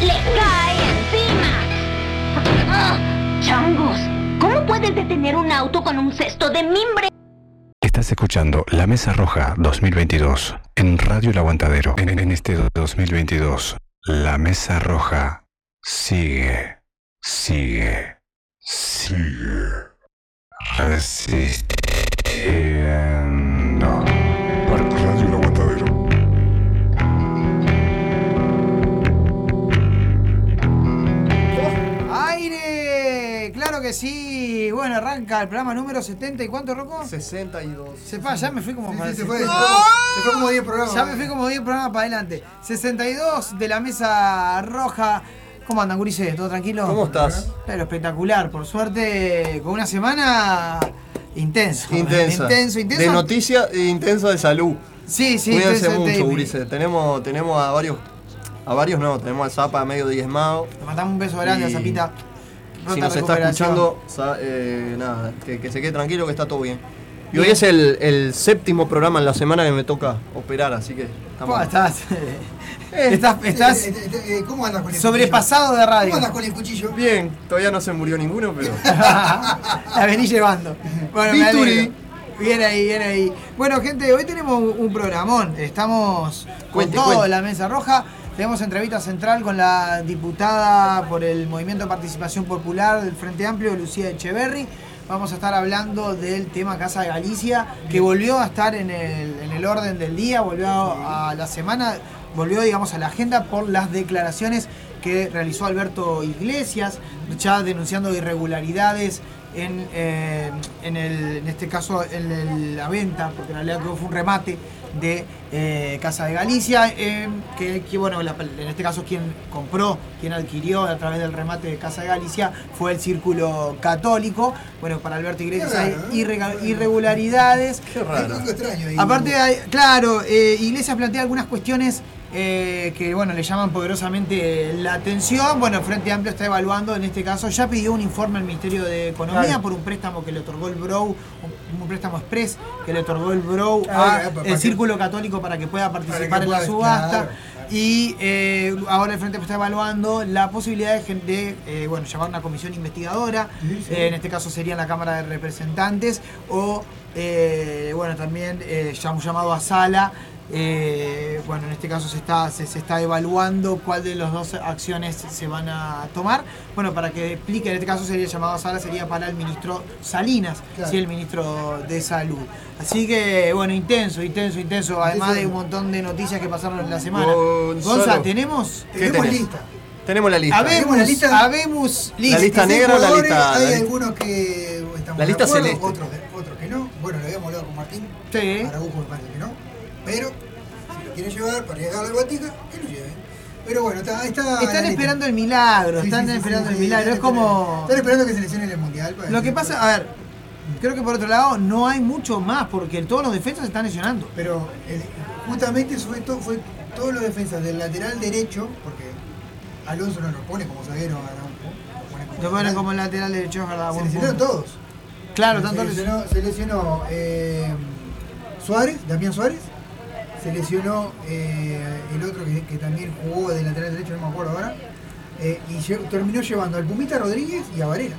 ¡Les cae encima! ¡Ah! ¡Changos! ¿Cómo pueden detener un auto con un cesto de mimbre? Estás escuchando La Mesa Roja 2022 en Radio El Aguantadero. En, en este 2022, La Mesa Roja sigue, sigue, sigue resistiendo que sí! Bueno, arranca el programa número 70. ¿Y cuánto, Rocco? 62. Sepa, ya me fui como Sí, para sí, se decir- fue, ¡Ah! se fue como 10 programas. Ya me fui como 10 programas para adelante. 62 de la mesa roja. ¿Cómo andan, gurises? ¿Todo tranquilo? ¿Cómo estás? Pero espectacular. Por suerte, con una semana intenso. Intensa. Intenso, intenso. De noticia e intensa de salud. Sí, sí, Cuídense intenso, mucho, te- Ulises. Tenemos, tenemos a varios. A varios no, tenemos al Zapa medio diezmado. Le mandamos un beso grande a Zapita. Si nos está escuchando, eh, nada, que, que se quede tranquilo que está todo bien. Y hoy es el, el séptimo programa en la semana que me toca operar, así que estamos. ¿Cómo estás? estás, estás Eh, eh, eh, ¿Cómo andas con el sobrepasado de cuchillo? radio. ¿Cómo andas con el cuchillo? Bien, todavía no se murió ninguno, pero. la vení llevando. Bueno, me. Bien ahí, bien ahí. Bueno, gente, hoy tenemos un, programón. Estamos con Cuente, todo cuente. la mesa roja. Tenemos entrevista central con la diputada por el Movimiento de Participación Popular del Frente Amplio, Lucía Echeverry. Vamos a estar hablando del tema Casa de Galicia, que volvió a estar en el, en el orden del día, volvió a la semana, volvió, digamos, a la agenda por las declaraciones que realizó Alberto Iglesias, ya denunciando irregularidades en, eh, en, el- en este caso en el- la venta, porque en realidad fue un remate de eh, Casa de Galicia, eh, que, que, bueno, la- en este caso quien compró, quien adquirió a través del remate de Casa de Galicia fue el Círculo Católico. Bueno, para Alberto Iglesias hay raro, ¿no? irrega- irregularidades. Qué Hay raro. algo extraño ahí. Aparte, hay- claro, eh, Iglesias plantea algunas cuestiones eh, que bueno le llaman poderosamente la atención. Bueno, el Frente Amplio está evaluando, en este caso, ya pidió un informe al Ministerio de Economía Claro. por un préstamo que le otorgó el Brow, un, préstamo express que le otorgó el Brow a para el que- Círculo Católico para que pueda participar que en la subasta. claro, claro. Y eh, ahora el Frente Amplio está evaluando la posibilidad de, de, eh, bueno, llamar una comisión investigadora, Sí, sí. eh, en este caso sería la Cámara de Representantes, o bueno, también llamado a sala. Eh, bueno, en este caso se está, se, se está evaluando cuál de las dos acciones se van a tomar. Bueno, para que explique, en este caso sería el llamado a sala, sería para el ministro Salinas, Claro. sí, el ministro de Salud. Así que, bueno, intenso, intenso, intenso, además de un montón de noticias que pasaron en la semana. Gonzalo. Gonza, ¿tenemos? Tenemos tenés? lista. Tenemos la lista. Habemos, la lista- habemos La lista negra o la lista- Hay la lista- algunos que estamos La lista de acuerdo, celeste. Otros, de- otros que no. Bueno, lo habíamos hablado con Martín. Sí. Araújo me parece que no. Pero, si lo quieren llevar para llegar a la guatica, que lo lleven. Pero bueno, está, está Están esperando el milagro, Sí, están sí, sí, esperando el milagro. están Es como. Están esperando que se lesionen el mundial. para Lo que pasa, a ver, creo que por otro lado no hay mucho más porque todos los defensas están lesionando. Pero justamente fue, to- fue todos los defensas del lateral derecho, porque Alonso no lo pone como zaguero a lo ponen como lateral derecho, verdad. Se lesionaron todos. Claro, se tanto lesionó, se lesionó eh, Suárez, Damián Suárez. Se lesionó eh, el otro que, que también jugó de lateral derecho, no me acuerdo ahora. eh, y lle- terminó llevando al Pumita Rodríguez y a Varela.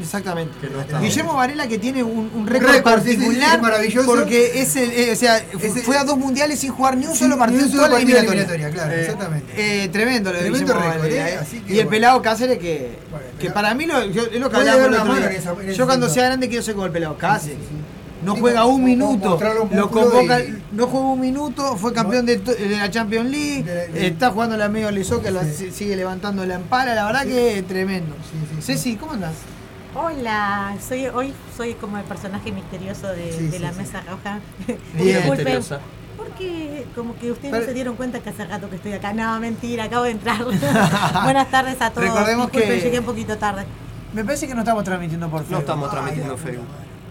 Exactamente. No. Guillermo Varela que tiene un, un récord particular es maravilloso. porque es el, eh, o sea, fue a dos mundiales sin jugar ni un solo partido en toda la eliminatoria. eliminatoria, claro, Eh, exactamente. Eh, tremendo lo de Tremendo Guillermo récord, Varela, así que Y el bueno. pelado Cáceres que, Bueno, que para mí lo, yo- es lo que el otro día. esa- ese Yo cuando sea grande quiero ser como el pelado Cáceres. Sí, sí. No juega un minuto, lo convoca, y- no juega un minuto, fue campeón de, la Champions League, De- de- está jugando la medio Lizo que la sigue levantando la empala, la verdad que es tremendo. Sí, sí, sí. Ceci, ¿cómo andás? Hola, soy hoy soy como el personaje misterioso de, Sí, de sí, la sí. mesa roja. Bien. Disculpen, Misteriosa. porque como que ustedes Pero- no se dieron cuenta que hace rato que estoy acá. No, mentira, acabo de entrar. Buenas tardes a todos. Recordemos Disculpen, que- llegué un poquito tarde. Me parece que no estamos transmitiendo por No Facebook. estamos transmitiendo Ay, Facebook.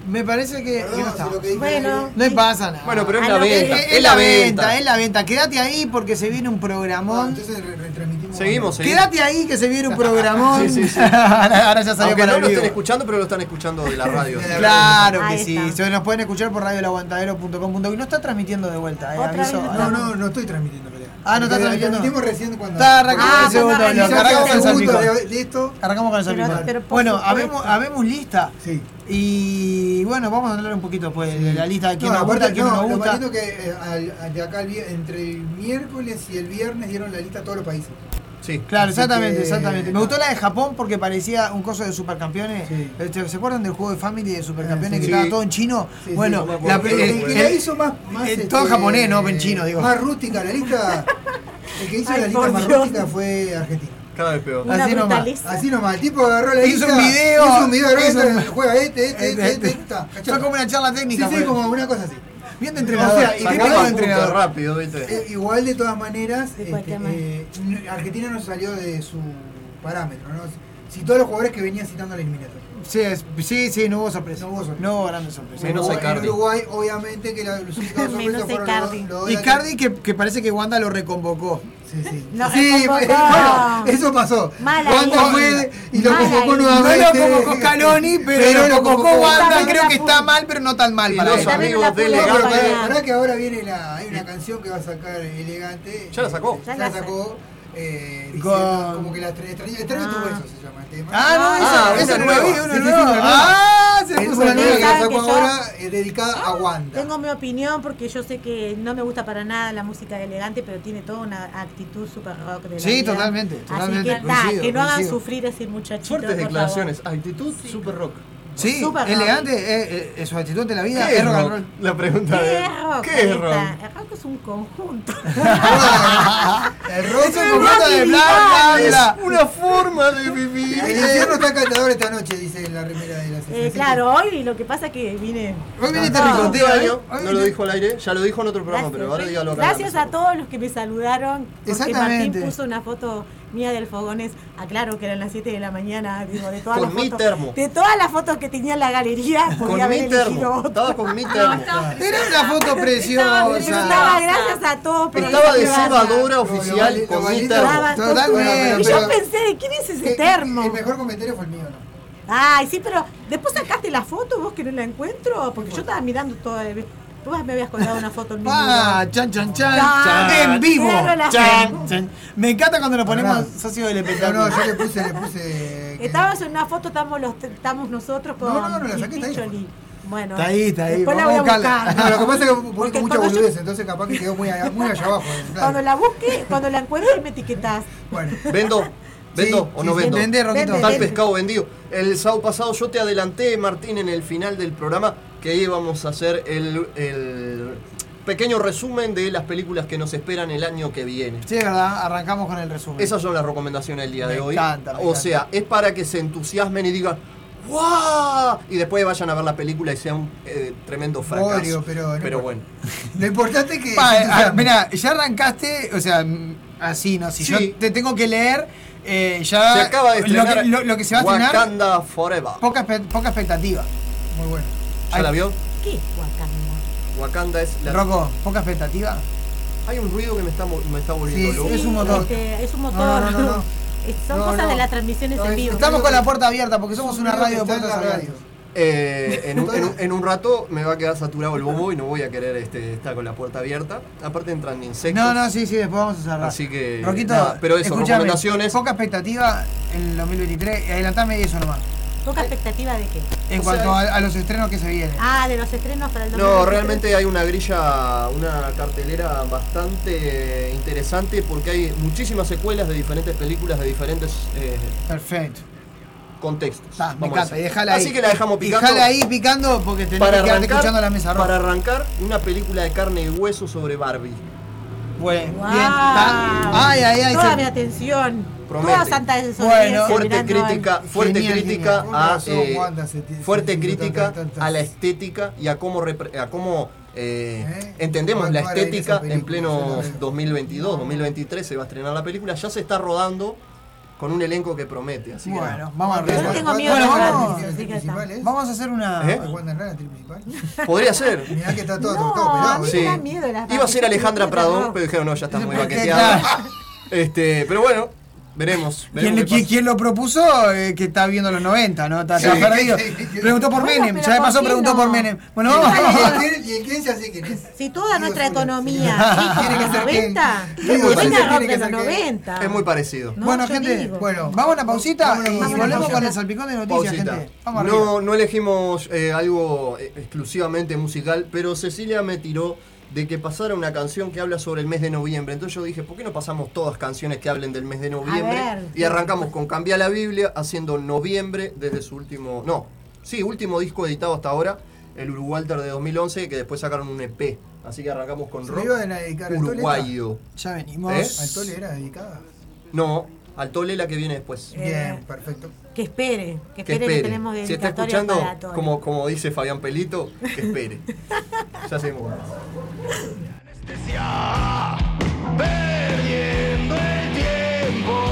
Me parece que, que Perdón no si estamos. lo que dije Bueno. No pasa nada. Bueno, pero es Ah, la no, venta. es, Es, es la venta. es la venta. Quédate ahí porque se viene un Ah, programón. entonces re- retransmitimos. Seguimos, seguimos. Quédate ahí que se viene un programón. Sí, sí, sí. Ahora ya salió Aunque para no el lo estén escuchando, pero lo están escuchando de la radio. De la Claro que sí. Se nos pueden escuchar por radioelaguantadero.com.uy. No está transmitiendo de vuelta, eh, aviso. No, no, no estoy transmitiendo. Ah, no está transmitiendo. transmitimos recién cuando. Está arrancando Ah, el segundo, lo arrancamos con el salpicón. esto. Arrancamos con el salpicón. Bueno, habemos, habemos lista. Sí. Y bueno, vamos a hablar un poquito pues de la lista de quién No, nos gusta, quién no no, nos lo gusta. lindo que eh, al- de acá el entre el miércoles y el viernes dieron la lista a todos los países. Sí. Claro, Así exactamente, que- exactamente. Me gustó la de Japón porque parecía un coso de supercampeones. Sí. Este, ¿Se acuerdan del juego de Family de supercampeones que sí. estaba todo en chino? Sí, sí, bueno, la- el- el, que la hizo más, más el- este, todo japonés, no en chino, digo. Más rústica la lista. El que hizo Ay, la lista más Dios. rústica fue Argentina. Cada vez peor. Una Así nomás. Así nomás, el tipo agarró la Hizo lista. un video, Hizo un video, hizo este, un- juega este, este, este, Este, este, este. está, Fue como una charla Sí, técnica. sí, fue. como una cosa así. Bien de O entrenador. sea, y de entrenador. rápido, ¿viste? Eh, igual de todas maneras, De este, eh, Argentina no salió de su parámetro, ¿no? Si todos los jugadores que venían citando la eliminatoria. Sí, es- sí, sí, no hubo sorpresa. No hubo sorpresa. No hubo grandes sorpresas. Menos Hubo- Icardi. En Uruguay, obviamente, que la, los únicos Menos sorpresas fueron Icardi. los- los de la- Icardi que, que parece que Wanda lo reconvocó. Sí, sí. No, sí, reconvocó. bueno, eso pasó. Mala Wanda fue y lo convocó idea. No nuevamente. lo convocó Scaloni, pero, lo convocó Wanda. Creo que está mal, pero no tan mal Y para los él. Amigos de No, pero Elegante. pará que ahora viene la, hay una canción que va a sacar elegante. Ya la sacó. Ya la sacó. Eh, Con- diciendo como que la extraña, tu Ah. beso se llama el tema. Ah, no, Ah, esa, no la vi, nueva. una Sí, sí, sí, nueva. una nueva. Ah, se puso una nueva que la ¿Saben sacó que ahora eh, dedicada a Wanda. Tengo mi opinión porque yo sé que no me gusta para nada la música de elegante, pero tiene toda una actitud super rock de la Sí, vida. totalmente, Así totalmente, que, ta, coincido, que no hagan coincido. sufrir a ese muchachito. Fuertes por declaraciones. Actitud super rock. Sí, elegante, eh, eh, su actitud de la vida ¿Qué es es rock and rock? roll. La pregunta. ¿Qué de. es rock? ¿Qué es rock? El rock es un conjunto. El rock Es un conjunto de bla, bla, bla. Es una forma de vivir. El infierno está cantador esta noche, dice en la remera de la Eh, sesión. claro, hoy lo que pasa es que vine. Hoy terrible, Este Hoy no lo viene- dijo al aire, ya lo dijo en otro programa, pero ahora dígalo Gracias a todos los que me saludaron. Porque Exactamente. Martín puso una foto mía del Fogones. Aclaro que eran las 7 de la mañana. Digo, de todas Con las mi fotos. termo. De todas las fotos que tenía en la galería. podía Con haber mi termo. Estaba con mi termo. Era una foto Pero preciosa. estaba gracias a todos. pero Estaba de cebadora oficial con mi termo. Y yo pensé, ¿quién es ese termo? El mejor comentario fue el mío, ¿no? Ay, sí, pero después sacaste la foto, vos que no la encuentro, porque yo estaba mirando todo. Vos me habías colgado una foto en mi Ah, chan, chan, chan, Chan. En vivo. Chan, chan. Me encanta cuando nos ponemos socios del No, espectáculo. no, yo le puse, le puse. que- Estábamos en una foto, estamos los estamos nosotros con No, no, no, la saqué, está ahí. Bueno, Está ahí, está ahí, Después la voy a buscar. No, lo que pasa es que publico mucha cuando yo- boludez, entonces capaz que quedó muy, allá- muy allá abajo. claro. Cuando la busque, cuando la encuentres, me etiquetás. Bueno, ¿Vendo? ¿Vendo o no sí, vendo? vende, Roquito. Está el vende. pescado vendido. El sábado pasado yo te adelanté, Martín, en el final del programa que íbamos a hacer el, el pequeño resumen de las películas que nos esperan el año que viene. Sí, es verdad, arrancamos con el resumen. Esas son las recomendaciones del día Me de hoy. encanta, me o encanta. sea, es para que se entusiasmen y digan ¡Wow! Y después vayan a ver la película y sea un eh, tremendo fracaso. Obvio, pero no importa. bueno. lo importante es que. Ah, mira, ya arrancaste, o sea, mm, así, ¿no? Si Sí. yo te tengo que leer, eh, ya. Se acaba de lo que, lo, lo que se va a estrenar, Wakanda Forever. poca, poca expectativa. Muy bueno. ¿Ya la vio? ¿Qué es Wakanda? Wakanda es la... Rocco, poca expectativa. Hay un ruido que me está, me está volviendo Sí, loco. es un motor. Este, es un motor. No, no, no, no. Es- Son No, cosas no. de las transmisiones No, en vivo. Estamos con la puerta abierta porque somos una radio de puertas abiertas. Eh, en, un, en un- en un rato me va a quedar saturado el bobo y no voy a querer este, estar con la puerta abierta. Aparte entran insectos. No, no, sí, sí, después vamos a cerrar. Así que, Roquito, nada, pero eso, recomendaciones. Poca expectativa en el 2023. Adelantame eso nomás. ¿Poca expectativa de qué? En O cuanto sea, a, a los estrenos que se vienen. Ah, de los estrenos para el No, 2023. realmente hay una grilla, una cartelera bastante interesante porque hay muchísimas secuelas de diferentes películas de diferentes eh, Perfecto. contextos. Me encanta. Y decir. dejala ahí. Así que la dejamos picando. Dejala ahí picando porque tenés para que arrancar, escuchando la mesa roja. para arrancar, una película de carne y hueso sobre Barbie. Bueno, Guau. bien. está. Ay, ay, ay. Toda se- mi atención. Promete. Toda Santa Bueno, Fuerte crítica, fuerte Genial, crítica genial. A eh, fuerte crítica a la estética y a cómo repre- a cómo eh, ¿Eh? entendemos la estética en pleno yo la veo. 2022, 2023 se va a estrenar la película, ya se está rodando con un elenco que promete, así que Bueno, nada. vamos a Yo no tengo miedo Bueno, vamos, que está. principales. vamos a hacer una. ¿Eh? Principal. podría ser. Mirá que está todo, No, todo pelado. ¿eh? Sí. da miedo Iba a ser Alejandra Pradón, pero dijeron no, ya está muy baqueteada. Este, pero bueno, Veremos. ¿Quién, veremos quién- pasa. quién lo propuso? Eh, que está viendo los 90, ¿no? Está, está Sí, perdido. sí, sí. Preguntó por Bueno, Menem. Ya de ¿por paso preguntó no? por Menem. Bueno, vamos. Y el Ken ya sé quién es. Si toda nuestra economía Tiene que los ser Ken. 90, Digo, que Zuller venga tiene rock que de los ser Ken. 90. Es muy parecido. No, bueno, gente, digo. bueno, vamos a una pausita Vamos y volvemos con el salpicón de noticias, Pausita. gente. Vamos. No, no elegimos eh, algo eh, exclusivamente musical, pero Cecilia me tiró de que pasara una canción que habla sobre el mes de noviembre. Entonces yo dije, ¿por qué no pasamos todas canciones que hablen del mes de noviembre? ver, y arrancamos con Cambia la Biblia, haciendo noviembre desde su último. No, sí, último disco editado hasta ahora, el Urugualter de 2011, que después sacaron un EP. Así que arrancamos con ¿Se rock uruguayo. Ya venimos. ¿Eh? ¿Al Tole era dedicada? No, al Tole la que viene después. Eh, Bien, perfecto. Que espere, que Que espere que, espere. tenemos si está escuchando, para todo. como, como dice Fabián Pelito, que espere. ya seguimos. Perdiendo el tiempo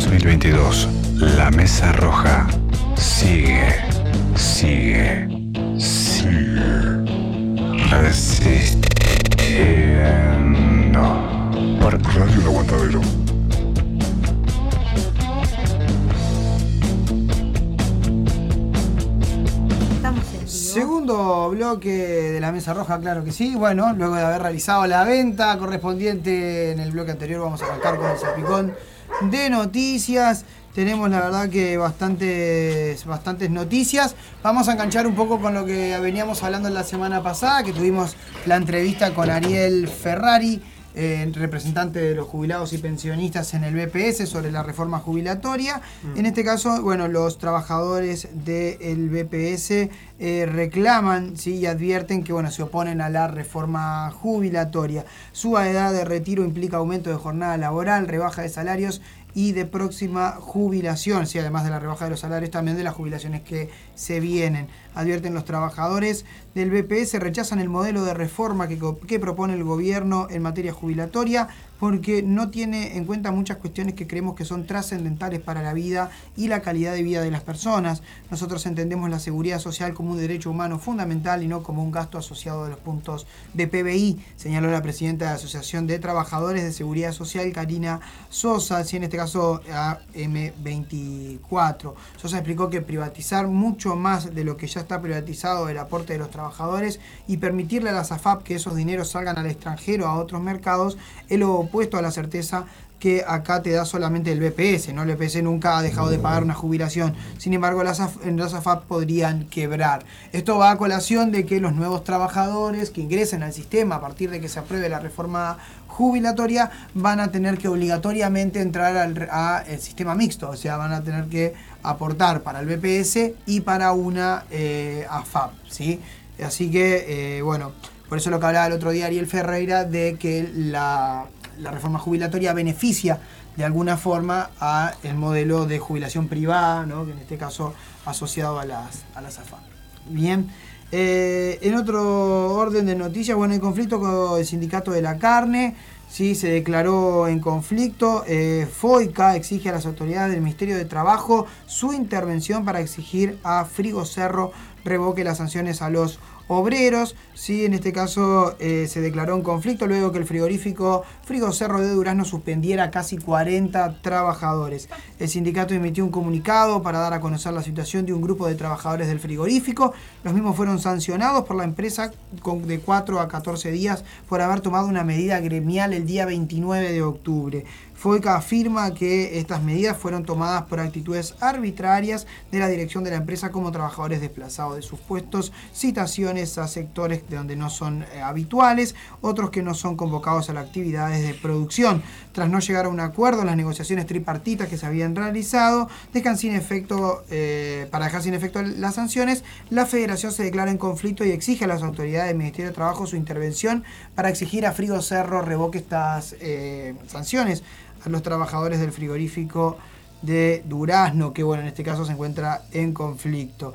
2022, la mesa roja sigue, sigue, sigue resistiendo. Por Radio El Aguantadero. Estamos en vivo. Segundo bloque de la mesa roja, claro que sí. Bueno, luego de haber realizado la venta correspondiente en el bloque anterior, vamos a arrancar con el salpicón de noticias. Tenemos la verdad que bastantes, bastantes noticias. Vamos a enganchar un poco con lo que veníamos hablando la semana pasada, que tuvimos la entrevista con Ariel Ferrari, eh, representante de los jubilados y pensionistas en el BPS sobre la reforma jubilatoria. En este caso, bueno, los trabajadores del BPS eh, reclaman ¿sí? y advierten que bueno, se oponen a la reforma jubilatoria. Su edad de retiro implica aumento de jornada laboral, rebaja de salarios y de próxima jubilación, sí, además de la rebaja de los salarios, también de las jubilaciones que se vienen. Advierten los trabajadores del BPS, rechazan el modelo de reforma que, que propone el gobierno en materia jubilatoria porque no tiene en cuenta muchas cuestiones que creemos que son trascendentales para la vida y la calidad de vida de las personas. Nosotros entendemos la seguridad social como un derecho humano fundamental y no como un gasto asociado de los puntos de PBI, señaló la presidenta de la Asociación de Trabajadores de Seguridad Social, Karina Sosa, sí, en este caso AM24. Sosa explicó que privatizar mucho más de lo que ya está privatizado el aporte de los trabajadores y permitirle a la SAFAP que esos dineros salgan al extranjero, a otros mercados, es lo opuesto a la certeza que acá te da solamente el BPS, ¿no? El BPS nunca ha dejado de pagar una jubilación. Sin embargo, las las AFAP podrían quebrar. Esto va a colación de que los nuevos trabajadores que ingresen al sistema a partir de que se apruebe la reforma jubilatoria van a tener que obligatoriamente entrar al sistema mixto, o sea, van a tener que aportar para el BPS y para una eh, AFAP, ¿sí? Así que, eh, bueno, por eso lo que hablaba el otro día Ariel Ferreira de que la, reforma jubilatoria beneficia de alguna forma a el modelo de jubilación privada, ¿no? que en este caso asociado a las, a las AFAP. Bien. Eh, en otro orden de noticias, bueno, el conflicto con el sindicato de la carne, sí, se declaró en conflicto. Eh, FOICA exige a las autoridades del Ministerio de Trabajo su intervención para exigir a Frigo Cerro revoque las sanciones a los obreros. Sí, en este caso eh, se declaró en conflicto luego que el frigorífico Frigo Cerro de Durazno suspendiera casi 40 trabajadores. El sindicato emitió un comunicado para dar a conocer la situación de un grupo de trabajadores del frigorífico. Los mismos fueron sancionados por la empresa con de 4 a 14 días por haber tomado una medida gremial el día 29 de octubre. FOICA afirma que estas medidas fueron tomadas por actitudes arbitrarias de la dirección de la empresa como trabajadores desplazados de sus puestos, citaciones a sectores de donde no son eh, habituales, otros que no son convocados a las actividades de producción. Tras no llegar a un acuerdo las negociaciones tripartitas que se habían realizado, dejan sin efecto, eh, para dejar sin efecto las sanciones, la federación se declara en conflicto y exige a las autoridades del Ministerio de Trabajo su intervención para exigir a Frigo Cerro revoque estas eh, sanciones a los trabajadores del frigorífico de Durazno, que bueno, en este caso se encuentra en conflicto.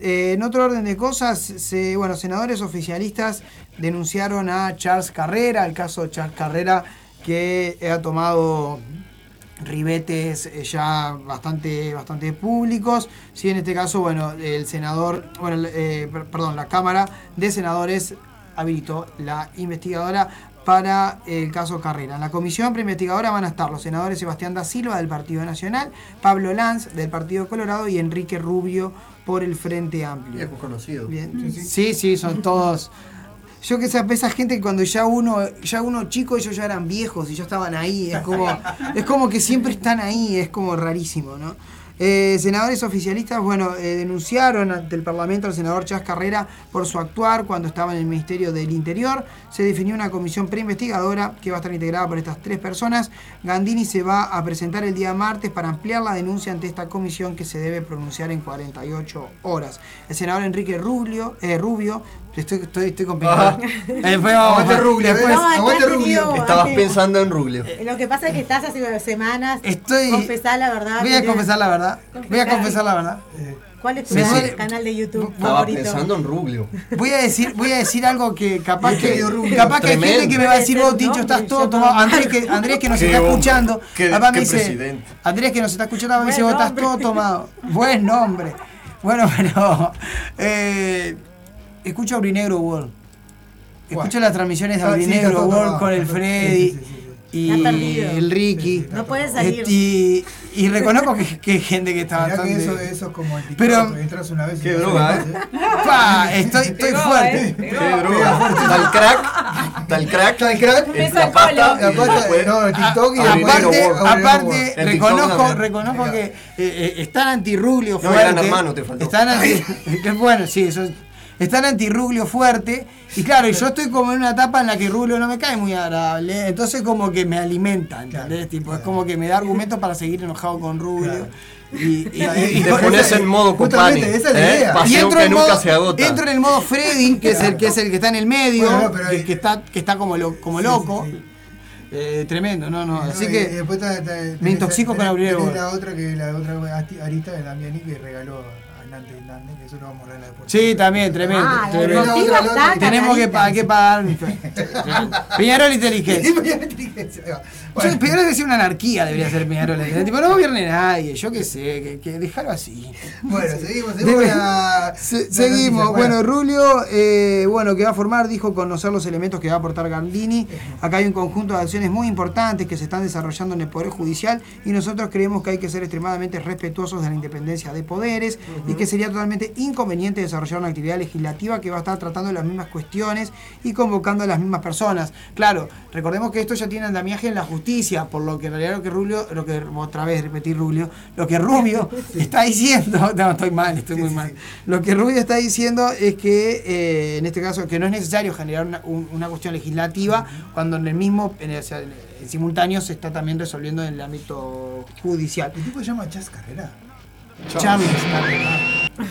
Eh, en otro orden de cosas, se, bueno, senadores oficialistas denunciaron a Charles Carrera, el caso Charles Carrera que ha tomado ribetes eh, ya bastante, bastante públicos. Sí, en este caso, bueno, el senador, bueno, eh, per- perdón, la Cámara de Senadores habilitó la investigadora para el caso Carrera. En la comisión preinvestigadora van a estar los senadores Sebastián da Silva del Partido Nacional, Pablo Lanz del Partido Colorado y Enrique Rubio por el Frente Amplio. Viejos conocidos. Bien. Sí, sí, son todos. Yo que sé, esa gente que cuando ya uno, ya uno chico, ellos ya eran viejos y ya estaban ahí. Es como, es como que siempre están ahí, es como rarísimo, ¿no? Eh, senadores oficialistas, bueno, eh, denunciaron ante el Parlamento al senador Chas Carrera por su actuar cuando estaba en el Ministerio del Interior. Se definió una comisión preinvestigadora que va a estar integrada por estas tres personas. Gandini se va a presentar el día martes para ampliar la denuncia ante esta comisión que se debe pronunciar en 48 horas. El senador Enrique Rubio, eh, Rubio estoy, estoy, estoy complicado. Eh, después vamos- Aguante Rubio, después- ¿eh? No, Aguante Estabas pensando en Ruglio. Lo que pasa es que estás hace semanas. Estoy- Confesá la verdad. Voy a confesar la verdad. Voy a confesar la verdad. ¿Cuál es tu Sí, canal- sí. canal de YouTube Estaba favorito? pensando en Ruglio. Voy a decir, voy a decir algo que capaz que, capaz que hay gente que me va a decir, vos, ser Tincho, estás todo tomado. Andrés que, Andrés que nos Qué está hombre, escuchando. me dice, presidente. Andrés que nos está escuchando me dice, vos estás todo tomado. Buen nombre. Bueno, pero eh, escucho Aurinegro World. Escucho Bueno. las transmisiones de Ah, sí, Aurinegro World con el Freddy sí, sí, sí. y el Ricky. Sí, sí, No puedes salir. Este, Y, y reconozco que, que hay gente que está Mirá que bastante... eso, eso es como el Pero- que entras una vez y Qué no droga, sales más, Pa, estoy, estoy Pegó, fuerte. eh, pegó. Qué droga. Al crack. El crack. El crack. la pasta, no, el TikTok y Ah, aparte, aparte reconozco, reconozco que eh, eh, están antirruglio No, fuerte. Gran Hermano te faltó. Están anti, que bueno, sí, eso es- están antirruglio fuerte. Y claro, y yo estoy como en una etapa en la que Ruglio no me cae muy agradable. Entonces como que me alimenta, ¿entendés? Tipo, es como que me da argumentos para seguir enojado con Ruglio. Y, y- y- Y te con- pones en modo Copani. esa es la ¿eh? idea. y Pasión entro que en, nunca modo, se agota. entro en el modo Freddy, que es el que es el que está en el medio, Bueno, no, pero que, está, que está como, lo- como Sí, loco. sí, sí. Eh, tremendo, no, no. No, Así y- que y después está- está- me intoxico con tenés- Aurelio la otra que la otra arista de Damiani que regaló a Nante Hernández, que eso lo vamos a hablar después. Sí, también, tremendo. Ah, la tremendo. otra, emotiva la otra. está Tenemos que, que pagar. Peñarol inteligencia. Yo, Bueno, Peñarol decía una anarquía, debería ser Peñarol. Tipo, no gobierne nadie, yo qué sé, que, que dejarlo así. bueno, seguimos, seguimos Debe- la- Se- la seguimos. noticia. Bueno, Rulio, eh, bueno, que va a formar, dijo conocer los elementos que va a aportar Gandini. Acá hay un conjunto de acciones muy importantes que se están desarrollando en el Poder Judicial y nosotros creemos que hay que ser extremadamente respetuosos de la independencia de poderes y que sería totalmente inconveniente desarrollar una actividad legislativa que va a estar tratando las mismas cuestiones y convocando a las mismas personas. Claro, recordemos que esto ya tiene andamiaje en la justicia, por lo que en realidad lo que Rubio, lo que otra vez repetir Rubio, lo que Rubio está diciendo, no, estoy mal, estoy muy mal. Lo que Rubio está diciendo es que eh, en este caso que no es necesario generar una, un- una cuestión legislativa cuando en el mismo, en, el- o sea, en simultáneo se está también resolviendo en el ámbito judicial. El tipo se llama Chas Carrera. Charles.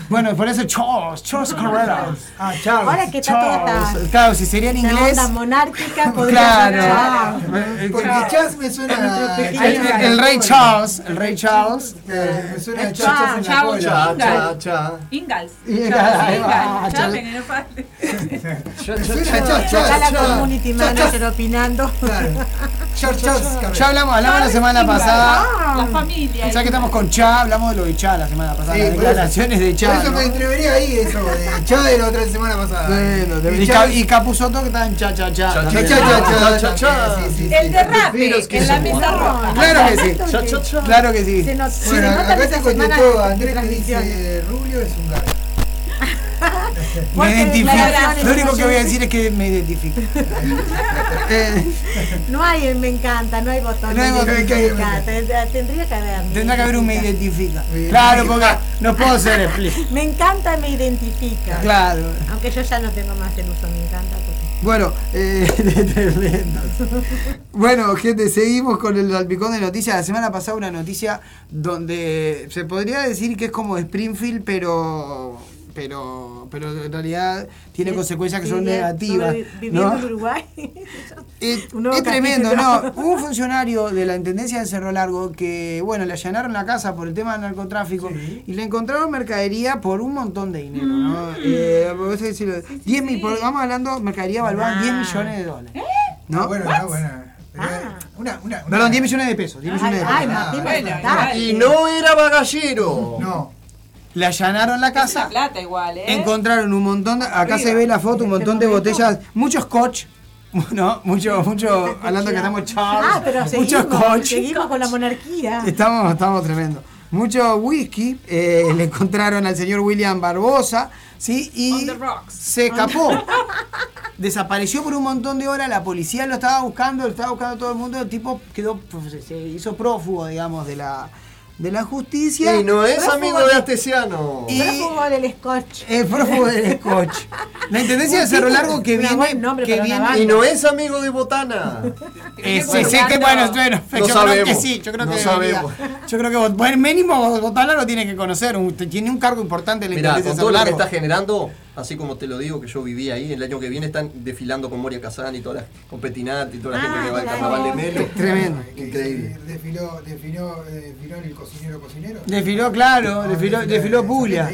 Bueno, por eso Charles, Charles Carrera. Ah, Charles. Ahora que está toda Charles. esta, Claro, si sería en inglés. onda monárquica, podría Claro. ser Porque El, Chas me suena a. el- el rey Charles, el rey Charles. Claro, Me suena a El Chas Chas en la Chao, cola. Cha, cha, cha. Ingalls. Ingalls. Chas Acá la community manager opinando. Carrera. Ya hablamos, hablamos la semana Ingalls. pasada. La familia. Ya que estamos con Cha, hablamos de lo de Cha la semana pasada. Las declaraciones de Eso me entrevería ahí eso de Chá de la otra semana pasada. Bueno, Y y, Chá- Ca- y Capuzoto que está en Cha Cha Cha. Cha, Cha, cha, cha, cha, Cha, cha. Sí, sí, sí. El derrape en la mesa roja. Claro que sí. Cha, cha, cha. Claro que sí. Se nos, se Bueno, nos nota acá contestó Andrés que dice Rubio es un gato. Me identifico. Lo único que voy a decir es que me identifico. No hay el me encanta, no hay botón. No hay botón, me que- encanta. Tendría que haber. Tendrá que haber un me identifica. Claro, porque no puedo ser explícito. Me encanta, me identifica. Claro. Aunque yo ya no tengo más el uso, me encanta. porque- Bueno, eh, tremendo. Bueno, gente, seguimos con el salpicón de noticias. La semana pasada una noticia donde se podría decir que es como Springfield, pero pero pero en realidad tiene consecuencias que son negativas. Viviendo ¿no? en Uruguay. Es, tremendo. ¿no? Hubo un funcionario de la Intendencia de Cerro Largo que, bueno, le allanaron la casa por el tema del narcotráfico y le encontraron mercadería por un montón de dinero, ¿no? Mm. Eh, vos decirlo, 10 mil, por- vamos hablando, mercadería valuada en 10 Ah. millones de dólares. ¿Eh? ¿No? Ah, bueno, no, bueno. Pero, Ah. Una, una, una. Perdón, 10 millones de pesos. 10 millones Ay, de ay, pesos. Martín, Bueno, me igual. contás. Y no era bagallero. No. Le allanaron la casa. plata igual, ¿eh? Encontraron un montón de, acá se ve la foto, un montón de botellas, mucho scotch, ¿no? Mucho, mucho, hablando que estamos chavos, Ah, pero mucho seguimos, scotch. seguimos con la monarquía. Estamos, estamos tremendo. Mucho whisky, eh, le encontraron al señor William Barbosa, ¿sí? Y On the rocks. se escapó. Desapareció por un montón de horas, la policía lo estaba buscando, lo estaba buscando todo el mundo, el tipo quedó, pues, se hizo prófugo, digamos, de la, de la justicia. Y no es Prófugo amigo de Astesiano. Y- Prófugo del scotch. El prófugo del scotch. La intendencia de Cerro Largo que viene, buen nombre que para una viene banda. Y no es amigo de Botana. Eh, sí, sí, que bueno, bueno, No yo creo sabemos, que sí, yo creo no que sabemos. Yo creo que bueno, mínimo Botana lo tiene que conocer, un- tiene un cargo importante en la intendencia con de todo Cerro lo que Largo. está generando, así como te lo digo que yo viví ahí, el año que viene están desfilando con Moria Kazan y toda la, con Petinati y toda la Ah, gente que va al carnaval de Melo. Tremendo. Increíble. Desfiló, desfiló, eh, desfiló el cocinero cocinero. Desfiló, claro, Ah, desfiló, desfiló- Puglia.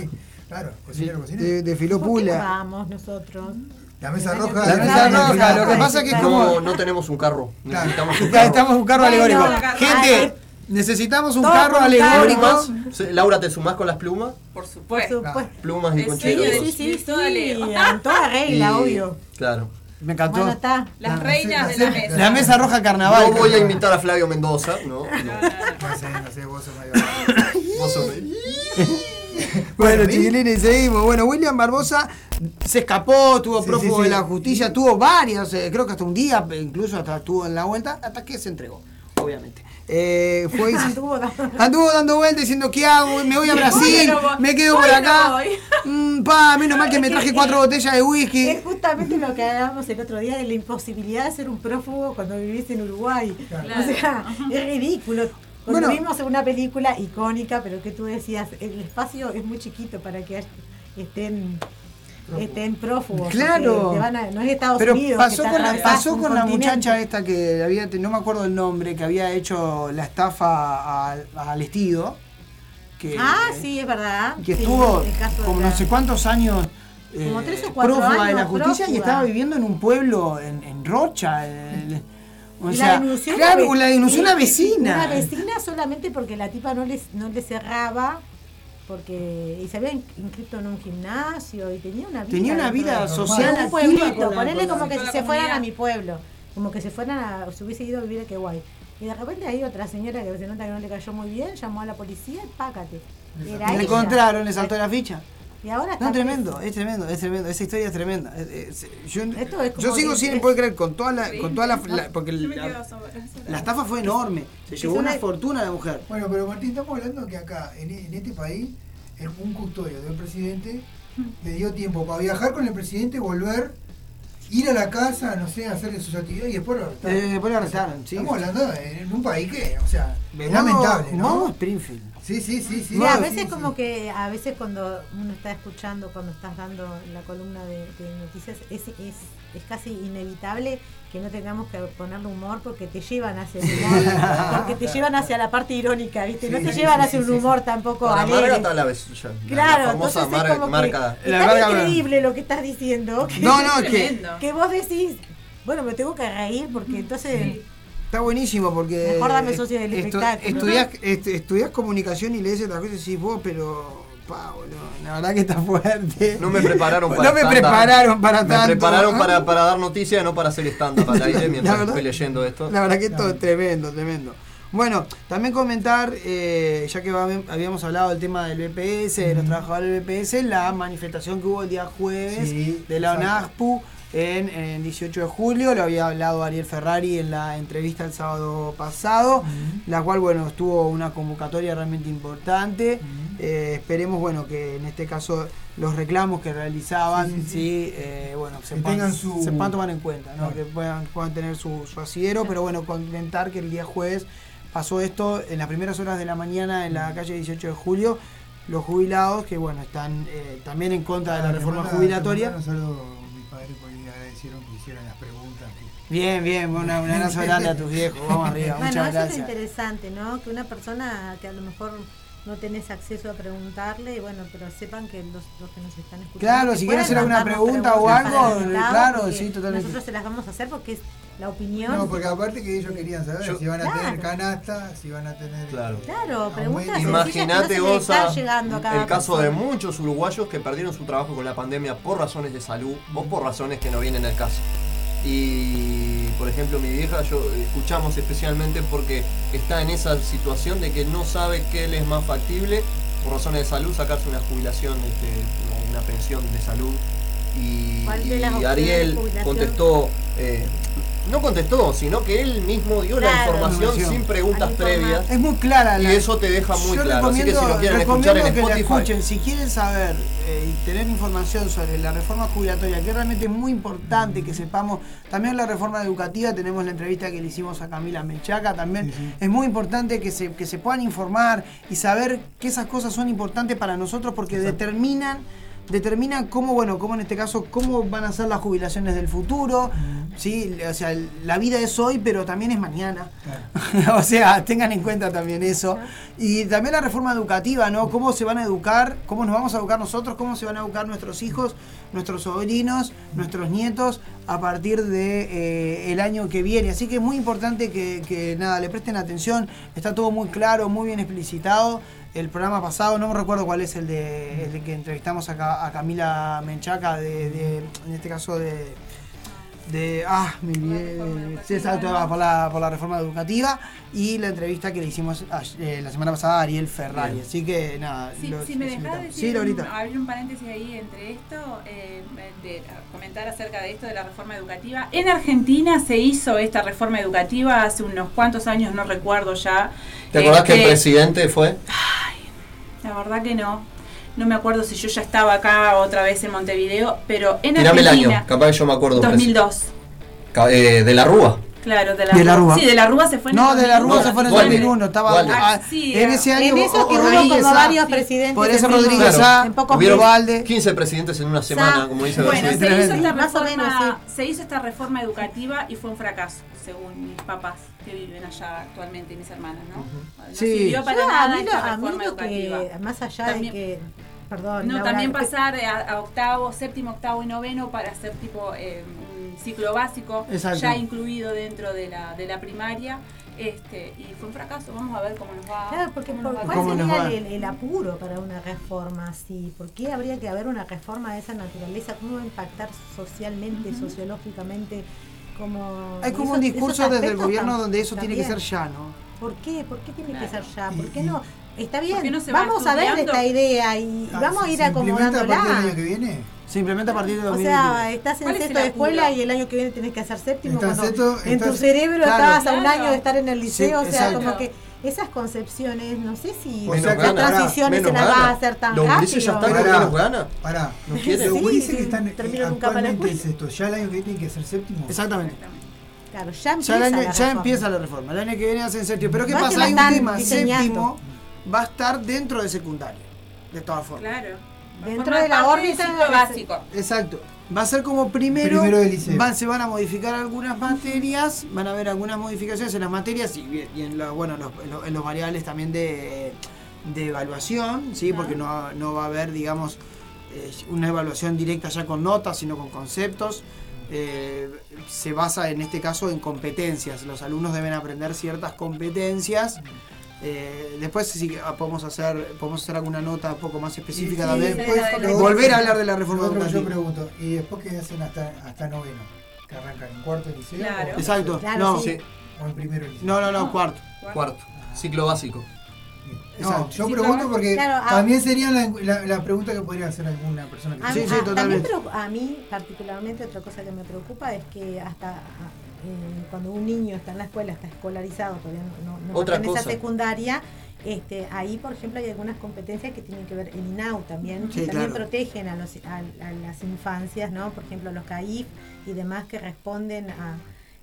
Claro, cocinero cocinero. De- Desfiló ¿Por qué no Puglia. vamos nosotros? La mesa roja. La mesa roja, lo que pasa es que es como. No, no tenemos un carro. Claro. Necesitamos un carro. Estamos un carro alegórico. Gente, necesitamos un Todo carro alegórico. Laura, ¿te sumás con las plumas? Por Por supuesto. supuesto. Plumas y concheros. Sí, sí, sí, Toda sí, ley. en toda regla, Y- obvio. Claro. Me encantó. Bueno, está. Las La- reinas la- de la mesa. La mesa roja carnaval. No voy a invitar a Flavio Mendoza, no. no. No sé, no sé, vos sos medio. Vos sos- Bueno, chiquilines, seguimos. Bueno, William Barbosa se escapó, tuvo Sí, prófugo sí, de la justicia, tuvo varias, eh, creo que hasta un día, incluso hasta estuvo en la vuelta, hasta que se entregó, obviamente. Eh, fue Anduvo dando- Anduvo dando vueltas diciendo qué hago, me voy a Brasil, voy. me quedo por no acá. Mm, pa, menos mal que me traje cuatro botellas de whisky. Es justamente lo que hablábamos el otro día de la imposibilidad de ser un prófugo cuando vivís en Uruguay. Claro. O sea, es ridículo. Cuando Bueno. vimos una película icónica, pero que tú decías, el espacio es muy chiquito para que estén, estén prófugos. Claro. porque te van a- no es Estados Pero Unidos. pasó que con, la, pasó con la muchacha esta que había, no me acuerdo el nombre, que había hecho la estafa al, al estido. Que, Ah, sí, es verdad. que Sí, estuvo como la- no sé cuántos años eh, Como tres o cuatro prófuga de la justicia y prófuga. estaba viviendo en un pueblo en, en Rocha. el- o Y sea, la denunció claro, la denunció y- una vecina. Una vecina solamente porque la tipa no les no le cerraba porque y se había in- inscrito en un gimnasio y tenía una vida Tenía una vida de- social un pueblito, la- como que si se fueran a mi pueblo, como que se fueran a se hubiese ido a vivir a Queguay. Y de repente hay otra señora que se nota que no le cayó muy bien, llamó a la policía y pácate. Era La ella. encontraron, le saltó la ficha. Y ahora está No, tremendo, es tremendo, es tremendo, esa historia es tremenda. Es- es- yo, Esto es yo sigo sin es- poder creer con toda la, con toda la, la- porque la, estafa fue enorme, se llevó una una- fortuna la mujer. Bueno, pero Martín, estamos hablando que acá, en, en este país, el- un custodio del presidente le dio tiempo para viajar con el presidente, volver, ir a la casa, no sé, hacer sus actividades y después lo arrestaron. Eh, después lo arrestaron, sí. Estamos hablando de- en un país que, o sea, es lamentable, ¿no? Springfield. Sí, sí, sí, sí. Sí, a veces sí. como que, a veces cuando uno está escuchando, cuando estás dando la columna de, de noticias, es, es, es casi inevitable que no tengamos que ponerle humor porque te llevan hacia el humor, porque te llevan hacia la parte irónica, ¿viste? No te sí, llevan sí, hacia sí, un sí. humor tampoco Para alegre. Marga está la, vez- ya, la- Claro, la famosa entonces mar- es como marca. que La es increíble lo que estás diciendo que, No, no, es que que vos decís, bueno, me tengo que reír porque entonces... está buenísimo porque. Mejor dame del estu- espectáculo. Estudiás, est- estudiás comunicación y lees otras cosas y decís vos, pero. Pa, boludo, la verdad que está fuerte. No me prepararon para No me prepararon para Me tanto. prepararon para, para dar noticias, no para hacer stand-up al aire mientras verdad- estoy leyendo esto. La verdad que esto es tremendo, tremendo. Bueno, también comentar, eh, ya que habíamos hablado del tema del BPS, de los trabajadores del BPS, la manifestación que hubo el día jueves Sí, de la exacto. ONASPU en, en 18 de julio, lo había hablado Ariel Ferrari en la entrevista el sábado pasado, la cual, bueno, estuvo una convocatoria realmente importante. Eh, esperemos, bueno, que en este caso los reclamos que realizaban, sí, Sí, sí, sí. eh, bueno, se Que puedan, tengan su- se puedan tomar en cuenta, ¿no? Claro. que puedan, puedan tener su, su asidero, pero bueno, comentar que el día jueves pasó esto en las primeras horas de la mañana en la calle 18 de julio. Los jubilados que bueno están eh, también en contra de la Ah, reforma jubilatoria. Agradecieron que hicieran las preguntas. que- Bien, bien, una, un abrazo grande a tus viejos. Vamos arriba, Bueno, muchas eso es gracias. interesante, ¿no? Que una persona que a lo mejor no tenés acceso a preguntarle, bueno, pero sepan que los, los que nos están escuchando. Claro, si quieren hacer alguna pregunta o algo, invitado, claro, sí, totalmente. Nosotros se las vamos a hacer porque es la opinión. No, porque aparte que ellos querían saber Yo- si van a tener canasta, si van a tener. Claro. Claro, preguntas Imagínate, que no llegando a cada el caso de muchos uruguayos que perdieron su trabajo con la pandemia por razones de salud o por razones que no vienen al caso. Y, por ejemplo, mi vieja, yo escuchamos especialmente porque está en esa situación de que no sabe qué le es más factible, por razones de salud, sacarse una jubilación, este, una pensión de salud. Y, ¿Cuál de las y Ariel contestó, eh, no contestó, sino que él mismo dio la Claro. información Información. sin preguntas previas. Es muy clara Y la eso te deja muy claro. Así que si lo quieren escuchar en que la Spotify. escuchen. Si quieren saber eh, y tener información sobre la reforma jubilatoria, que realmente es muy importante que sepamos, también la reforma educativa, tenemos la entrevista que le hicimos a Camila Menchaca, también es muy importante que se, que se puedan informar y saber que esas cosas son importantes para nosotros porque determinan determinan cómo, bueno, cómo en este caso, cómo van a ser las jubilaciones del futuro, ¿sí? O sea, la vida es hoy, pero también es mañana. o sea, tengan en cuenta también eso. Y también la reforma educativa, ¿no? Cómo se van a educar, cómo nos vamos a educar nosotros, cómo se van a educar nuestros hijos, nuestros sobrinos, nuestros nietos a partir de eh, el año que viene. Así que es muy importante que, que, nada, le presten atención. Está todo muy claro, muy bien explicitado. El programa pasado, no me recuerdo cuál es el de, el de que entrevistamos a, a Camila Menchaca, de, de- en este caso de de ah, me olvidé, sí, exacto, por la, por la reforma educativa y la entrevista que le hicimos ayer- eh, la semana pasada a Ariel Ferrari. Bien. Así que nada, Si, los- si me dejás decir, Sí, un- abrir un paréntesis ahí entre esto, eh, de, comentar acerca de esto de la reforma educativa. En Argentina se hizo esta reforma educativa hace unos cuantos años, no recuerdo ya. ¿Te acordás que el Este, presidente fue? La verdad que no. No me acuerdo si yo ya estaba acá otra vez en Montevideo, pero en Tirame el Argentina. año, capaz que yo me acuerdo. 2002. Ca- eh, de la Rúa. Claro, de la, De la Rúa. Sí, de la Rúa se fue en No, el de la Rúa 2001. se fue en el Dualde. 2001, estaba ah, Sí, en ese año En eso que hubo como varios presidentes. Por eso Rodríguez Hubieron meses. Ubalde. 15 presidentes en una semana, como dice Bueno, se hizo, esta Más o reforma, se hizo esta reforma educativa y fue un fracaso, según mis papás que viven allá actualmente y mis hermanas, ¿no? No Sí. sirvió para Yo, a nada mí lo- esta a mí reforma lo educativa. que, más allá También- de que, perdón, No, Laura, también pasar a, a octavo, séptimo, octavo y noveno para hacer tipo eh, un ciclo básico Exacto. ya incluido dentro de la, de la primaria. Este, y fue un fracaso, vamos a ver cómo nos va. Claro, porque cómo por- nos va. ¿cuál ¿Cómo nos sería va? el, el apuro para una reforma así? ¿Por qué habría que haber una reforma de esa naturaleza? ¿Cómo va a impactar socialmente, sociológicamente? Como Hay como un discurso desde el gobierno donde eso tiene que ser ya, ¿no? ¿Por qué? ¿Por qué tiene que ser ya? ¿Por qué no? Está bien, qué no se va vamos a ver esta idea y Ah, vamos a ¿se- ir se implementa a partir del año acomodándola. que viene? Se implementa a partir de O 2022. sea, estás en ¿Cuál es sexto de escuela y el año que viene tenés que hacer séptimo. Cuando sexto, en tu cerebro Claro. estabas a un año de estar en el liceo. Sí, o sea, exacto. como que esas concepciones, no sé si O las transiciones se menos las va a hacer tan Los rápido. ya están Pará. menos gana. Pará, No quieren. los Sí, sí, que están actualmente ya el año que viene tiene que ser séptimo. Exactamente. Claro, ya Ya, empieza, la ya reforma. empieza la reforma. El año que viene hacen séptimo. Pero ¿qué pasa? Hay un tema. diseñando. Séptimo va a estar dentro de secundaria. De todas formas. Claro. Dentro de la órbita básico. Exacto. Va a ser como primero, Primero del liceo. van- se van a modificar algunas materias, van a haber algunas modificaciones en las materias y, y en, la- bueno, los, en los- en los variables también de, de evaluación, ¿sí? porque no, no va a haber, digamos, eh, una evaluación directa ya con notas, sino con conceptos. Eh, se basa en este caso en competencias. Los alumnos deben aprender ciertas competencias. Eh, después sí que, ah, podemos hacer podemos hacer alguna nota un poco más específica y también. después volver a hablar de la reforma que yo educativa. pregunto, ¿y después qué hacen hasta, hasta noveno? ¿Que arrancan en cuarto de liceo? Claro. o- Exacto. Claro, no, sí. Sí, ¿O en primero liceo? no, no, no, cuarto. cuarto. Ciclo básico. No, Exacto. yo Sí, pregunto claro. porque Claro, ah. también sería la, la- la pregunta que podría hacer alguna persona que A, Sí, mí- sí, a- totalmente. también a mí particularmente otra cosa que me preocupa es que hasta ah, cuando un niño está en la escuela, está escolarizado, todavía no, no, no Otra pertenece a cosa. secundaria, este, ahí por ejemplo hay algunas competencias que tienen que ver el INAU también, Sí, que también protegen a, los, a, a las infancias, ¿no? Por ejemplo los CAIF y demás que responden a...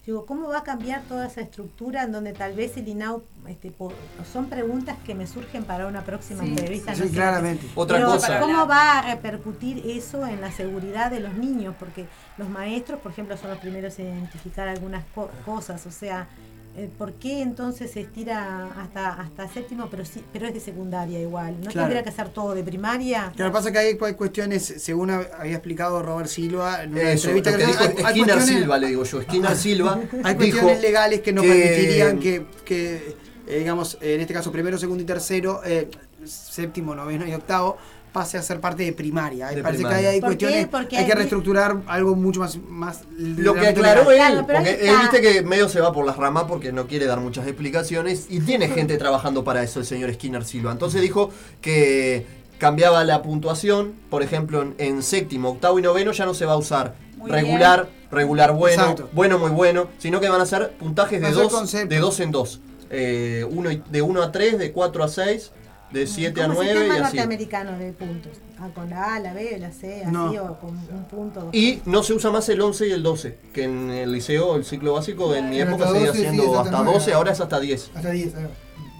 Digo, ¿cómo va a cambiar toda esa estructura en donde tal vez el INAU, este, po- son preguntas que me surgen para una próxima Sí, entrevista? no Sí, sé, claramente. Otra pero cosa. ¿cómo va a repercutir eso en la seguridad de los niños? Porque los maestros, por ejemplo, son los primeros en identificar algunas co- cosas. O sea, eh, ¿por qué entonces se estira hasta hasta séptimo, pero sí, pero es de secundaria igual? ¿No Claro. tendría que ser todo de primaria? Lo que pasa es que hay, hay cuestiones, según ha- había explicado Robert Silva en una Eso, entrevista que que dijo hay- hay Skinner Silva, le digo yo. Skinner Silva Hay cuestiones legales que no que- permitirían que, que, eh, digamos, en este caso primero, segundo y tercero, eh, séptimo, noveno y octavo, pase a ser parte de primaria. De parece primaria. que hay ¿Por qué? cuestiones, Porque hay que reestructurar algo mucho más... más Lo que aclaró él, Claro, porque él viste que medio se va por las ramas porque no quiere dar muchas explicaciones y tiene gente trabajando para eso el señor Skinner Silva. Entonces dijo que cambiaba la puntuación, por ejemplo, en, en séptimo, octavo y noveno ya no se va a usar Muy regular, regular bueno, Exacto. bueno muy bueno, sino que van a ser puntajes de dos, de dos en dos. Eh, uno y- de 1 a 3, de 4 a 6, de 7 a Como 9 y sistema así. norteamericano de puntos. Ah, con la A, la B, la C, así, No. o con un punto. dos Y no se usa más el 11 y el 12, que en el liceo, el ciclo básico, en mi Pero época seguía 12 sí, siendo es hasta hasta nueve. 12, ahora es hasta 10. Hasta 10, ahí va.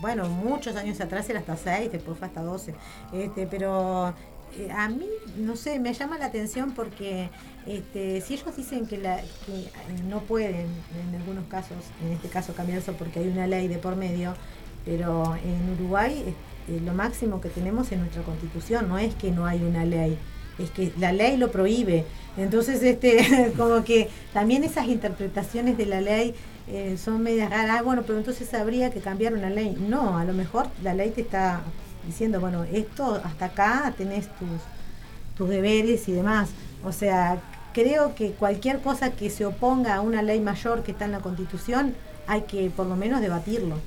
bueno, muchos años atrás era hasta 6, después fue hasta 12. Este, pero eh, a mí, no sé, me llama la atención porque este, si ellos dicen que, la, que eh, no pueden, en algunos casos, en este caso cambiar eso porque hay una ley de por medio, pero en Uruguay eh, lo máximo que tenemos es nuestra constitución, no es que no hay una ley, es que la ley lo prohíbe. Entonces, este, como que también esas interpretaciones de la ley eh, son medias raras. Ah, bueno, pero entonces habría que cambiar una ley. No, a lo mejor la ley te está diciendo, bueno, esto hasta acá tenés tus, tus deberes y demás. O sea, creo que cualquier cosa que se oponga a una ley mayor que está en la Constitución, hay que por lo menos debatirlo.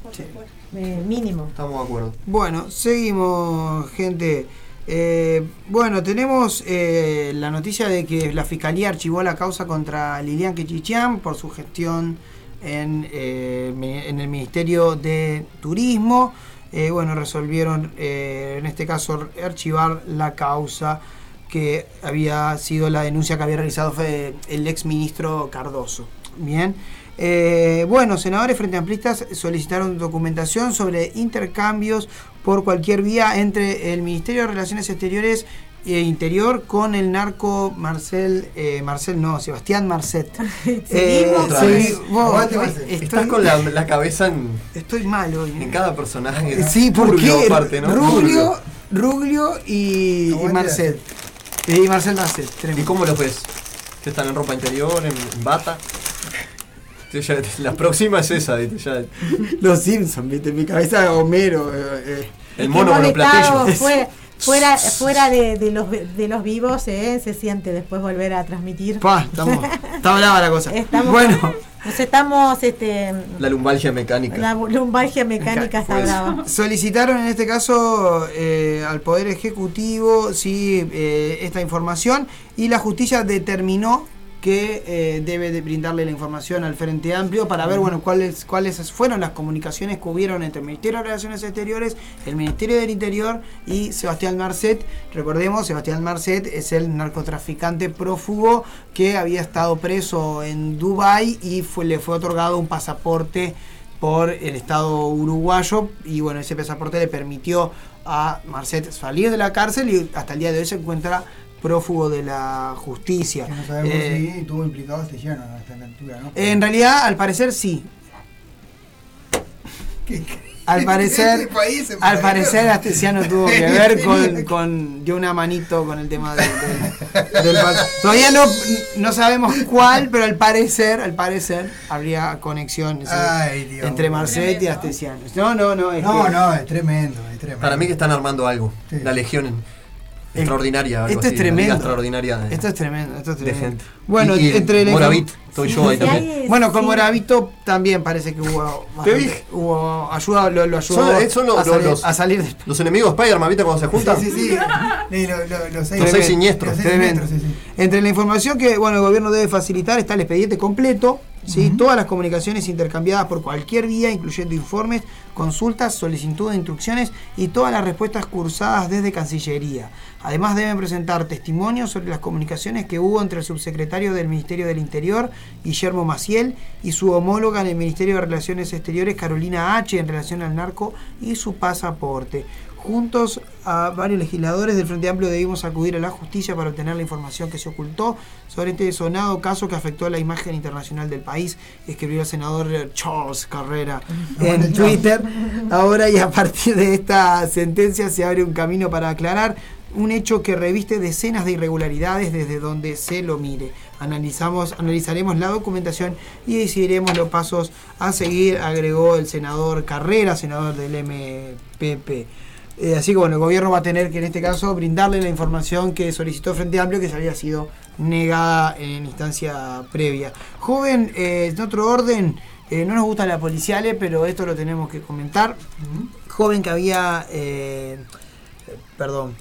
Eh, mínimo. Estamos de acuerdo. Bueno, seguimos, gente. Eh, bueno, tenemos eh, la noticia de que la Fiscalía archivó la causa contra Lilian Quechichian por su gestión en, eh, en el Ministerio de Turismo. Eh, bueno, resolvieron eh, en este caso archivar la causa que había sido la denuncia que había realizado el ex ministro Cardoso. Bien. Eh, bueno, senadores frente amplistas solicitaron documentación sobre intercambios por cualquier vía entre el Ministerio de Relaciones Exteriores e Interior con el narco Marcel, eh, Marcel no, Sebastián Marcet. Eh, sí, vos, estoy, Estás con la, la cabeza en, estoy mal hoy. en cada personaje. Sí, porque aparte, ¿no? Ruglio, y, y. Marcet. Y Marcel Marcet, ¿Y tremendo. cómo los ves? ¿Que están en ropa interior, en, en bata? Ya- la próxima es esa, ¿viste? Ya, Los Simpsons, viste, en mi cabeza Homero. eh, eh. el mono monoplatillo. Fuera, fuera, fuera de, de los, de los vivos, eh, se siente después volver a transmitir. Pa, estamos, está brava la cosa. Estamos, bueno, Nos estamos, este, La lumbalgia mecánica. la lumbalgia mecánica está Pues. brava. solicitaron en este caso eh, al Poder Ejecutivo sí, eh, esta información y la justicia determinó que eh, debe de brindarle la información al Frente Amplio para ver bueno cuáles cuáles fueron las comunicaciones que hubieron entre el Ministerio de Relaciones Exteriores, el Ministerio del Interior y Sebastián Marcet. Recordemos, Sebastián Marcet es el narcotraficante prófugo que había estado preso en Dubái y fue, le fue otorgado un pasaporte por el Estado uruguayo y bueno, ese pasaporte le permitió a Marcet salir de la cárcel y hasta el día de hoy se encuentra prófugo de la justicia. No sabemos Eh, si estuvo implicado este llano a esta altura, ¿no? en realidad, al parecer sí. ¿Qué- Al parecer, Este país al parecer. Astesiano tuvo que ver con, con dio una manito con el tema del, del- del Todavía no, no sabemos cuál, pero al parecer, al parecer, habría conexión sí, Ay, Dios. entre Marcet y Astesiano. No, no, no. es No, que- no, es tremendo, es tremendo. Para mí que están armando algo. Sí. La legión en- extraordinaria. algo Esto es así, tremendo. extraordinaria de, Esto es tremendo, esto es de tremendo. gente. Bueno, Y- y entre la Moravit, estoy yo ahí también. Bueno, con sí. Moravito también parece que hubo bastante- dije. hubo ayuda, lo, lo ayudó Son- eh, son los- a, salir, los- a salir de- Los enemigos de Spider-Man, ¿viste cuando se juntan? Sí, sí, sí. Sí, lo- lo- los seis, Los seis siniestros. Los seis Tremendo. siniestros, sí, sí. Entre la información que bueno, el gobierno debe facilitar está el expediente completo, ¿sí? todas las comunicaciones intercambiadas por cualquier vía, incluyendo informes, consultas, solicitud de instrucciones y todas las respuestas cursadas desde Cancillería. Además deben presentar testimonios sobre las comunicaciones que hubo entre el subsecretario del Ministerio del Interior, Guillermo Maciel, y su homóloga en el Ministerio de Relaciones Exteriores, Carolina H., en relación al narco y su pasaporte. Juntos a varios legisladores del Frente Amplio debimos acudir a la justicia para obtener la información que se ocultó sobre este sonado caso que afectó la imagen internacional del país, escribió el senador Charles Carrera en Twitter. Ahora y a partir de esta sentencia se abre un camino para aclarar un hecho que reviste decenas de irregularidades desde donde se lo mire. Analizamos, analizaremos la documentación y decidiremos los pasos a seguir, agregó el senador Carrera, senador del MPP. Eh, así que bueno, el gobierno va a tener que en este caso brindarle la información que solicitó Frente Amplio que se había sido negada en instancia previa. Joven, eh, en otro orden, eh, no nos gusta la policiale, pero esto lo tenemos que comentar. Joven que había... perdón,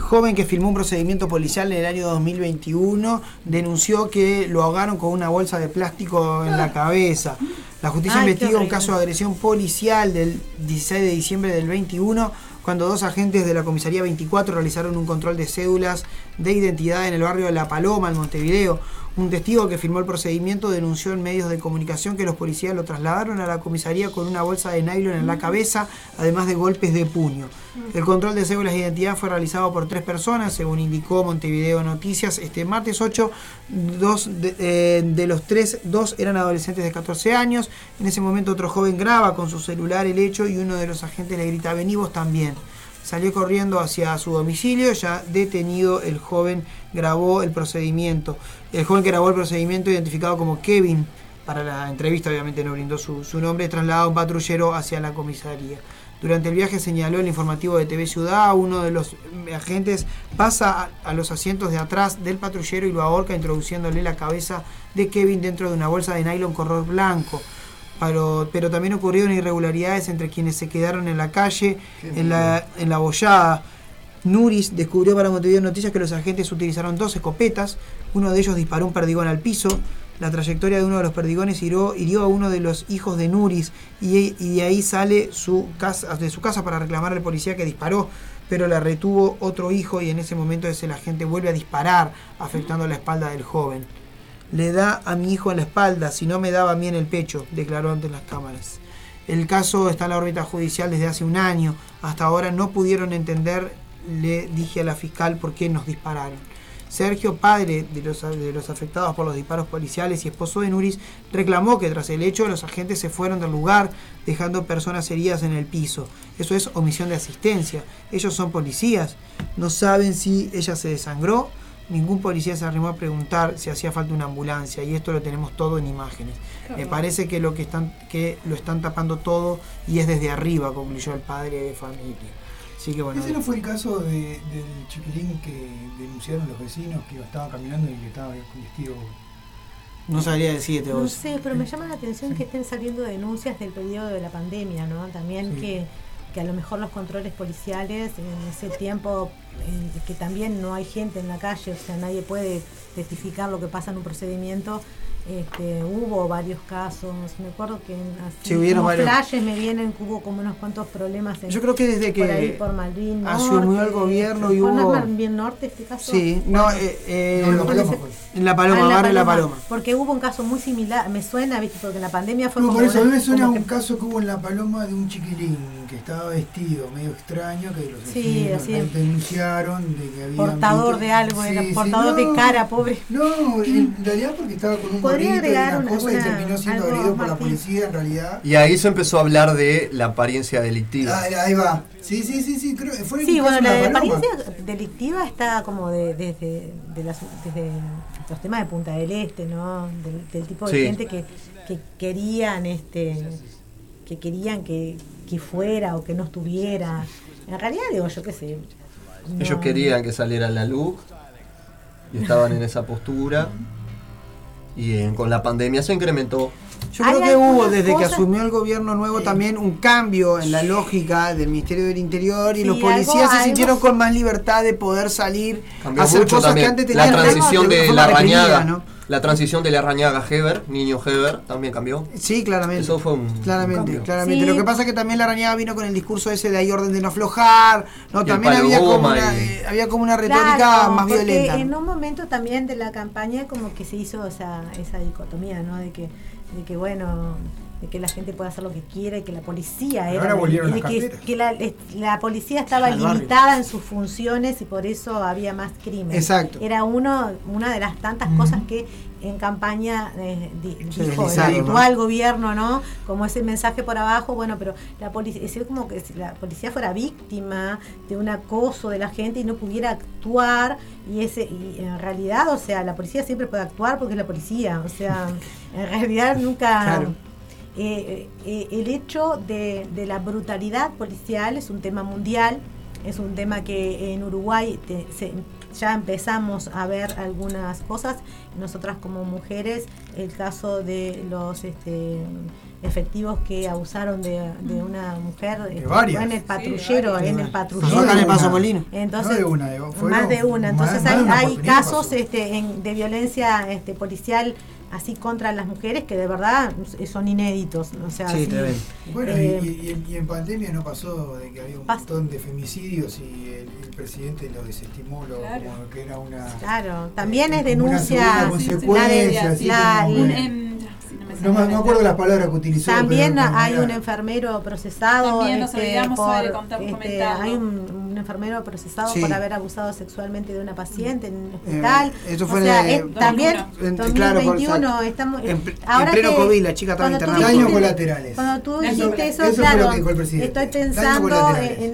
joven que filmó un procedimiento policial en el año 2021 denunció que lo ahogaron con una bolsa de plástico en la cabeza. La justicia Ay, investiga un caso de agresión policial del 16 de diciembre del 21 cuando dos agentes de la comisaría 24 realizaron un control de cédulas de identidad en el barrio de La Paloma, en Montevideo. Un testigo que firmó el procedimiento denunció en medios de comunicación que los policías lo trasladaron a la comisaría con una bolsa de nylon en la cabeza, además de golpes de puño. El control de cédulas de identidad fue realizado por tres personas, según indicó Montevideo Noticias. Este martes 8, dos de, eh, de los tres, dos eran adolescentes de 14 años. En ese momento otro joven graba con su celular el hecho y uno de los agentes le grita, vení vos también. Salió corriendo hacia su domicilio, ya detenido el joven grabó el procedimiento. El joven que grabó el procedimiento, identificado como Kevin, para la entrevista obviamente no brindó su, su nombre, trasladado a un patrullero hacia la comisaría. Durante el viaje señaló el informativo de TV Ciudad, uno de los agentes pasa a, a los asientos de atrás del patrullero y lo ahorca introduciéndole la cabeza de Kevin dentro de una bolsa de nylon color blanco. Pero, pero también ocurrieron irregularidades entre quienes se quedaron en la calle, en la, en la bollada. Nuris descubrió para Montevideo Noticias que los agentes utilizaron dos escopetas, uno de ellos disparó un perdigón al piso, la trayectoria de uno de los perdigones hirió, hirió a uno de los hijos de Nuris y, de ahí sale su casa, de su casa para reclamar al policía que disparó, pero la retuvo otro hijo y en ese momento es el agente vuelve a disparar, afectando la espalda del joven. Le da a mi hijo en la espalda, si no me daba a mí en el pecho, declaró ante las cámaras. El caso está en la órbita judicial desde hace un año. Hasta ahora no pudieron entender, le dije a la fiscal, por qué nos dispararon. Sergio, padre de los, de los afectados por los disparos policiales y esposo de Nuris, reclamó que tras el hecho los agentes se fueron del lugar dejando personas heridas en el piso. Eso es omisión de asistencia. Ellos son policías. No saben si ella se desangró. Ningún policía se arrimó a preguntar si hacía falta una ambulancia y esto lo tenemos todo en imágenes. Me parece que lo que están que lo están tapando todo y es desde arriba, concluyó el padre de familia. Así que bueno, ¿Ese no fue el caso de- del chiquilín que denunciaron los vecinos que estaba caminando y que estaba vestido? no sabría decirte No vos. sé, pero me llama la atención que estén saliendo denuncias del periodo de la pandemia, ¿no? También Sí. que, que a lo mejor los controles policiales en ese tiempo eh, que también no hay gente en la calle, o sea, nadie puede testificar lo que pasa en un procedimiento. Este, hubo varios casos, me acuerdo que en así, Sí, hubieron como varios. flashes me vienen que hubo como unos cuantos problemas en, Yo creo que desde por ahí que por Malvin asumió Norte, el gobierno y ¿fue hubo- Malvin Norte este caso? Sí, no, eh, eh, No, la paloma en la Paloma, Ah, en barrio La Paloma. Porque hubo un caso muy similar, me suena, ¿viste? porque en la pandemia fue No, como por eso a mí me suena un que- caso que hubo en La Paloma de un chiquilín que estaba vestido medio extraño, que los Sí, vecinos así. denunciaron de que había... portador de algo, era portador de cara, pobre. No, en realidad porque estaba con un Podría gorrito y agregar una una- cosa y terminó siendo agredido por la policía en realidad. Y ahí se empezó a hablar de la apariencia delictiva. Ah, ahí va. Sí, sí, sí, sí, creo fue Sí, bueno, la apariencia delictiva está como de, desde de las, desde los temas de Punta del Este, ¿no? Del, del tipo de Sí. gente que, que querían, este, que querían que, que fuera o que no estuviera. En realidad, digo, yo qué sé. Ellos querían que saliera la luz y estaban en esa postura. Y con la pandemia se incrementó. Yo creo que hubo, desde que asumió el gobierno nuevo, también un cambio en la lógica del Ministerio del Interior y Sí, los policías algo- se algo- sintieron con más libertad de poder salir Cambió a hacer cosas también. que antes la tenían transición de la ¿no? La transición de la rañaga Heber, niño Heber, también cambió. Sí, claramente. Eso fue un claramente, cambio. claramente. Sí. Lo que pasa es que también la arañada vino con el discurso ese de hay orden de no aflojar, ¿no? Y También palo había como, una, y- eh, había como una retórica Claro, más violenta. En un momento también de la campaña como que se hizo esa, esa dicotomía, ¿no? De que, de que bueno, de que la gente puede hacer lo que quiera y que la policía Pero era ahora volvieron y de las que, que la, policía estaba Al barrio. limitada en sus funciones y por eso había más crimen. Exacto. Era uno una de las tantas cosas que en campaña eh, di- dijo el actual gobierno, ¿no? Como ese mensaje por abajo, bueno, pero la policía, es como que si la policía fuera víctima de un acoso de la gente y no pudiera actuar y ese y en realidad, o sea, la policía siempre puede actuar porque es la policía, o sea, en realidad nunca Claro. Eh, eh, el hecho de, de la brutalidad policial es un tema mundial, es un tema que en Uruguay te- se- ya empezamos a ver algunas cosas. Nosotras como mujeres, el caso de los este, efectivos que abusaron de, de una mujer este, en el patrullero, en el patrullero. en. Entonces, No de una, de- más de una. Entonces más- hay, más de una hay casos este, en- de violencia este, policial así contra las mujeres que de verdad son inéditos. O sea, Sí, así. Bueno, eh, y, y en, y en pandemia no pasó de que había un Pas- montón de femicidios y el, el presidente lo desestimó lo, Claro. como que era una... Claro, también eh, es denuncia. segunda Sí, sí, consecuencia, la- así la- Un, em, sí, no me no, acuerdo las palabras que utilizó. También hay un enfermero procesado. También nos este, olvidamos por, sobre contar- este, hay un, un enfermero procesado Sí. por haber abusado sexualmente de una paciente en un hospital. Eh, eso O fue en sea, el- es- también en- claro, por- 2021 estamos En pl- en ahora pleno que- COVID, la chica estaba cuando tú internada. Daños dijiste- colaterales. Cuando tú dijiste eso, Eso fue claro, lo que dijo el presidente. estoy pensando en,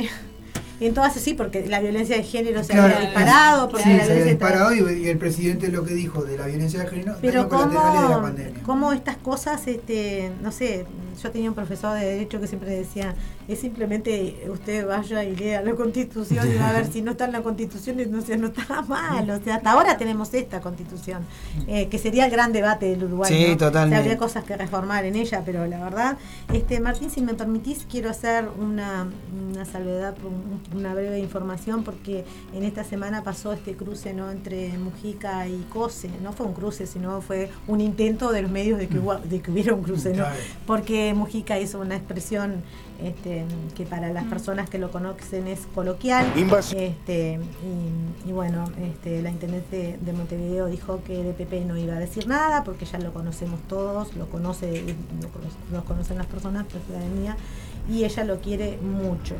en, en todo eso, sí, porque la violencia de género se Claro, había disparado, porque Sí, la se había disparado y, y el presidente lo que dijo de la violencia de género, pero colaterales de la cómo, pandemia. cómo estas cosas, este, no sé, yo tenía un profesor de Derecho que siempre decía, es simplemente usted vaya y lea la Constitución y va a ver si no está en la Constitución, entonces no está mal. O sea, hasta ahora tenemos esta Constitución, eh, que sería el gran debate del Uruguay. Sí, ¿no? totalmente. O sea, habría cosas que reformar en ella, pero la verdad, este Martín, si me permitís, quiero hacer una, una salvedad, un- una breve información, porque en esta semana pasó este cruce no entre Mujica y Cose. No fue un cruce, sino fue un intento de los medios de que, hubo- de que hubiera un cruce, ¿no? Claro. Mujica hizo una expresión este, que para las personas que lo conocen es coloquial. Este, y, y bueno, este, la intendente de Montevideo dijo que de PP no iba a decir nada porque ya lo conocemos todos, lo conoce, lo, lo conocen las personas, la ciudadanía, y ella lo quiere mucho.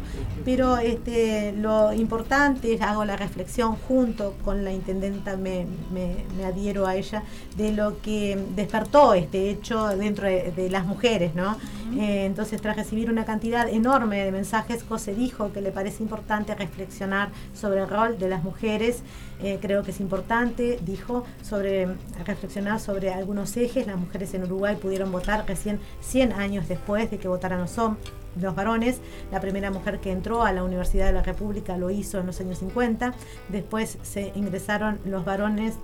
Pero este, lo importante, es, hago la reflexión junto con la intendenta, me, me- me adhiero a ella, de lo que despertó este hecho dentro de, de las mujeres, ¿no? Eh, entonces, tras recibir una cantidad enorme de mensajes, José dijo que le parece importante reflexionar sobre el rol de las mujeres. Eh, creo que es importante, dijo, sobre reflexionar sobre algunos ejes. Las mujeres en Uruguay pudieron votar recién 100 años después de que votaran los hombres los varones. La primera mujer que entró a la Universidad de la República lo hizo en los años 50. Después se ingresaron los varones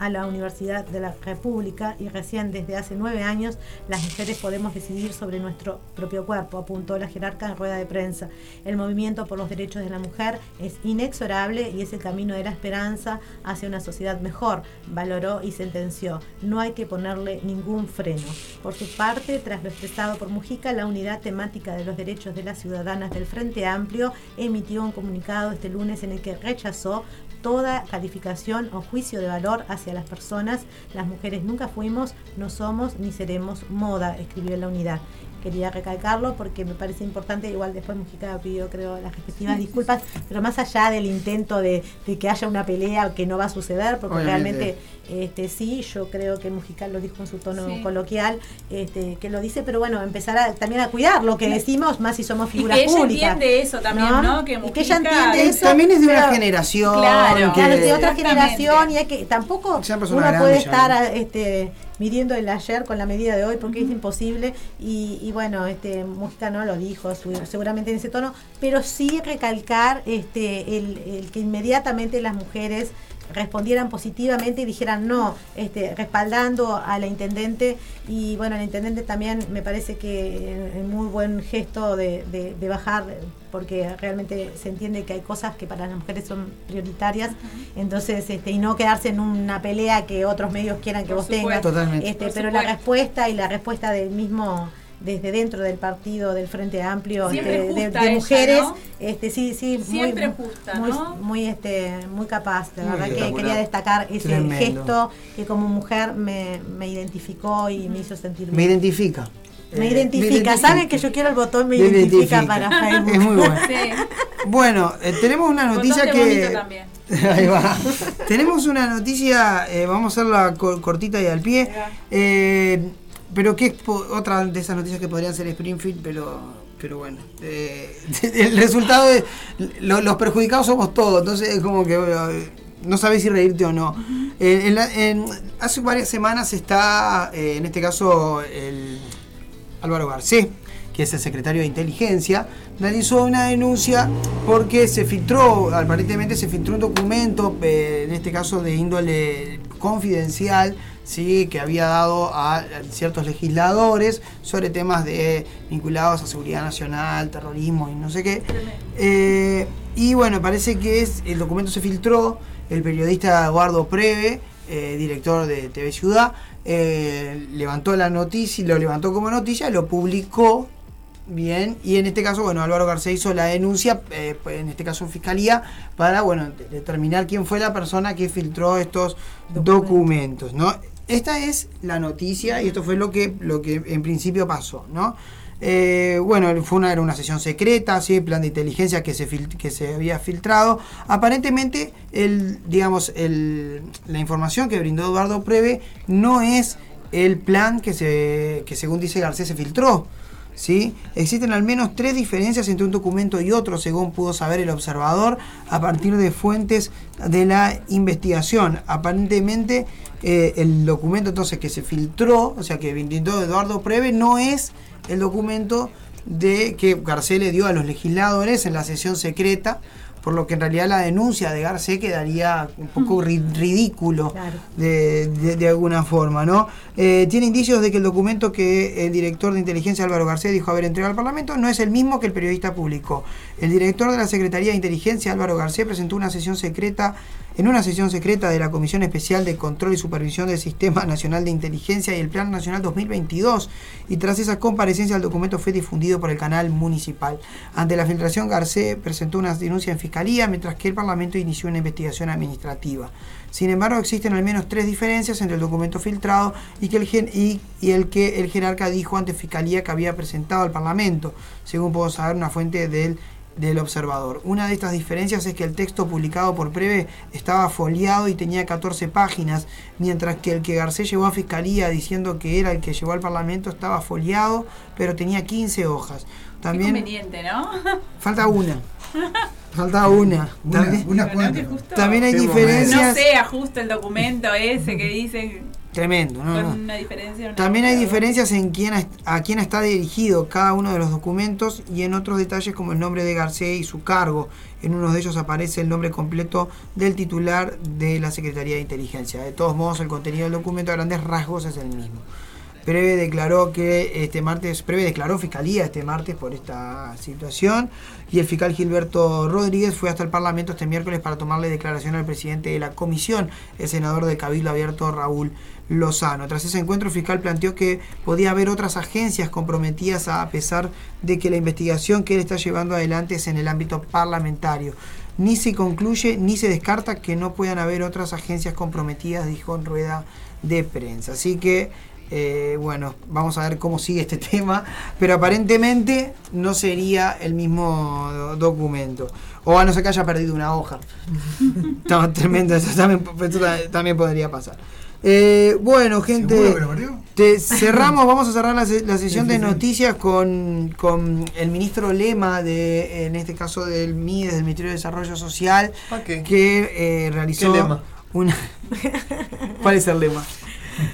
a la Universidad de la República y recién desde hace nueve años las mujeres podemos decidir sobre nuestro propio cuerpo, apuntó la jerarca en rueda de prensa. El movimiento por los derechos de la mujer es inexorable y es el camino de la esperanza hacia una sociedad mejor, valoró y sentenció. No hay que ponerle ningún freno. Por su parte, tras lo expresado por Mujica, la unidad temática de los derechos de las ciudadanas del Frente Amplio emitió un comunicado este lunes en el que rechazó toda calificación o juicio de valor hacia las personas. Las mujeres nunca fuimos, no somos ni seremos moda, escribió la unidad. Quería recalcarlo porque me parece importante, igual después Mujica pidió creo las respectivas disculpas, pero más allá del intento de, de que haya una pelea que no va a suceder, porque Obviamente. realmente este sí, yo creo que Mujica lo dijo en su tono Sí. coloquial, este, que lo dice, pero bueno, empezar a, también a cuidar lo que decimos, más si somos Y figuras que ella públicas. entiende eso también, ¿no? Que, Y que ella Mujica- entiende eso. También es de una generación Claro. que... Claro, es de otra generación y hay que tampoco uno puede estar este, midiendo el ayer con la medida de hoy porque es imposible. Y, y bueno, este Mujica no lo dijo su- seguramente en ese tono, pero sí recalcar este el, el que inmediatamente las mujeres respondieran positivamente y dijeran no, este, respaldando a la intendente y bueno, la intendente también me parece que en muy buen gesto de, de- de bajar porque realmente se entiende que hay cosas que para las mujeres son prioritarias, entonces este, y no quedarse en una pelea que otros medios quieran que Por vos tengas. Totalmente. este, Por pero la respuesta y la respuesta del mismo desde dentro del partido del Frente Amplio este, de, justa de ella, mujeres ¿no? este sí sí muy- Siempre muy, justa, muy, ¿no? muy, este muy capaz de Muy verdad que quería destacar ese Tremendo. gesto que como mujer me, me identificó y me hizo sentir Me identifica. Me Eh, identifica, saben que yo quiero el botón me Me identifica, identifica. para Facebook. Es muy bueno. Sí. Bueno, eh, tenemos una noticia Botón que... Ahí va. Tenemos una noticia, eh, vamos a hacerla co- cortita y al pie, eh, pero que es otra de esas noticias que podrían ser Springfield, pero, pero bueno, eh, el resultado es, lo- los perjudicados somos todos, entonces es como que no sabes si reírte o no. Eh, en la- en- hace varias semanas está, eh, en este caso, el Álvaro Garcés, que es el secretario de Inteligencia, realizó una denuncia porque se filtró, aparentemente se filtró un documento, eh, en este caso de índole confidencial, ¿sí? que había dado a ciertos legisladores sobre temas de vinculados a seguridad nacional, terrorismo y no sé qué. Eh, y bueno, parece que es, el documento se filtró, el periodista Eduardo Preve, eh, director de TV Ciudad, eh, levantó la noticia, lo levantó como noticia, lo publicó bien, y en este caso, bueno, Álvaro García hizo la denuncia, eh, en este caso en fiscalía, para, bueno, de- determinar quién fue la persona que filtró estos documentos, ¿no? Esta es la noticia y esto fue lo que, lo que en principio pasó, ¿no? Eh, bueno, fue una, era una sesión secreta, ¿sí? plan de inteligencia que se, que se había filtrado. Aparentemente, el, digamos, el, la información que brindó Eduardo Preve no es el plan que, se, que según dice Garcés se filtró. Existen al menos tres diferencias entre un documento y otro, según pudo saber el observador, a partir de fuentes de la investigación. Aparentemente, eh, el documento entonces que se filtró, o sea, que brindó Eduardo Preve, no es el documento de que Garcés le dio a los legisladores en la sesión secreta, por lo que en realidad la denuncia de Garcés quedaría un poco ri- ridículo Claro. de, de- de alguna forma, ¿no? Eh, tiene indicios de que el documento que el director de inteligencia Álvaro Garcés dijo haber entregado al Parlamento no es el mismo que el periodista publicó. El director de la Secretaría de Inteligencia Álvaro Garcés presentó una sesión secreta en una sesión secreta de la Comisión Especial de Control y Supervisión del Sistema Nacional de Inteligencia y el Plan Nacional 2022 y tras esa comparecencia el documento fue difundido por el canal municipal. Ante la filtración Garcés presentó una denuncia en Fiscalía mientras que el Parlamento inició una investigación administrativa. Sin embargo, existen al menos tres diferencias entre el documento filtrado y el que el jerarca dijo ante Fiscalía que había presentado al Parlamento, según puedo saber una fuente del, del observador. Una de estas diferencias es que el texto publicado por Preve estaba foliado y tenía 14 páginas, mientras que el que Garcés llevó a Fiscalía diciendo que era el que llevó al Parlamento estaba foliado, pero tenía 15 hojas. Qué También conveniente, ¿no? falta una. Falta una. Una, También, justo- también hay diferencias. No sé, ajusta el documento ese que dicen Tremendo, ¿no? con no. una diferencia. una También hay diferencias en quién, a quién está dirigido cada uno de los documentos y en otros detalles como el nombre de Garcés y su cargo. En uno de ellos aparece el nombre completo del titular de la Secretaría de Inteligencia. De todos modos, el contenido del documento a grandes rasgos es el mismo. Preve declaró que este martes, Preve declaró fiscalía este martes por esta situación y el fiscal Gilberto Rodríguez fue hasta el Parlamento este miércoles para tomarle declaración al presidente de la comisión, el senador de Cabildo Abierto Raúl Lozano. Tras ese encuentro, el fiscal planteó que podía haber otras agencias comprometidas a pesar de que la investigación que él está llevando adelante es en el ámbito parlamentario. Ni se concluye ni se descarta que no puedan haber otras agencias comprometidas, dijo en rueda de prensa. Así que, eh, bueno, vamos a ver cómo sigue este tema, pero aparentemente no sería el mismo do- documento. O a no ser que haya perdido una hoja. No, tremendo, eso también, eso ta- también podría pasar. Eh, bueno, gente. Te cerramos, vamos a cerrar la, se- la sesión de noticias con, con el ministro Lema, de, en este caso del MIDES, del Ministerio de Desarrollo Social, ¿Para qué? que eh, realizó ¿Qué lema? una... ¿Cuál es el lema?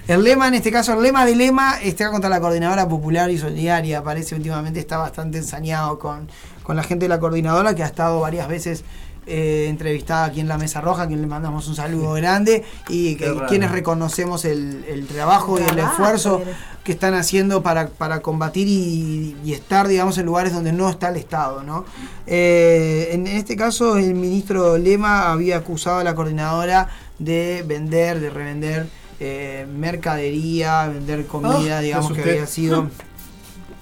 El lema, en este caso, el lema de lema está contra la Coordinadora Popular y Solidaria. Parece últimamente está bastante ensañado con, con la gente de la coordinadora que ha estado varias veces eh, entrevistada aquí en la Mesa Roja, a quien le mandamos un saludo grande y que, quienes reconocemos el, el trabajo y el Trabajo, esfuerzo que están haciendo para, para combatir y, y estar, digamos, en lugares donde no está el Estado, ¿no? Eh, en este caso, el ministro Lema había acusado a la coordinadora de vender, de revender eh, mercadería, vender comida, Ah, digamos, que había sido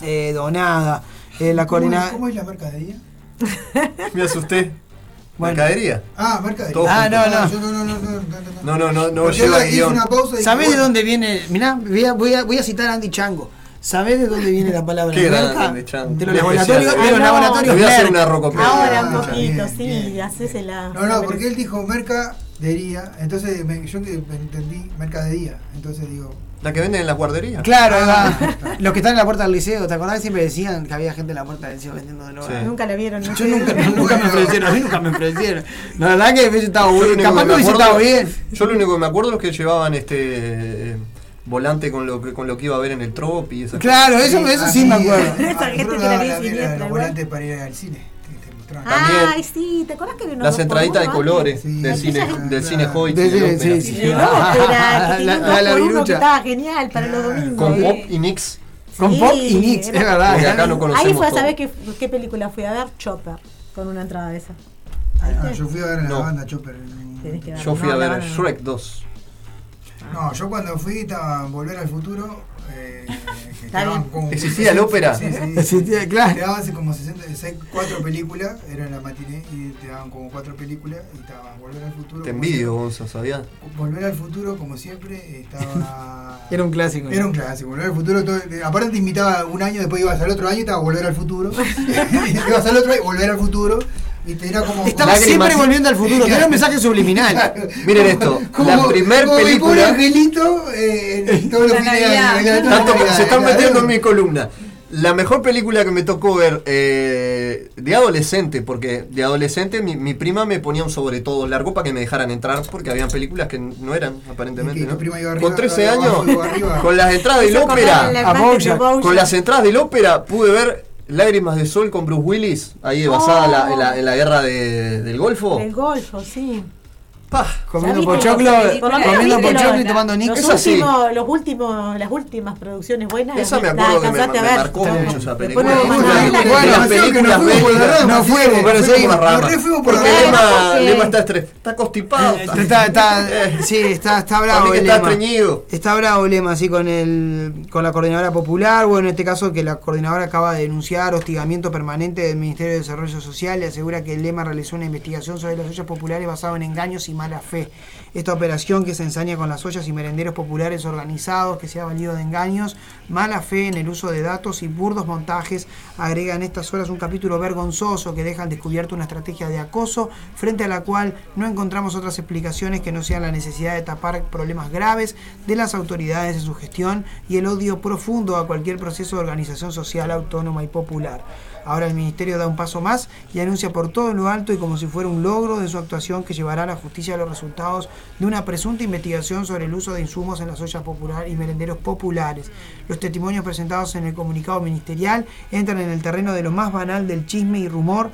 donada. La ¿Cómo, coordinadora... ¿Cómo es la mercadería? Me asusté. Bueno. ¿Mercadería? Ah, mercadería. Todo Ah, no, no. yo no, no, no, no, no, no. No, no, no, no Porque lleva guion. ¿Sabés de dónde viene? Mirá, voy a, voy a- voy a citar a Andy Chango. ¿Sabés de dónde viene la palabra Qué merca? grande, Andy Chango. De los laboratorios, de los voy a hacer una rocopera. Ahora un poquito, sí, hacésela. No, no, porque él dijo mercadería, entonces me- yo que entendí mercadería, entonces digo, La que venden en las guarderías. Claro, Ah. los que están en la puerta del liceo, ¿te acordás que siempre decían que había gente en la puerta del liceo vendiendo droga? Sí. Nunca la vieron. ¿no? Yo nunca, nunca me ofrecieron, a mí nunca me ofrecieron. La verdad que hubiese estado bien, capaz que hubiese estado bien. Yo lo único que me acuerdo es que llevaban este eh, volante con lo que con lo que iba a ver en el trop y esas Claro, eso, eso sí me acuerdo. Ah, Esa gente que la- la- los igual. volantes para ir al cine. Ay, sí, ¿te acuerdas que Las entraditas de colores Sí. del cine del cine Hoyt De- de sí, sí. Tenía La- la- la virucha. estaba genial para los domingos. Con Sí. Pop y Nix. Con Sí, Pop y Nix, es verdad. Acá no conocemos Ahí fue a todo. saber qué, qué película fui a ver, Chopper, con una entrada de esa. Ah, yo fui a ver a la No. banda Chopper. Yo fui No, a ver Shrek 2. No, yo cuando fui estaba en Volver al Futuro. Eh, que como- ¿Existía el ópera? Sí, sí. Existía, Te claro. daban así como 60, seis- cuatro películas, era en la matiné, y te daban como cuatro películas y estaba Volver al Futuro. Te envidio. Gonza, ¿sabías? Volver al Futuro, como siempre, estaba. Era un clásico. Era un clásico, Volver al Futuro. todo- aparte te invitaba un año, después ibas al otro año y estaba Volver al Futuro. ibas al otro año, Volver al Futuro. Y te era como. Estaba Lágrimas. siempre volviendo al futuro, era un mensaje subliminal. Miren esto, Como- la primer como mi película. angelito eh, en todos los fines se están metiendo en mi columna. La mejor película que me tocó ver eh, de adolescente, porque de adolescente mi, mi prima me ponía un sobre todo largo para que me dejaran entrar, porque habían películas que no eran, aparentemente. ¿Y que ¿no? tu prima iba Con arriba, 13 abajo, años, con las entradas del ópera, con las entradas del ópera pude ver Lágrimas de Sol con Bruce Willis, ahí basada en, la, en la- guerra de- del Golfo. El golfo, sí. Comiendo pochoclo, comiendo pochoclo y tomando nick. Los sí. últimos, los últimos, las últimas producciones buenas. Esa me acuerdo que me, marcó mucho esa película. No Bueno, No fuimos, pero seguimos. re fuimos por la. Lema, está, estre- está constipado. Está, está, está- sí, está, está bravo el está lema. estreñido. Está bravo Lema, así con el con la coordinadora popular, bueno, en este caso que la coordinadora acaba de denunciar hostigamiento permanente del Ministerio de Desarrollo Social y asegura que el Lema realizó una investigación sobre las ollas populares basado en engaños y mala fe. Esta operación que se ensaña con las ollas y merenderos populares organizados, que se ha valido de engaños, mala fe en el uso de datos y burdos montajes, agrega en estas horas un capítulo vergonzoso que deja descubierto una estrategia de acoso frente a la cual no encontramos otras explicaciones que no sean la necesidad de tapar problemas graves de las autoridades en su gestión y el odio profundo a cualquier proceso de organización social autónoma y popular. Ahora el Ministerio da un paso más y anuncia por todo lo alto y como si fuera un logro de su actuación que llevará a la justicia los resultados de una presunta investigación sobre el uso de insumos en las ollas populares y merenderos populares. Los testimonios presentados en el comunicado ministerial entran en el terreno de lo más banal del chisme y rumor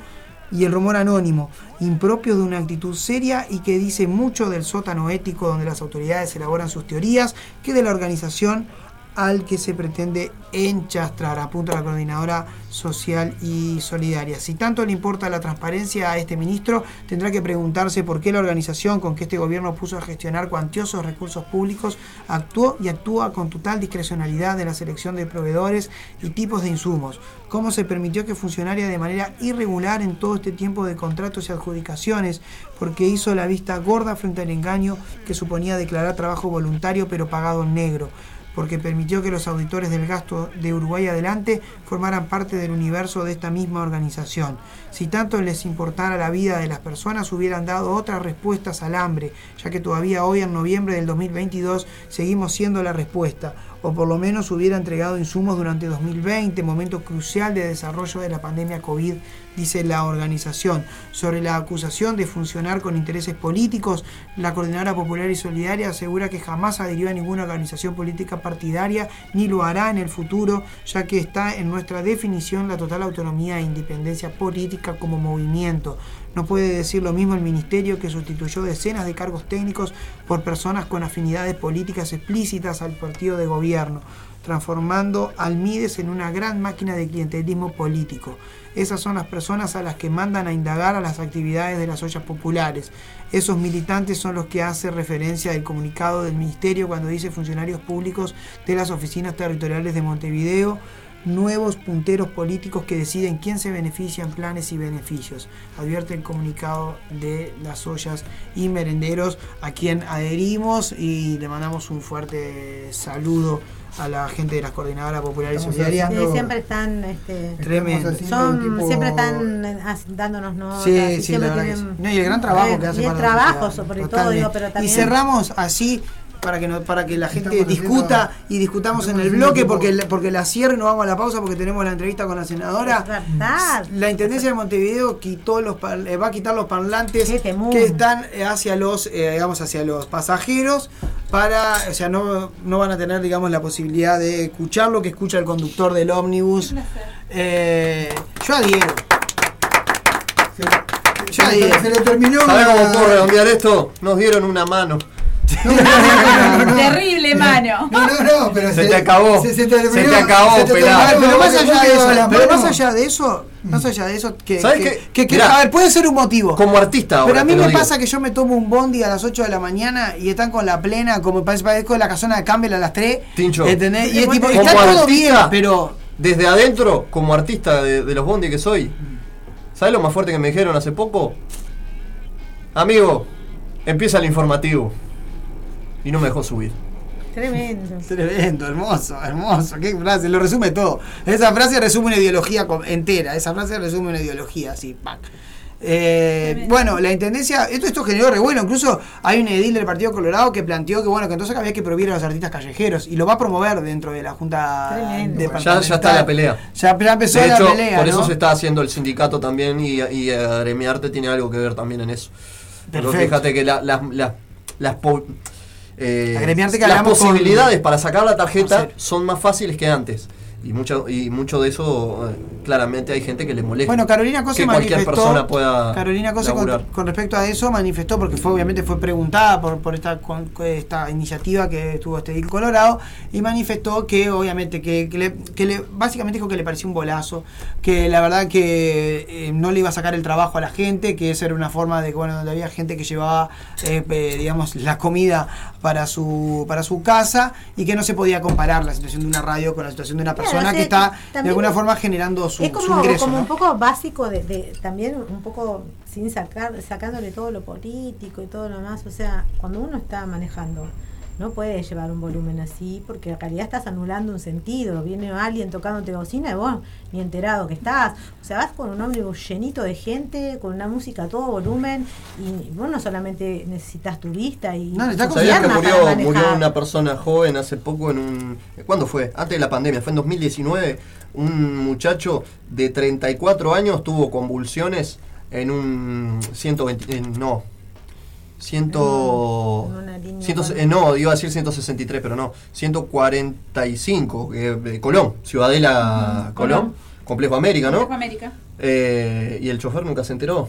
y el rumor anónimo, impropio de una actitud seria y que dice mucho del sótano ético donde las autoridades elaboran sus teorías que de la organización al que se pretende enchastrar, apunta la coordinadora social y solidaria. Si tanto le importa la transparencia a este ministro, tendrá que preguntarse por qué la organización con que este gobierno puso a gestionar cuantiosos recursos públicos actuó y actúa con total discrecionalidad en la selección de proveedores y tipos de insumos. Cómo se permitió que funcionara de manera irregular en todo este tiempo de contratos y adjudicaciones, porque hizo la vista gorda frente al engaño que suponía declarar trabajo voluntario pero pagado en negro porque permitió que los auditores del gasto de Uruguay Adelante formaran parte del universo de esta misma organización. Si tanto les importara la vida de las personas, hubieran dado otras respuestas al hambre, ya que todavía hoy, en noviembre del 2022, seguimos siendo la respuesta, o por lo menos hubiera entregado insumos durante 2020, momento crucial de desarrollo de la pandemia COVID, dice la organización. Sobre la acusación de funcionar con intereses políticos, la Coordinadora Popular y Solidaria asegura que jamás adhirió a ninguna organización política partidaria, ni lo hará en el futuro, ya que está en nuestra definición la total autonomía e independencia política como movimiento. No puede decir lo mismo el Ministerio que sustituyó decenas de cargos técnicos por personas con afinidades políticas explícitas al partido de gobierno, transformando al Mides en una gran máquina de clientelismo político. Esas son las personas a las que mandan a indagar a las actividades de las ollas populares. Esos militantes son los que hace referencia el comunicado del Ministerio cuando dice funcionarios públicos de las oficinas territoriales de Montevideo, nuevos punteros políticos que deciden quién se beneficia en planes y beneficios. Advierte el comunicado de las ollas y merenderos a quien adherimos y le mandamos un fuerte saludo a la gente de las coordinadoras populares y Estamos solidarias. Sí, siempre están, este, Tremendo. Son, tipo- siempre están dándonos notas. Sí, y sí, siempre la verdad que tienen-. No, y el gran trabajo Eh, que hace y el para la trabajo, sociedad, sobre todo, totalmente. digo, pero también. Y cerramos así para que no, para que la gente Estamos discuta haciendo- y discutamos en el bloque porque, la- porque la cierre y nos vamos a la pausa porque tenemos la entrevista con la senadora. La Intendencia de Montevideo quitó los eh, va a quitar los parlantes que están eh, hacia los eh, digamos hacia los pasajeros para o sea no, no van a tener digamos la posibilidad de escuchar lo que escucha el conductor del ómnibus. Eh, yo adhiero. Ya se- dije. se le terminó. ¿Sabés cómo puedo redondear esto? Nos dieron una mano. No, no, no, no, no. Terrible mano. No, no, no, pero Se te acabó. Se, se te, Se terminó- te acabó, se te pelado. Pero más allá de eso, pero más allá de eso, más allá de eso, que, ¿Sabes que- qué? que- que- Mirá. a ver, puede ser un motivo. Como artista ahora. Pero a mí me digo. pasa que yo me tomo un bondi a las 8 de la mañana y están con la plena, como parece parezco de la casona de Campbell a las 3. Tincho. ¿entendés? Y es tipo, Como está todo artista, bien, pero. Desde adentro, como artista de, de los bondi que soy, ¿sabes lo más fuerte que me dijeron hace poco? Amigo, empieza el informativo. Y no me dejó subir. Tremendo. Tremendo, hermoso, hermoso. Qué frase, lo resume todo. Esa frase resume una ideología entera. Esa frase resume una ideología así, pac. Eh, bueno, la intendencia, esto, esto generó revuelo, incluso hay un edil del Partido Colorado que planteó que bueno, que entonces había que prohibir a los artistas callejeros y lo va a promover dentro de la Junta. Departamental. Ya, ya está la pelea. Ya, ya empezó De la hecho, pelea. por ¿no? eso se está haciendo el sindicato también y, y Agremiarte tiene algo que ver también en eso. Pero fíjate que la- las- las- las eh, las con- posibilidades para sacar la tarjeta son más fáciles que antes. Y mucho, y mucho de eso, eh, claramente hay gente que le molesta. Bueno, Carolina Cose que cualquier manifestó. persona pueda Carolina Cose con, respecto a eso manifestó, porque fue obviamente fue preguntada por, por esta, con- esta iniciativa que tuvo este edil Colorado, y manifestó que obviamente que, que le, que le- básicamente dijo que le pareció un bolazo, que la verdad que eh, no le iba a sacar el trabajo a la gente, que esa era una forma de que bueno, donde había gente que llevaba eh, eh, digamos la comida para su, para su casa y que no se podía comparar la situación de una radio con la situación de una Claro, persona o sea, que está de alguna forma generando su, es su como, ingreso. como ¿no? un poco básico de, de- también un poco sin sacar sacándole todo lo político y todo lo demás o sea cuando uno está manejando no puede llevar un volumen así porque en realidad estás anulando un sentido viene alguien tocándote bocina y vos ni enterado que estás o sea vas con un ómnibus llenito de gente con una música a todo volumen y vos no solamente necesitas tu vista y No, ¿Sabías que murió, murió una persona joven hace poco en un... ¿Cuándo fue? Antes de la pandemia, fue en 2019. Un muchacho de 34 años tuvo convulsiones en un 120... en- no. 100... En una línea 100 con- eh, no, iba a decir 163, pero no. 145, eh, de Colón, Ciudadela Colón. Complejo América, ¿no? Complejo América. Eh, y el chofer nunca se enteró.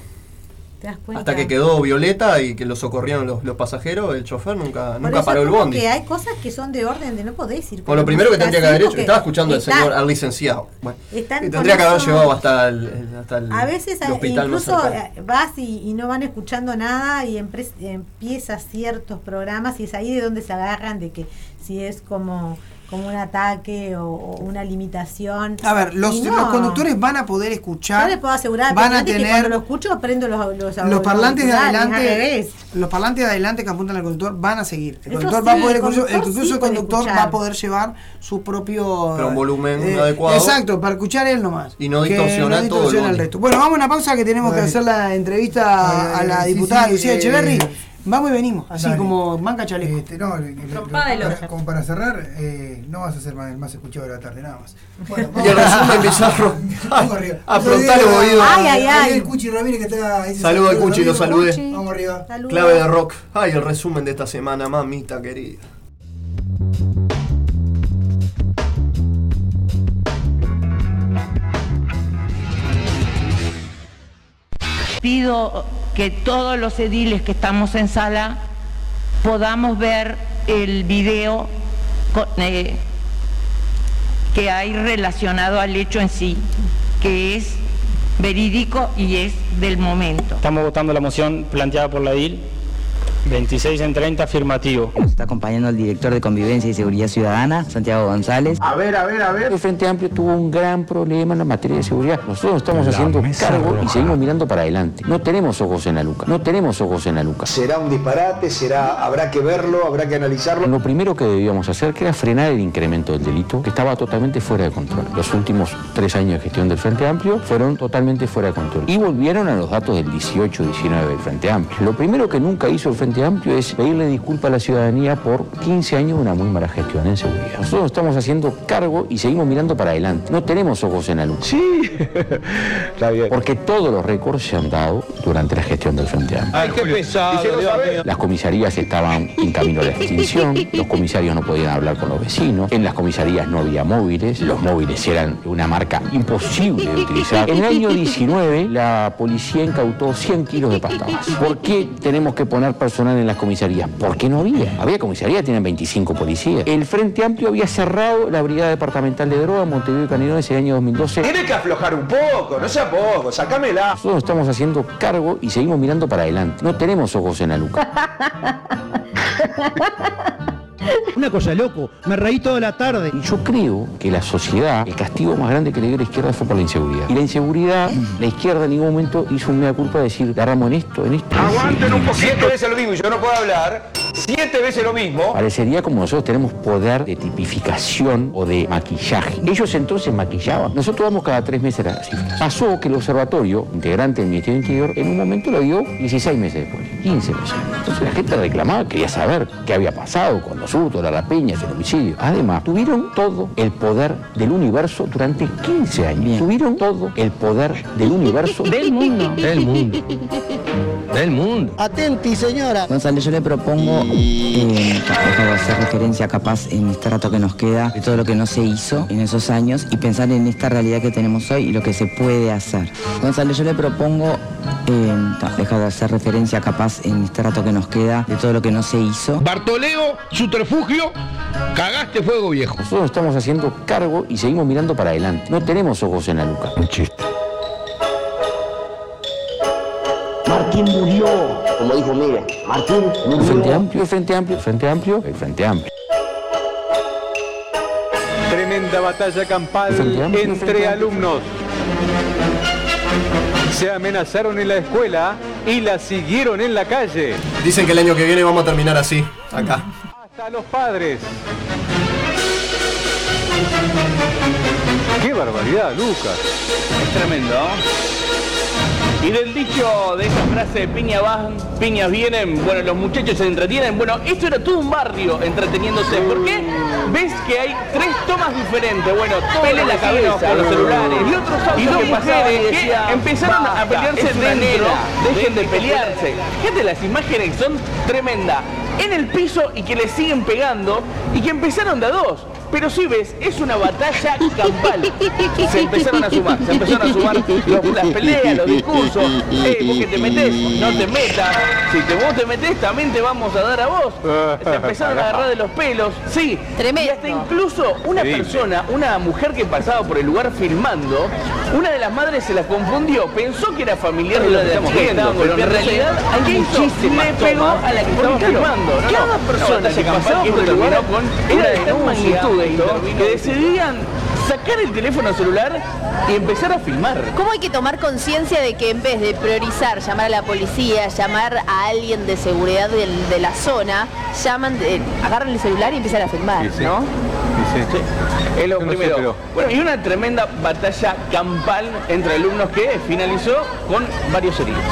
¿Te das cuenta? Hasta que quedó Violeta y que lo socorrieron los, los pasajeros, el chofer nunca, Por nunca paró el bondi. que hay cosas que son de orden de no podés ir. Por lo primero que tendría que haber hecho, estaba escuchando al está- señor, al licenciado. Bueno, tendría que haber eso- llevado hasta el, hasta el, A veces el hay- hospital incluso eh, vas y, y no van escuchando nada y empiezas ciertos programas y es ahí de donde se agarran de que si es como, como un ataque o, o una limitación. A ver, los, no. conductores van a poder Yo escuchar. les puedo asegurar van a que tener cuando lo escucho prendo los, los, los parlantes de adelante, los parlantes de adelante que apuntan al conductor van a seguir. El Eso conductor sí, va a poder el incluso, el, conductor incluso sí el puede conductor escuchar. va a poder llevar su propio Pero un volumen adecuado. Exacto, para escuchar él nomás. Y no Que distorsionar todo el distorsiona resto. Bueno, vamos a una pausa que tenemos que hacer la entrevista a la diputada sí, Lucía eh, Echeverry. Vamos y venimos, así dale. como manca chaleco. Este, no, Trompada de para- como para cerrar, eh, no vas a ser más, el más escuchado de la tarde, nada más. Bueno, Y el resumen bizarro. Vamos arriba. Afrontar los oídos. Ay, ay, ay. El Cuchi Ramírez que está ahí. Saludo al Cuchi, lo saludé. Vamos arriba. Clave de rock. Ay, el resumen de esta semana, mamita querida. Pido que todos los ediles que estamos en sala podamos ver el video eh, que hay relacionado al hecho en sí, que es verídico y es del momento. Estamos votando la moción planteada por la DIL. 26 en 30 afirmativo. Nos está acompañando el director de Convivencia y Seguridad Ciudadana, Santiago González. A ver, a ver, a ver. El Frente Amplio tuvo un gran problema en la materia de seguridad. Nosotros nos estamos La haciendo cargo y seguimos mirando para adelante. No tenemos ojos en la nuca. No tenemos ojos en la nuca. Será un disparate, será, habrá que verlo, habrá que analizarlo. Lo primero que debíamos hacer que era frenar el incremento del delito, que estaba totalmente fuera de control. Los últimos tres años de gestión del Frente Amplio fueron totalmente fuera de control. Y volvieron a los datos del 18-19 del Frente Amplio. Lo primero que nunca hizo el Frente Amplio es pedirle disculpas a la ciudadanía por 15 años de una muy mala gestión en seguridad. Nosotros nos estamos haciendo cargo y seguimos mirando para adelante. No tenemos ojos en la luz. Sí, está bien. Porque todos los récords se han dado durante la gestión del Frente Amplio. Ay, qué pesado. Las comisarías estaban en camino a la extinción, los comisarios no podían hablar con los vecinos, en las comisarías no había móviles, los móviles eran una marca imposible de utilizar. En el año 19 la policía incautó 100 kilos de pasta base. ¿Por qué tenemos que poner personal en las comisarías? Porque no había. Había comisarías, tienen 25 policías. El Frente Amplio había cerrado la Brigada Departamental de Droga en Montevideo y Canelones en el año 2012. Tiene que aflojar un poco, no sea poco, sacámela. Nosotros nos estamos haciendo cargo y seguimos mirando para adelante. No tenemos ojos en la nuca. Una cosa loco, me reí toda la tarde. Y yo creo que la sociedad, el castigo más grande que le dio la izquierda fue por la inseguridad. Y la inseguridad, la izquierda en ningún momento hizo un mea culpa de decir, agarramos en esto, en esto. Aguanten un poquito. Si esto es el vivo y yo no puedo hablar, siete veces lo mismo. Parecería como nosotros tenemos poder de tipificación o de maquillaje. Ellos entonces maquillaban. Nosotros vamos cada tres meses a la cifra. Pasó que el observatorio, integrante del Ministerio del Interior, en un momento lo dio 16 meses después, 15 meses. Entonces la gente reclamaba, quería saber qué había pasado con los hurtos, la rapiña, el homicidio. Además, tuvieron todo el poder del universo durante 15 años. Tuvieron todo el poder del universo Del mundo. Del mundo. Del mundo. Atenti, señora. González, yo le propongo, eh, hacer referencia capaz en este rato que nos queda de todo lo que no se hizo en esos años y pensar en esta realidad que tenemos hoy y lo que se puede hacer. González, yo le propongo eh, dejar de hacer referencia capaz en este rato que nos queda de todo lo que no se hizo. Bartoleo, subterfugio, cagaste fuego viejo. Nosotros estamos haciendo cargo y seguimos mirando para adelante. No tenemos ojos en la nuca. Un chiste. Martín murió. Como dijo Miguel, Martín murió. Frente amplio, frente amplio, frente amplio, el frente amplio. Tremenda batalla campal amplio, entre alumnos. Se amenazaron en la escuela y la siguieron en la calle. Dicen que el año que viene vamos a terminar así, acá. Hasta los padres. ¡Qué barbaridad, Lucas! Es tremendo. Y del dicho de esa frase, piña van, piñas vienen, bueno, los muchachos se entretienen. Bueno, esto era todo un barrio entreteniéndose. ¿Por qué? Ves que hay tres tomas diferentes. Bueno, pele la cabeza con los celulares. Y otros autos y dos que mujeres que empezaron a "Basta, pelearse dentro. nena, Dejen de dejen de pelearse. Fíjate las imágenes son tremendas. En el piso y que le siguen pegando y que empezaron de a dos. Pero si ves, es una batalla campal. Se empezaron a sumar, se empezaron a sumar los- las peleas, los discursos. Eh, vos que te metés, no te metas. Si te, vos te metés, también te vamos a dar a vos. Se empezaron a agarrar de los pelos. Sí, y hasta incluso una persona, una mujer que pasaba por el lugar filmando, una de las madres se la confundió, pensó que era familiar de la de la chica que estaban pero en realidad muchísimas Le pegó a la que estaba filmando. No, cada persona que pasaba por el lugar terminó con era de magnitud que decidían sacar el teléfono celular y empezar a filmar. ¿Cómo hay que tomar conciencia de que en vez de priorizar, llamar a la policía, llamar a alguien de seguridad de la zona, llaman, de- agarran el celular y empiezan a filmar, ¿no? Es lo Yo no sé, primero. pero- Bueno, y una tremenda batalla campal entre alumnos que finalizó con varios heridos.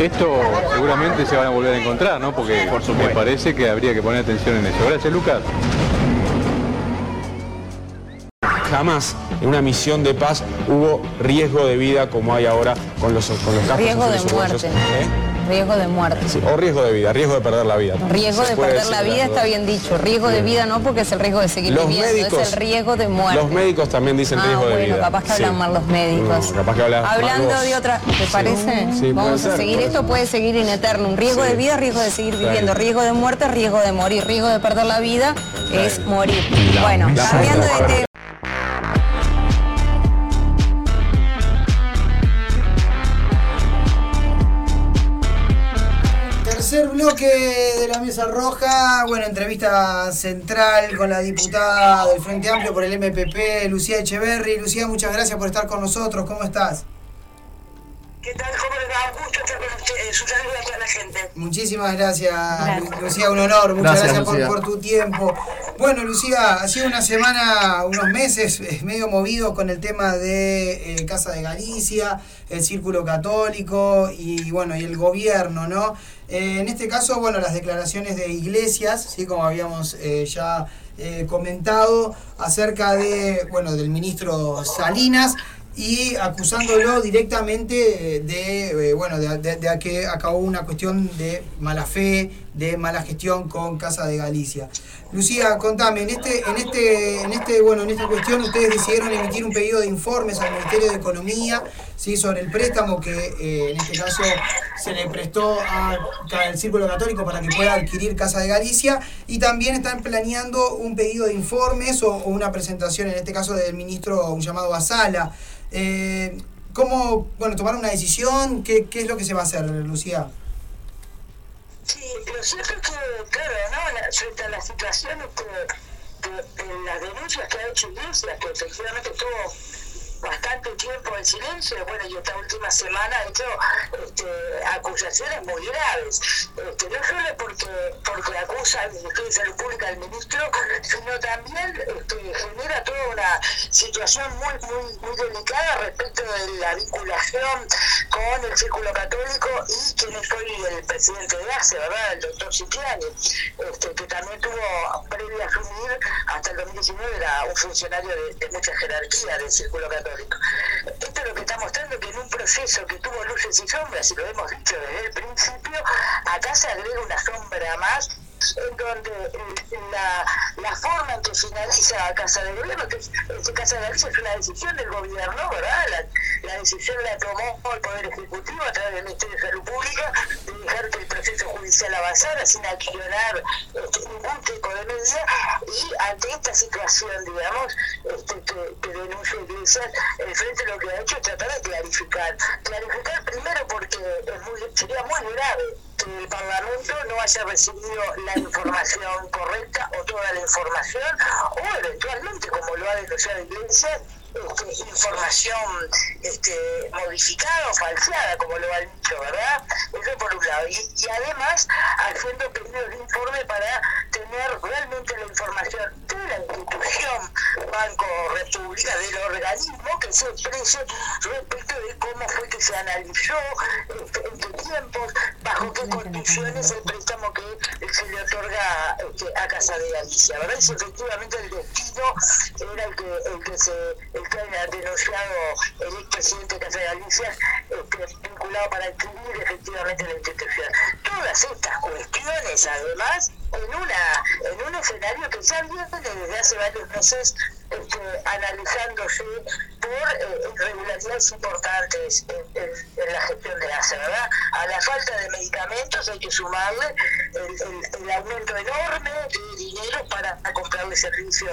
Esto seguramente se van a volver a encontrar, ¿no? Porque me parece que habría que poner atención en eso. Gracias, Lucas. Jamás en una misión de paz hubo riesgo de vida como hay ahora con los, con los casos Riesgo de muerte. ¿Eh? Riesgo de muerte. Sí, o riesgo de vida, riesgo de perder la vida. Riesgo de perder la vida está bien dicho. Riesgo de vida no porque es el riesgo de seguir Los viviendo, médicos- es el riesgo de muerte. Los médicos también dicen ah, riesgo de vida. capaz que hablan Sí. mal los médicos. No, capaz que hablan Hablando de otra, ¿te parece? Sí, Vamos a seguir, puede esto ser. puede seguir in eterno. Un riesgo de vida, riesgo de seguir viviendo. Riesgo de muerte, riesgo de morir. Riesgo de perder la vida es morir. La bueno, cambiando de tema. Tercer bloque de la mesa roja, bueno, entrevista central con la diputada del Frente Amplio por el MPP, Lucía Echeverry. Lucía, muchas gracias por estar con nosotros, ¿cómo estás? Muchísimas gracias, Lu- Lucía, un honor, muchas Gracias, gracias, por- tu tiempo. Bueno, Lucía, ha sido una semana, unos meses eh, medio movidos con el tema de eh, Casa de Galicia, el Círculo Católico y bueno, y el gobierno, ¿no? Eh, en este caso, bueno, las declaraciones de iglesias, ¿sí? como habíamos eh, ya eh, comentado, acerca de, bueno, del ministro Salinas y acusándolo directamente de, eh, bueno, de- de que acabó una cuestión de mala fe, de mala gestión con Casa de Galicia. Lucía, contame, en este, en este, en este, bueno, en esta cuestión ustedes decidieron emitir un pedido de informes al Ministerio de Economía, sí, sobre el préstamo que eh, en este caso se le prestó al Círculo Católico para que pueda adquirir Casa de Galicia, y también están planeando un pedido de informes o, una presentación, en este caso del ministro, un llamado a sala. Eh, ¿Cómo, bueno, tomar una decisión? ¿Qué, ¿Qué es lo que se va a hacer, Lucía? Sí, lo cierto es que, claro, ¿no? Frente a la situación este, de, de las denuncias que ha hecho Iglesia, que efectivamente tuvo bastante tiempo en silencio, bueno, y esta última semana ha hecho este, acusaciones muy graves, este, no solo porque, porque acusa al Ministerio de Salud Pública al ministro, sino también este, genera toda una situación muy, muy, muy delicada respecto de la vinculación con el círculo católico y quien es hoy el presidente de ACE, ¿verdad? El doctor Cipriani, este, que también tuvo, previo a asumir, hasta el 2019 era un funcionario de, de mucha jerarquía del círculo católico. Esto es lo que está mostrando que en un proceso que tuvo luces y sombras, y lo hemos dicho desde el principio, acá se agrega una sombra más en donde la, la forma en que finaliza Casa de Gobierno, que es, Casa de Galicia es una decisión del gobierno, ¿verdad? La, la decisión la tomó el Poder Ejecutivo a través del Ministerio de Salud Pública de dejar que el proceso judicial avanzara sin accionar este, ningún tipo de medida y ante esta situación, digamos, este, que, que denuncia Iglesias, el Frente lo que ha hecho es tratar de clarificar. Clarificar primero porque es muy, sería muy grave que el Parlamento no haya recibido la información correcta o toda la información, o eventualmente, como lo ha denunciado Iglesias, este, información este, modificada o falseada, como lo han dicho, ¿verdad? Eso por un lado. Y, y además, haciendo pedidos de informe para tener realmente la información de la institución Banco República, del organismo, que se exprese respecto de cómo fue que se analizó, este, en qué tiempos, bajo qué condiciones el préstamo que se le otorga este, a Casa de Galicia, ¿verdad? Si efectivamente el destino era el que, el que se que ha denunciado el expresidente de Galicia, este, vinculado para adquirir efectivamente la institución. Todas estas cuestiones, además, en un escenario que ya viene desde hace varios meses este, analizándose por eh, importantes en, la gestión de ASA, ¿verdad? A la falta de medicamentos hay que sumarle el, aumento enorme de dinero para comprarle servicios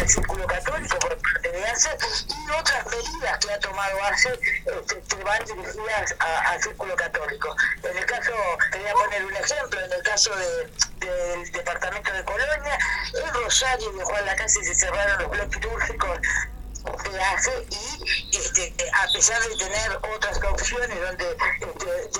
al círculo católico por parte de ASA y otras medidas que ha tomado ASE este, que van dirigidas al círculo católico. En el caso, te voy a poner un ejemplo, en el caso de, del departamento de Colonia, en Rosario en Juan Lacase se cerraron los bloques quirúrgicos de y este, a pesar de tener otras opciones donde este,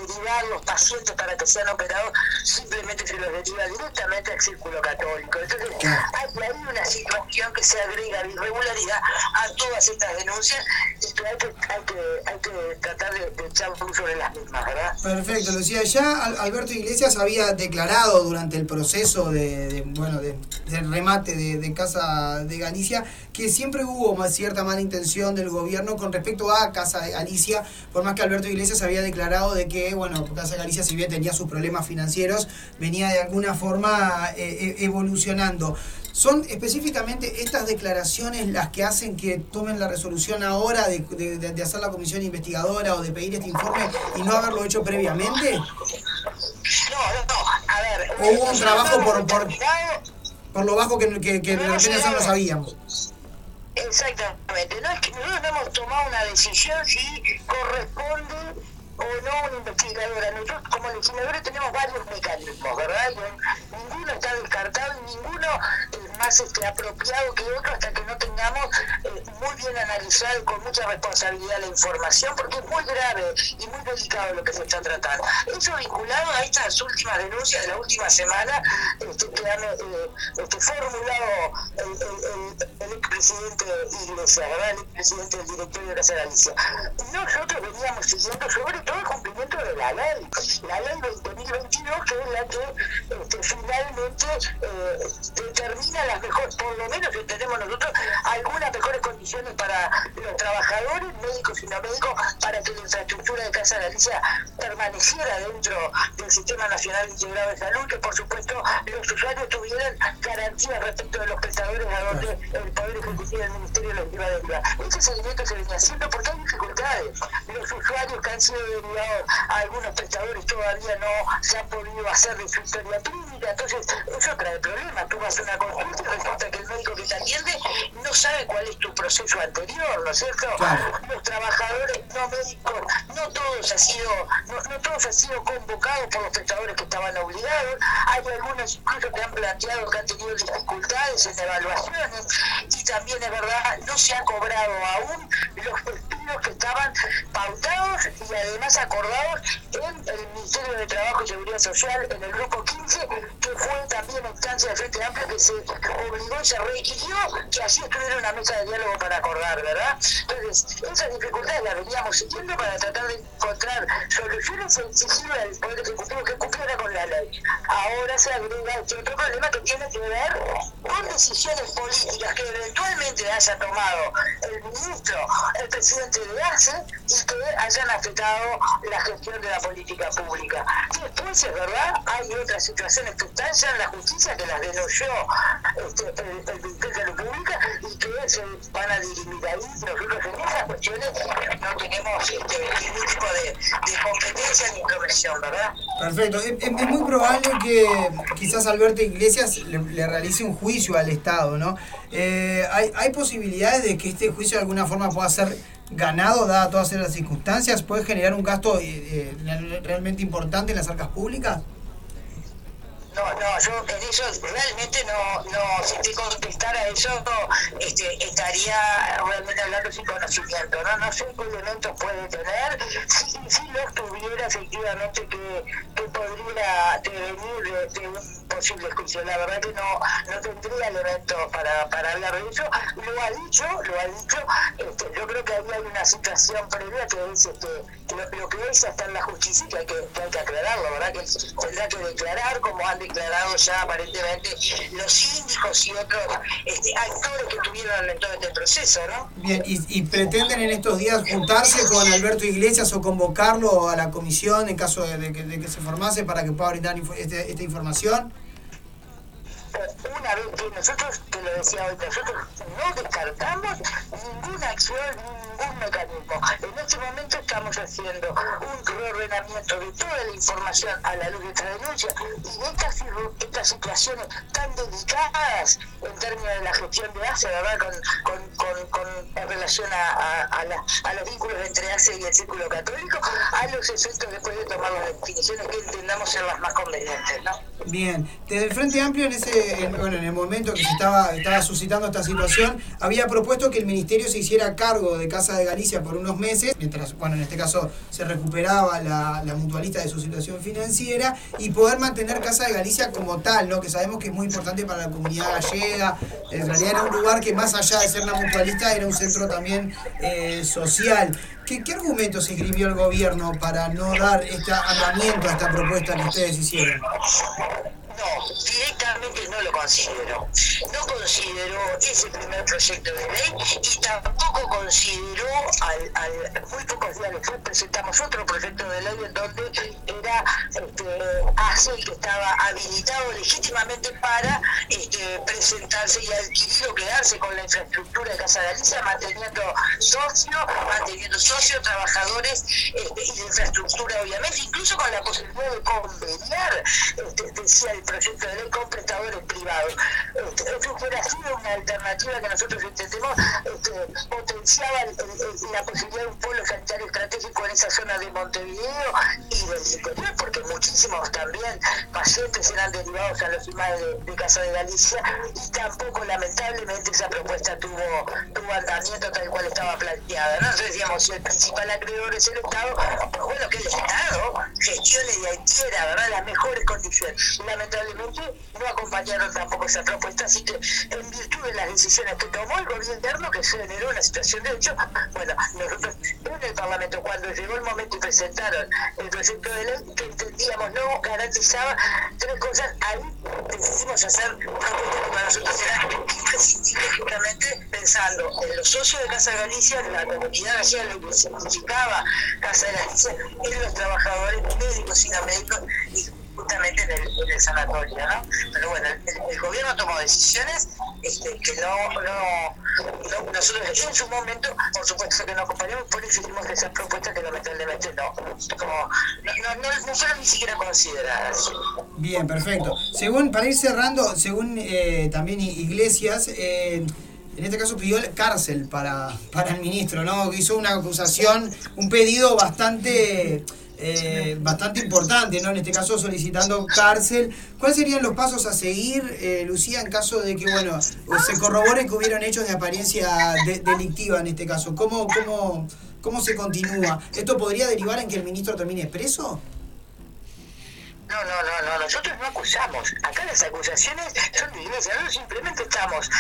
los pacientes para que sean operados, simplemente se los deriva directamente al círculo católico. Entonces hay ahí una situación que se agrega de irregularidad a todas estas denuncias y que hay que, hay que, hay que tratar de, de echar luz sobre las mismas, ¿verdad? Perfecto, Lucía. Ya Al- Alberto Iglesias había declarado durante el proceso de, de, bueno de, del remate de, de Casa de Galicia que siempre hubo más cierta mala intención del gobierno con respecto a Casa de Galicia, por más que Alberto Iglesias había declarado de que bueno Casa de Galicia si bien tenía sus problemas financieros venía de alguna forma eh, eh, evolucionando. ¿Son específicamente estas declaraciones las que hacen que tomen la resolución ahora de, de- de- hacer la comisión investigadora o de pedir este informe y no haberlo hecho previamente? No, no, no. A ver. ¿O hubo un trabajo por, por, por lo bajo que, que, que de no lo sabíamos? Exactamente, no es que nosotros no hemos tomado una decisión si corresponde o no una investigadora. Nosotros como legisladores tenemos varios mecanismos, ¿verdad? Y ninguno está descartado y ninguno es más este, apropiado que otro hasta que no tengamos eh, muy bien analizado y con mucha responsabilidad la información, porque es muy grave y muy delicado lo que se está tratando. Eso vinculado a estas últimas denuncias de la última semana este, que han eh, este, formulado el, el, el, expresidente Iglesias, ¿verdad? El expresidente del directorio de Casa de Galicia. Nosotros veníamos siguiendo sobre todo el cumplimiento de la ley, la ley 2022, que es la que este, finalmente eh, determina las mejores, por lo menos entendemos nosotros, algunas mejores condiciones para los trabajadores, médicos y no médicos, para que la infraestructura de Casa de Galicia permaneciera dentro del Sistema Nacional Integrado de Salud, que por supuesto los usuarios tuvieran garantías respecto de los prestadores a donde el Poder Ejecutivo del Ministerio los iba a derivar. Ese seguimiento se venía haciendo porque hay dificultades. Los usuarios que han sido a algunos prestadores todavía no se han podido hacer de su historia clínica, entonces eso trae problemas. Tú vas a una consulta y resulta que el médico que te atiende no sabe cuál es tu proceso anterior, ¿no es cierto? Los trabajadores no médicos, no todos han sido, no, no todos han sido convocados por los prestadores que estaban obligados, hay algunos incluso que han planteado que han tenido dificultades en evaluaciones y también es verdad, no se ha cobrado aún los acordados en el Ministerio de Trabajo y Seguridad Social, en el Grupo 15, que fue también instancia del Frente Amplio que se obligó y se requirió que así estuviera una mesa de diálogo para acordar, ¿verdad? Entonces, esas dificultades las veníamos siguiendo para tratar de encontrar soluciones e exigir al Poder Ejecutivo que cumpliera con la ley. Ahora se agrega este otro problema que tiene que ver con decisiones políticas que eventualmente haya tomado el ministro, el presidente de ACE y que hayan afectado la gestión de la política pública. Después, es verdad, hay otras situaciones que están ya en la justicia que las denunció este, el, el Ministerio Pública y que se van a dirimir ahí. Nosotros en esas cuestiones no tenemos este, ningún tipo de, de competencia ni intromisión, ¿verdad? Perfecto. Es- es muy probable que quizás Alberto Iglesias le, le realice un juicio al Estado, ¿no? Eh, ¿hay, ¿Hay posibilidades de que este juicio de alguna forma pueda ser ganado, dadas todas las circunstancias? ¿Puede generar un gasto eh, eh, realmente importante en las arcas públicas? No, no, yo en eso realmente no, no, si te contestara eso, no, este, estaría realmente hablando sin conocimiento, ¿no? No sé qué elementos puede tener, si, si los tuviera efectivamente que, que podría devenir de, de un posible juicio. La verdad que no, no tendría elementos para, para hablar de eso. Lo ha dicho, lo ha dicho, este, yo creo que ahí hay una situación previa que es este, lo, que ya está en la justicia que hay que, que hay que aclararlo, ¿verdad? Que tendrá que declarar como han declarado ya aparentemente los síndicos y otros este, actores que tuvieron en todo este proceso, ¿no? Bien, y, y pretenden en estos días juntarse con Alberto Iglesias o convocarlo a la comisión en caso de, de que, de que se formase para que pueda brindar info- este- esta información. Una vez que nosotros, te lo decía hoy, nosotros no descartamos ninguna acción, ningún mecanismo. En este momento estamos haciendo un reordenamiento de toda la información a la luz de esta denuncia y de estas, estas situaciones tan delicadas en términos de la gestión de ACE, ¿verdad? Con, con, con, en relación a, a los vínculos entre ACE y el Círculo Católico, a los efectos después de tomar las definiciones que entendamos ser las más convenientes, ¿no? Bien, desde el Frente Amplio en ese, en, bueno, en el momento que se estaba, estaba suscitando esta situación, había propuesto que el ministerio se hiciera cargo de Casa de Galicia por unos meses, mientras, bueno, en este caso se recuperaba la, la mutualista de su situación financiera y poder mantener Casa de Galicia como tal, ¿no? Que sabemos que es muy importante para la comunidad gallega. En realidad era un lugar que más allá de ser una mutualista era un centro también eh, social. ¿Qué, ¿Qué argumentos escribió el gobierno para no dar este andamiento a esta propuesta que ustedes hicieron? No, directamente no lo considero. No considero ese primer proyecto de ley y tampoco considero, al, al- muy pocos días después presentamos otro proyecto de ley en donde era este, ACE que estaba habilitado legítimamente para este, presentarse y adquirir o quedarse con la infraestructura de Casa Galicia, manteniendo socios, manteniendo socios, trabajadores este, y la infraestructura obviamente, incluso con la posibilidad de conveniar, este, proyecto de ley, con prestadores privados. Este, eso hubiera sido una alternativa que nosotros entendemos este, potenciaba la posibilidad de un polo sanitario estratégico en esa zona de Montevideo y del interior, porque muchísimos también pacientes eran derivados a los IMAE de, de Casa de Galicia y tampoco lamentablemente esa propuesta tuvo, tuvo andamiento tal cual estaba planteada. Nosotros decíamos, si el principal acreedor es el Estado, pues bueno, que el Estado gestione y adquiera ¿verdad? las mejores condiciones. Lamentablemente no acompañaron tampoco esa propuesta, así que en virtud de las decisiones que tomó el gobierno, que generó una situación de hecho, bueno, nosotros en el Parlamento, cuando llegó el momento y presentaron el proyecto de ley, que entendíamos no garantizaba tres cosas, ahí decidimos hacer propuestas que para nosotros eran imprescindibles justamente pensando en los socios de Casa Galicia, en la comunidad gallega, lo que significaba Casa Galicia, en los trabajadores médicos y no médicos, en el, sanatorio, ¿no? Pero bueno, el, gobierno tomó decisiones este, que no, no, no- nosotros en su momento, por supuesto que no acompañamos, por eso hicimos esas propuestas que lamentablemente no, no, no, fueron ni siquiera consideradas. Bien, perfecto. Según, para ir cerrando, según eh, también Iglesias, eh, en este caso pidió cárcel para, para el ministro, ¿no? Hizo una acusación, un pedido bastante eh, bastante importante, ¿no? En este caso solicitando cárcel. ¿Cuáles serían los pasos a seguir, eh, Lucía, en caso de que, bueno, se corrobore que hubieron hechos de apariencia de- delictiva en este caso? ¿Cómo, cómo, ¿Cómo se continúa? ¿Esto podría derivar en que el ministro termine preso? No, no, no, no, nosotros no acusamos. Acá las acusaciones son de iglesia. Nosotros simplemente estamos,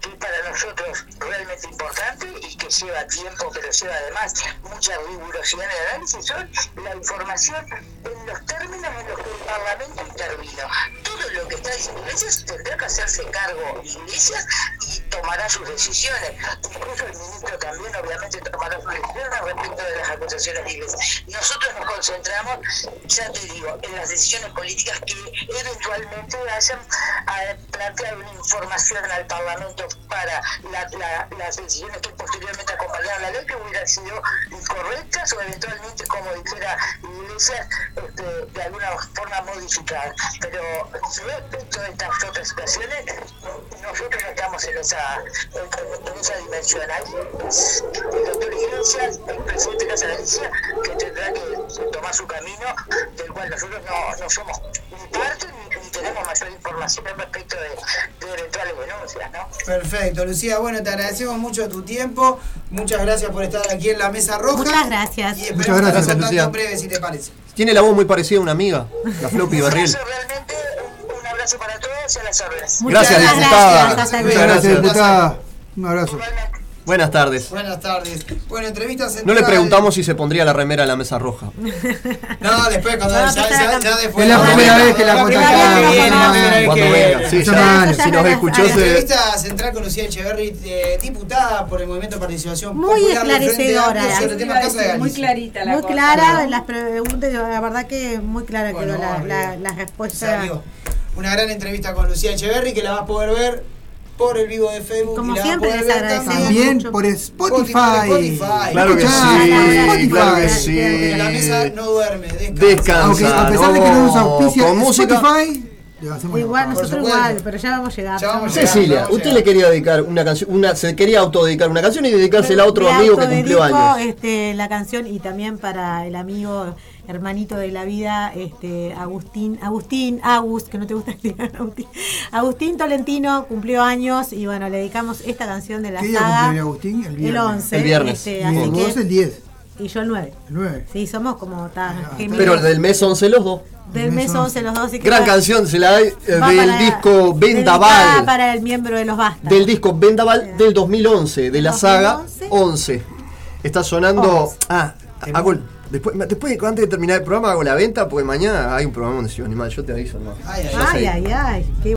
que para nosotros realmente importante y que lleva tiempo, pero lleva además mucha rigurosidad en el análisis, son la información en los términos en los que el Parlamento intervino. Todo lo que está diciendo Iglesias tendrá que hacerse cargo Iglesias y tomará sus decisiones. Incluso el ministro también, obviamente, tomará sus decisiones respecto de las acusaciones de Iglesias. Nosotros nos concentramos, ya te digo, en las decisiones políticas que eventualmente hayan eh, planteado una información al Parlamento para la- la- las decisiones que posteriormente acompañaron la ley que hubieran sido incorrectas o eventualmente, como dijera Iglesias, este, de alguna forma modificadas. Pero respecto de estas otras situaciones, nosotros no estamos en esa, en, en esa dimensión. Es el doctor Iglesias, el presidente de Casa Galicia, que tendrá que tomar su camino, del cual nosotros no, no somos ni parte ni, ni tenemos mayor información respecto de, de eventuales denuncias. ¿no? Perfecto, Lucía. Bueno, te agradecemos mucho tu tiempo. Muchas gracias por estar aquí en la Mesa Roja. Muchas gracias. Y esperamos Muchas gracias, Lucía. breve, si te parece. Tiene la voz muy parecida a una amiga, la Floppy. Realmente, un, un abrazo para todos y a las órdenes. Gracias, Muchas diputada. Muchas gracias. diputada. Un abrazo. Buenas tardes. Buenas tardes. Bueno, entrevistas No le preguntamos si se pondría la remera a la mesa roja. No, después cuando No, ya, ya, ya después. Es la primera vez que la viene. Sí, si nos escuchó se... Entrevista central con Lucía Echeverri, eh, diputada por el Movimiento de Participación Muy Popular esclarecedora. Amplio sobre el tema Casa de Muy clarita la Muy cosa. clara las preguntas, la verdad que muy clara Bueno, quedó la, arriba. la, la respuesta. Salió. Una gran entrevista con Lucía Echeverri que la vas a poder ver por el vivo de Facebook. Como y siempre, les agradecemos. También mucho. por Spotify. Spotify. Claro que sí, Spotify. claro que Que la mesa sí. no duerme, descansa. Descansa. Aunque a pesar de que no nos auspicia. Spotify, Igual, nosotros igual, pero ya vamos a llegar. Ya vamos a Estamos- llegar. Cecilia, Vamos usted llegar. le quería dedicar una canción, una, se quería autodedicar una canción y dedicársela a otro amigo que cumplió años. Este, la canción y también para el amigo hermanito de la vida, este, Agustín, Agustín, Agus, que no te gusta decir Agustín, Agustín Tolentino cumplió años y bueno, le dedicamos esta canción de la ¿Qué día saga. cumplió Agustín? El viernes. 11. El viernes. este, Y así el que- 2 el 10. Y yo el 9. El 9. Sí, somos como ta- gemelos. Pero del mes 11 los dos. del mes 11 los dos. así que Gran va- canción, se la da eh, del para- disco Vendaval. para el miembro de los Bastas. Del disco Vendaval del 2011, de la saga 2011. 11. Está sonando. 11. Ah, hago el- después, después, antes de terminar el programa, hago la venta porque mañana hay un programa donde se animal. Yo te aviso, hermano. Ay, ay, Ya Ay, ay, ay. qué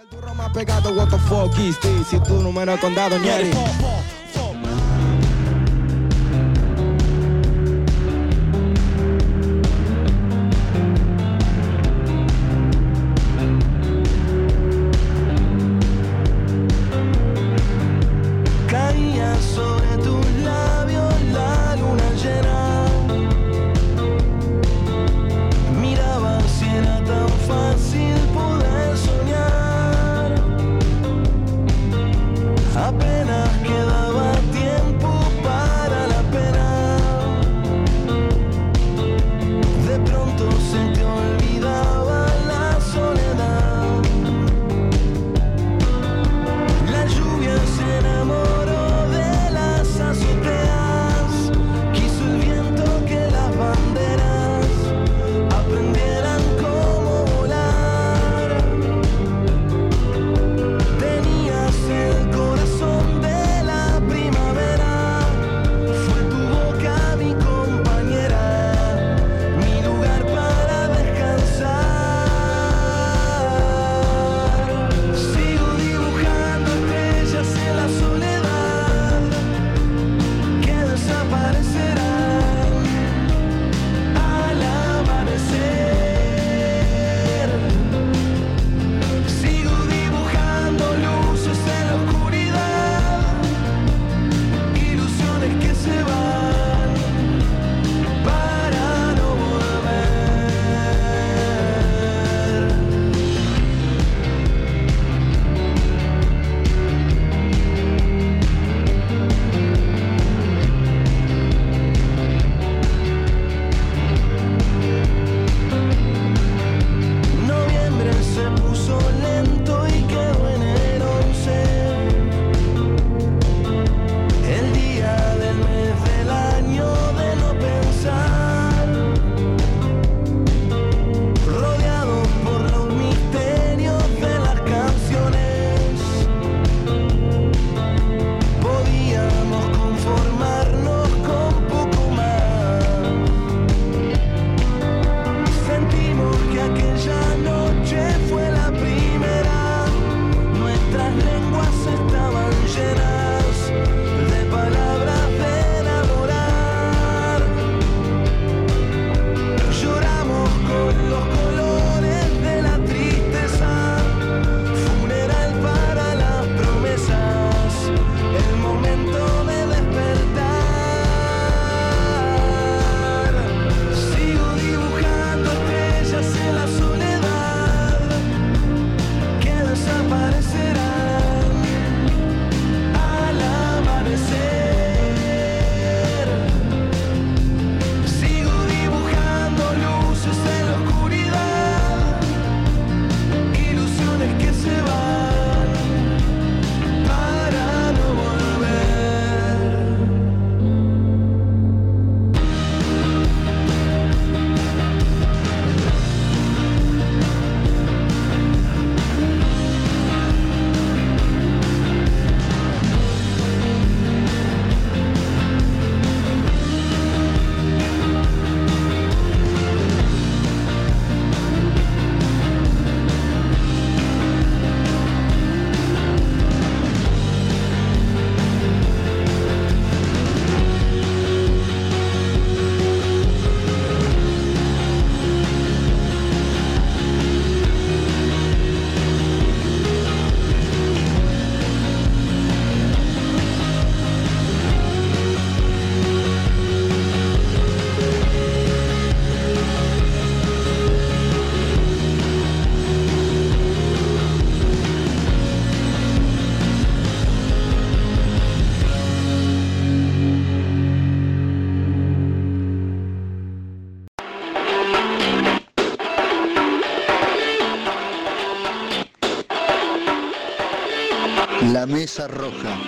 Mesa Roja.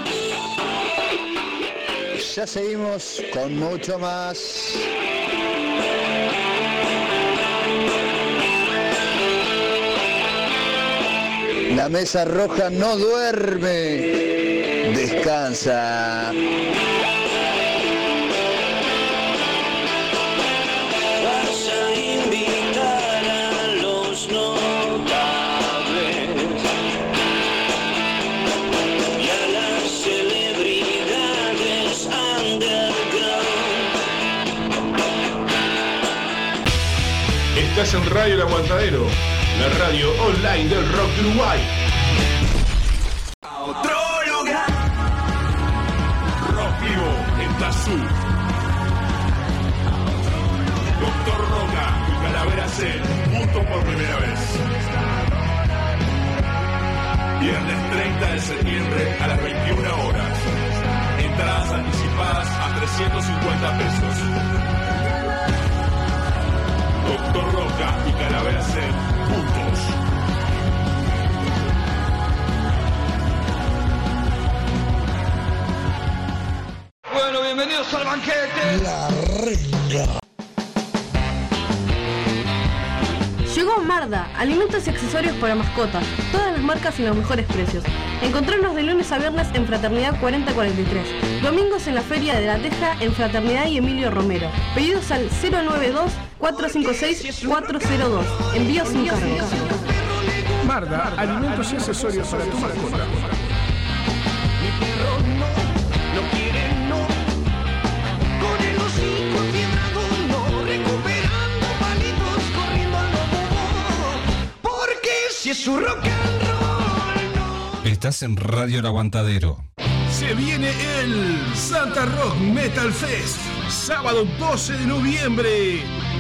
Ya seguimos con mucho más. La Mesa Roja no duerme, descansa. Estás en Radio El Aguantadero, la radio online del rock de Uruguay. Otro lugar. Rock vivo en Tazú. Doctor Roca y Calavera C, juntos por primera vez. Viernes 30 de septiembre a las 21 horas. Entradas anticipadas a 350 pesos. Roca y Calavera. Bueno, bienvenidos al banquete. La renga. Llegó Marda, alimentos y accesorios para mascotas, todas las marcas y los mejores precios. Encontrarnos de lunes a viernes en Fraternidad 4043, domingos en la Feria de la Teja en Fraternidad y Emilio Romero. Pedidos al 092-456-402. Envío sin cargo. Marda, alimentos y accesorios para tu mascota. No quiere no. Con el hocico fiebrado no. Recuperando palitos, corriendo al lobo. Porque si es su rock and roll. Estás en Radio El Aguantadero. Se viene el Santa Rock Metal Fest, sábado 12 de noviembre.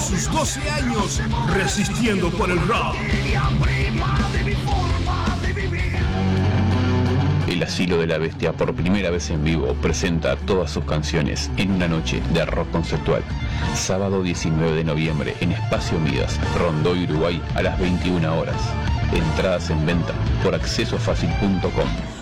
sus 12 años resistiendo por el rock. El Asilo de la Bestia, por primera vez en vivo, presenta todas sus canciones en una noche de rock conceptual. Sábado 19 de noviembre en Espacio Midas, Rondoy, Uruguay, a las 21 horas. Entradas en venta por accesofacil.com.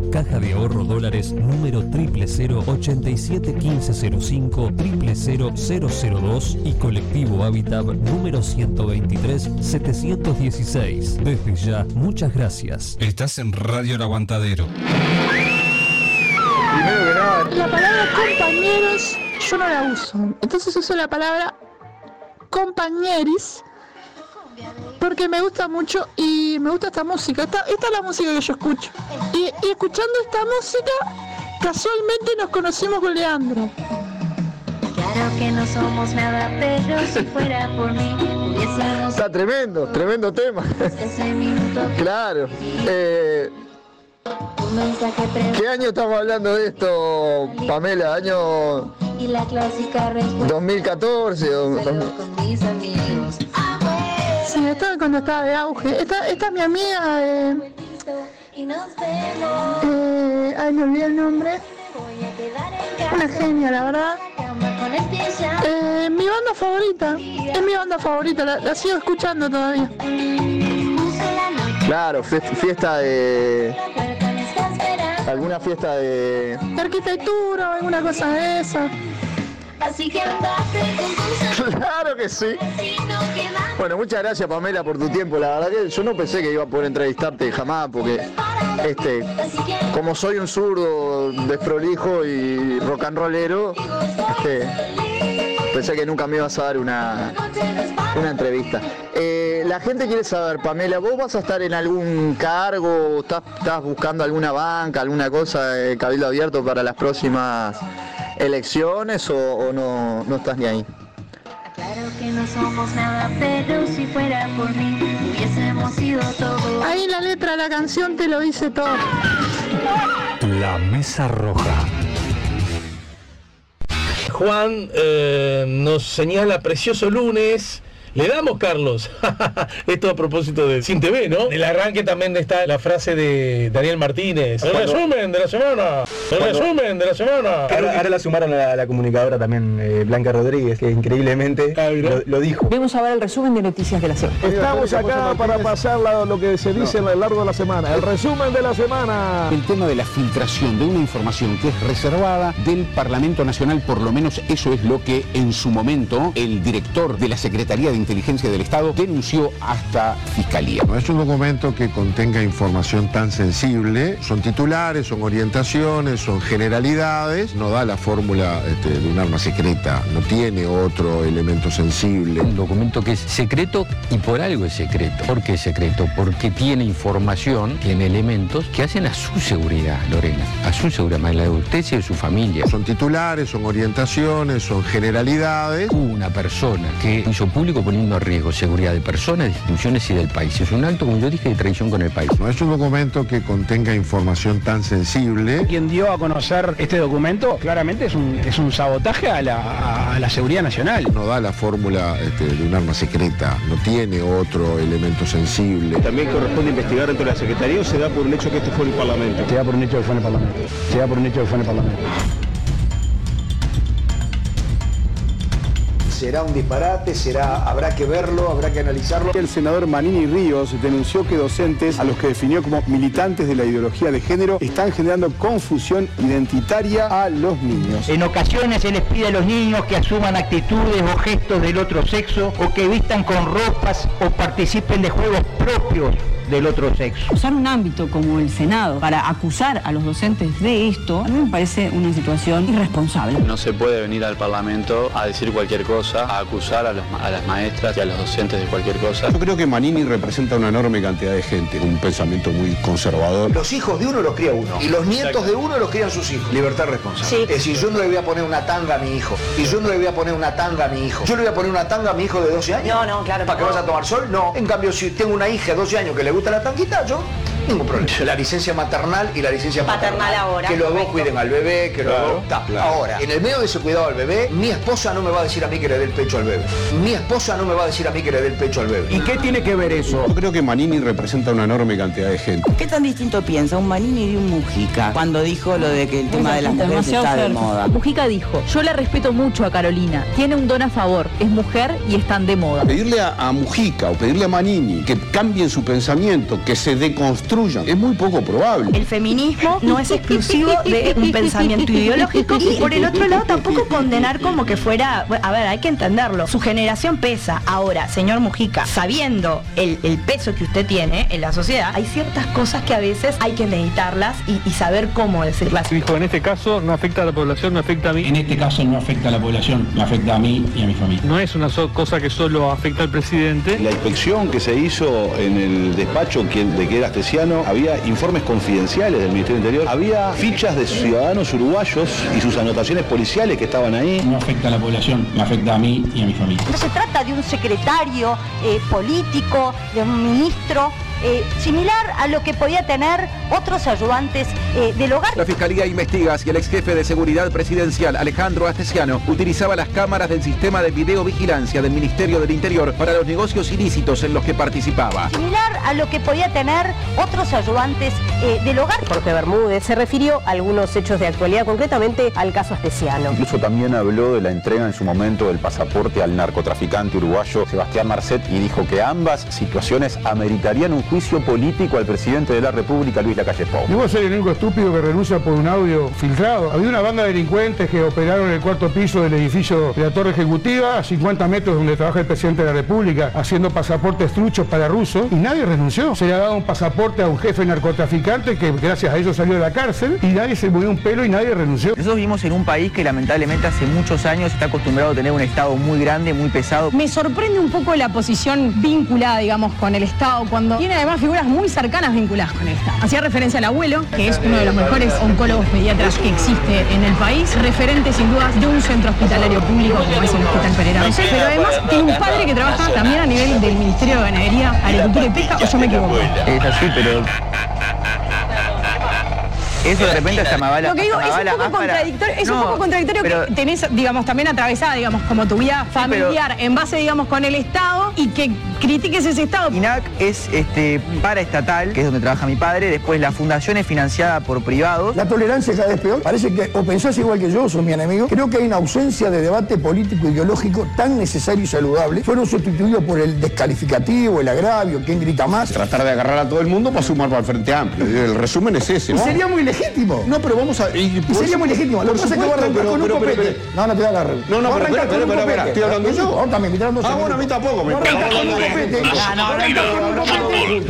Caja de Ahorro Dólares número 000 87 1505 00002 y Colectivo Habitat número 123 716. Desde ya, muchas gracias. Estás en Radio El Aguantadero. Primero que nada, La palabra compañeros yo no la uso. Entonces uso la palabra compañeris porque me gusta mucho y me gusta esta música. Esta, esta es la música que yo escucho. Y, y escuchando esta música, casualmente nos conocimos con Leandro. Claro que no somos nada, pero si fuera por mí, está tremendo, tremendo tema. Claro. Eh, ¿Qué año estamos hablando de esto, Pamela? ¿Año y la clásica respuesta 2014? o- salgo con mis amigos. Sí, esta cuando estaba de auge. Esta, esta es mi amiga, eh, nos vemos. eh, ay, me olvidé el nombre. Una genia, la verdad. Eh, mi banda favorita. Es mi banda favorita, la, la sigo escuchando todavía. Claro, fies- fiesta de. Alguna fiesta de. De arquitectura o alguna cosa de esa. Así que andate con Claro que sí. Bueno, muchas gracias Pamela por tu tiempo. La verdad que yo no pensé que iba a poder entrevistarte jamás porque este, como soy un zurdo desprolijo y rock and rollero, este, pensé que nunca me ibas a dar una, una entrevista. Eh, la gente quiere saber, Pamela, ¿vos vas a estar en algún cargo? ¿Estás, estás buscando alguna banca, alguna cosa de cabildo abierto para las próximas elecciones o, o no, no estás ni ahí? Claro que no somos nada, pero si fuera por mí, hubiésemos sido todo. Ahí la letra de la canción te lo dice todo. La Mesa Roja. Juan eh, nos señala precioso lunes. Le damos, Carlos. Esto a propósito de Sin TV, ¿no? El arranque también está la frase de Daniel Martínez. El Cuando- resumen de la semana. El Cuando- resumen de la semana. Ahora, ahora la sumaron a la, la comunicadora también, eh, Blanca Rodríguez, que increíblemente lo, lo dijo. Vamos a ver el resumen de noticias de la semana. Estamos acá para pasar la- lo que se dice a lo largo de la semana. El resumen de la semana. El tema de la filtración de una información que es reservada del Parlamento Nacional, por lo menos eso es lo que en su momento el director de la Secretaría de Inteligencia del Estado denunció hasta Fiscalía. No es un documento que contenga información tan sensible, son titulares, son orientaciones, son generalidades, no da la fórmula este, de un arma secreta, no tiene otro elemento sensible. Un documento que es secreto y por algo es secreto. ¿Por qué es secreto? Porque tiene información, tiene elementos que hacen a su seguridad, Lorena, a su seguridad, más la de usted y de su familia. Son titulares, son orientaciones, son generalidades. Hubo una persona que hizo público poniendo a riesgo seguridad de personas, de instituciones y del país. Es un acto, como yo dije, de traición con el país. No es un documento que contenga información tan sensible. Quien dio a conocer este documento claramente es un, es un sabotaje a la, a- a la seguridad nacional. No da la fórmula este, de un arma secreta, no tiene otro elemento sensible. También corresponde investigar dentro de la Secretaría o se da por un hecho que esto fue en el Parlamento. Se da por un hecho que fue en el Parlamento. Se da por un hecho que fue en el Parlamento. Será un disparate, será, habrá que verlo, habrá que analizarlo. El senador Manini Ríos denunció que docentes, a los que definió como militantes de la ideología de género, están generando confusión identitaria a los niños. En ocasiones se les pide a los niños que asuman actitudes o gestos del otro sexo o que vistan con ropas o participen de juegos propios del otro sexo. Usar un ámbito como el Senado para acusar a los docentes de esto, a mí me parece una situación irresponsable. No se puede venir al Parlamento a decir cualquier cosa, a acusar a, los a las maestras y a los docentes de cualquier cosa. Yo creo que Manini representa una enorme cantidad de gente, un pensamiento muy conservador. Los hijos de uno los cría uno y los nietos de uno los crían sus hijos. Libertad responsable. Sí. Es decir, yo no le voy a poner una tanga a mi hijo. Y yo no le voy a poner una tanga a mi hijo. Yo le voy a poner una tanga a mi hijo de 12 años. No, no, claro ¿Para que que no. vaya a tomar sol? No. En cambio, si tengo una hija de 12 años que le gusta la tanguita, yo ningún problema. La licencia maternal y la licencia Paternal ahora, Que los dos cuiden al bebé, que los Claro, dos. Ta. claro. Ahora, en el medio de ese cuidado al bebé, mi esposa no me va a decir a mí que le dé el pecho al bebé. Mi esposa no me va a decir a mí que le dé el pecho al bebé. ¿Y qué tiene que ver eso? Yo creo que Manini representa una enorme cantidad de gente. ¿Qué tan distinto piensa un Manini de un Mujica cuando dijo lo de que el tema de las mujeres está de moda? Mujica dijo, yo la respeto mucho a Carolina, tiene un don a favor, es mujer y están de moda. Pedirle a, a Mujica o pedirle a Manini que cambien su pensamiento, que se deconstruyan, es muy poco probable. El feminismo no es exclusivo de un pensamiento ideológico y por el otro lado tampoco condenar como que fuera, a ver, hay que entenderlo, su generación pesa. Ahora, señor Mujica, sabiendo el, el peso que usted tiene en la sociedad, hay ciertas cosas que a veces hay que meditarlas y, y saber cómo decirlas. Dijo, en este caso no afecta a la población, no afecta a mí. En este caso no afecta a la población, me afecta a mí y a mi familia. No es una so- cosa que solo afecta al presidente. La inspección que se hizo en el despacho de que era Había informes confidenciales del Ministerio del Interior, había fichas de ciudadanos uruguayos y sus anotaciones policiales que estaban ahí. No afecta a la población, me afecta a mí y a mi familia. No se trata de un secretario eh, político, de un ministro, eh, similar a lo que podía tener otros ayudantes eh, del hogar. La Fiscalía investiga si el ex jefe de Seguridad Presidencial, Alejandro Astesiano, utilizaba las cámaras del sistema de videovigilancia del Ministerio del Interior para los negocios ilícitos en los que participaba. Similar a lo que podía tener otros ayudantes eh, del hogar. Jorge Bermúdez se refirió a algunos hechos de actualidad, concretamente al caso Astesiano. Incluso también habló de la entrega en su momento del pasaporte al narcotraficante uruguayo Sebastián Marcet y dijo que ambas situaciones ameritarían un juicio político al presidente de la República, Luis Lacalle Pou. Y vos ser el único estúpido que renuncia por un audio filtrado. Había una banda de delincuentes que operaron en el cuarto piso del edificio de la Torre Ejecutiva, a 50 metros donde trabaja el presidente de la República, haciendo pasaportes truchos para rusos, y nadie renunció. Se le ha dado un pasaporte a un jefe narcotraficante que gracias a ello salió de la cárcel, y nadie se movió un pelo y nadie renunció. Nosotros vivimos en un país que lmentable hace muchos años está acostumbrado a tener un Estado muy grande, muy pesado. Me sorprende un poco la posición vinculada, digamos, con el Estado, cuando tiene además figuras muy cercanas vinculadas con el Estado. Hacía referencia al abuelo, que es uno de los mejores oncólogos pediatras que existe en el país, referente sin dudas de un centro hospitalario público como es el Hospital Pereira pero además tiene un padre que trabaja también a nivel del Ministerio de Ganadería, Agricultura y Pesca, o yo me equivoco. Eso de repente se amaba Lo que digo, es un poco contradictorio, es un poco contradictorio que tenés, digamos, también atravesada, digamos, como tu vida familiar en base, digamos, con el Estado y que critiques ese Estado. INAC es este paraestatal, que es donde trabaja mi padre, después la fundación es financiada por privados. La tolerancia cada vez peor. Parece que o pensás igual que yo, sos mi enemigo. Creo que hay una ausencia de debate político ideológico tan necesario y saludable. Fueron sustituidos por el descalificativo, el agravio, quién grita más. Tratar de agarrar a todo el mundo para sumar para el Frente Amplio. El resumen es ese, ¿no? Sería muy legítimo. No, pero vamos a. Y, sería muy legítimo. Lo que pasa es que voy a arrancar con un copete. No, no te voy a agarrar. No, no, pero espera, espera, espera, estoy hablando yo. Vos también, mirando. Ah, bueno, a mí tampoco. Me estás hablando de copete.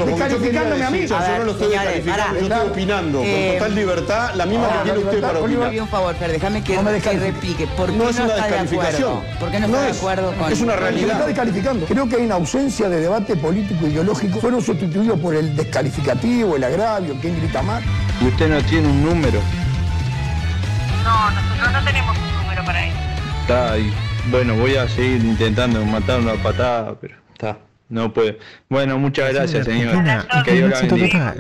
Descalificándome a mí. Yo no lo estoy descalificando, yo estoy opinando. Con total libertad, la misma que tiene usted para opinar. un favor, pero déjame que replique. ¿Por qué no es una descalificación? ¿Por qué no está de acuerdo con.? Es una realidad. está descalificando. Creo que hay una ausencia de debate político ideológico. Fueron sustituidos por el descalificativo, el agravio, quién grita más. Y usted no tiene un número. No, nosotros no tenemos un número para eso. Está ahí. Bueno, voy a seguir intentando matar una patada, pero está, no puedo. Bueno, muchas gracias, señor. Que Dios la bendiga.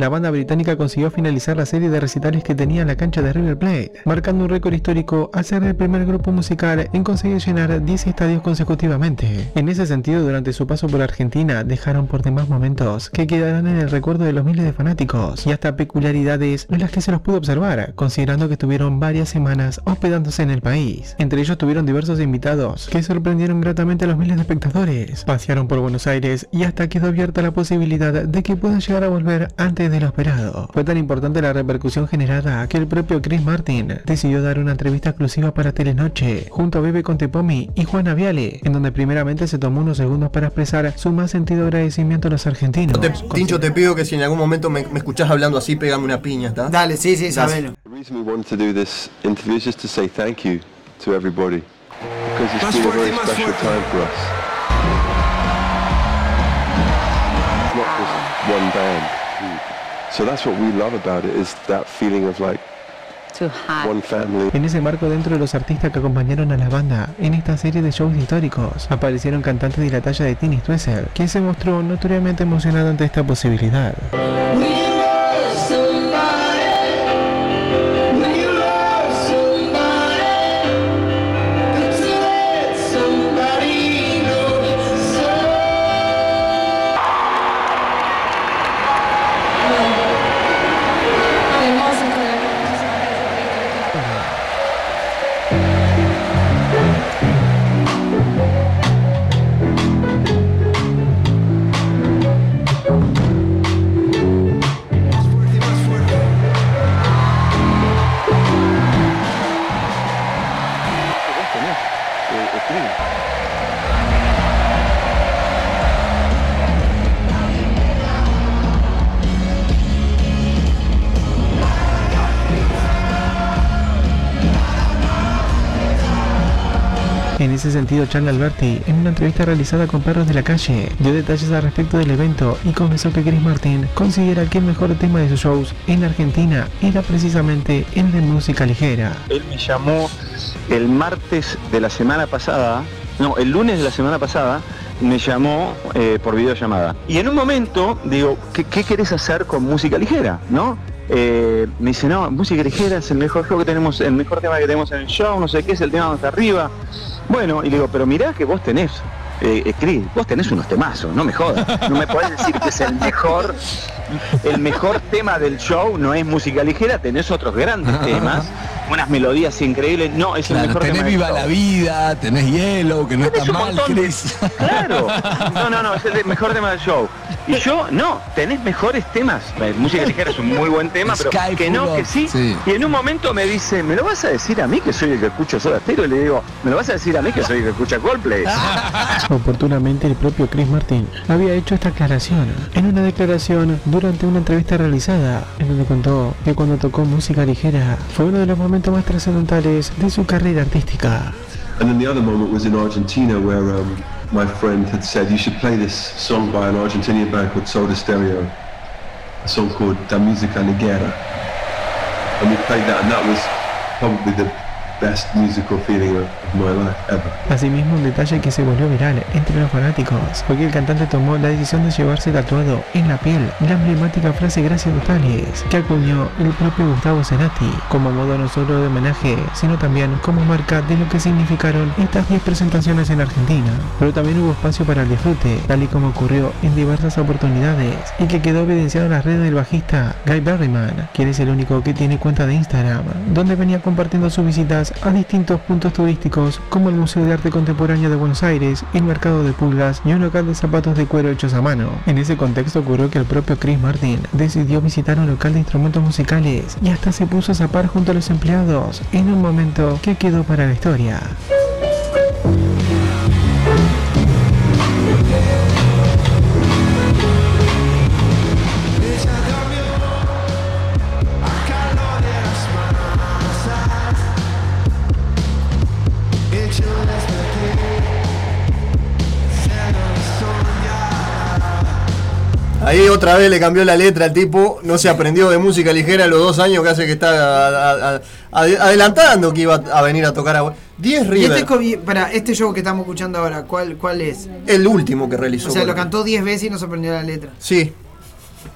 La banda británica consiguió finalizar la serie de recitales que tenía en la cancha de River Plate, marcando un récord histórico al ser el primer grupo musical en conseguir llenar 10 estadios consecutivamente. En ese sentido, durante su paso por Argentina, dejaron por demás momentos que quedarán en el recuerdo de los miles de fanáticos y hasta peculiaridades en las que se los pudo observar, considerando que estuvieron varias semanas hospedándose en el país. Entre ellos tuvieron diversos invitados que sorprendieron gratamente a los miles de espectadores, pasearon por Buenos Aires y hasta quedó abierta la posibilidad de que puedan llegar a volver antes de lo esperado. Fue tan importante la repercusión generada que el propio Chris Martin decidió dar una entrevista exclusiva para Telenoche junto a Bebe Contepomi y Juana Viale, en donde primeramente se tomó unos segundos para expresar su más sentido agradecimiento a los argentinos. Tincho, te pido que si en algún momento me, escuchás hablando así, pégame una piña, ¿está? Dale, sí, sí, sabelo. The reason we wanted to do this interview is just to say thank you to everybody because it's been a very special time for us. Not just one band. So that's what we love about it is that feeling of like One family. En ese marco, dentro de los artistas que acompañaron a la banda en esta serie de shows históricos, aparecieron cantantes de la talla de Tini Stoessel, quien se mostró notoriamente emocionado ante esta posibilidad. Sentido, Charlie Alberti, en una entrevista realizada con Perros de la Calle, dio detalles al respecto del evento y confesó que Chris Martin considera que el mejor tema de sus shows en Argentina era precisamente el de música ligera. Él me llamó el martes de la semana pasada, no, el lunes de la semana pasada, me llamó eh, por videollamada. Y en un momento digo, ¿qué, querés hacer con música ligera? ¿No? Eh, me dice, no, música ligera es el mejor show que tenemos, el mejor tema que tenemos en el show, no sé qué, es el tema más arriba. Bueno, y le digo, pero mirá que vos tenés, eh, eh, Cris, vos tenés unos temazos, no me jodas. No me podés decir que es el mejor, el mejor tema del show, no es música ligera, tenés otros grandes temas, unas melodías increíbles. No, es el mejor tenés tema del Viva la Vida, tenés Hielo, que no Tenés está mal, de- Chris. Claro. No, no, no, es el mejor tema del show. Y yo, no, tenés mejores temas. Eh, Música ligera es un muy buen tema, pero Sky que no, que sí. sí. Y en un momento me dice, ¿me lo vas a decir a mí que soy el que escucho Soda Stereo? Y le digo, ¿me lo vas a decir a mí que soy el que escucha Coldplay? Oportunamente el propio Chris Martin había hecho esta aclaración en una declaración durante una entrevista realizada en donde contó que cuando tocó música ligera fue uno de los momentos más trascendentales de su carrera artística. And then the other moment was in Argentina where um, my friend had said you should play this song by an Argentinian band called Soda Stereo, a song called Da Musica Ligera. And we played that and that was probably the best musical feeling of, my life ever. Asimismo, un detalle que se volvió viral entre los fanáticos fue que el cantante tomó la decisión de llevarse tatuado en la piel la emblemática frase Gracias totales que acuñó el propio Gustavo Cerati como modo no solo de homenaje, sino también como marca de lo que significaron estas 10 presentaciones en Argentina. Pero también hubo espacio para el disfrute, tal y como ocurrió en diversas oportunidades y que quedó evidenciado en las redes del bajista Guy Berryman, quien es el único que tiene cuenta de Instagram, donde venía compartiendo sus visitas a distintos puntos turísticos como el Museo de Arte Contemporáneo de Buenos Aires, el Mercado de Pulgas y un local de zapatos de cuero hechos a mano. En ese contexto ocurrió que el propio Chris Martin decidió visitar un local de instrumentos musicales y hasta se puso a zapar junto a los empleados en un momento que quedó para la historia. Ahí otra vez le cambió la letra al tipo, no se aprendió de música ligera los dos años que hace que está a- a- a- ade- adelantando que iba a venir a tocar a 10 Y River. este, para este show que estamos escuchando ahora, ¿cuál, cuál es? El último que realizó. O sea, lo cantó 10 veces y no se aprendió la letra. Sí.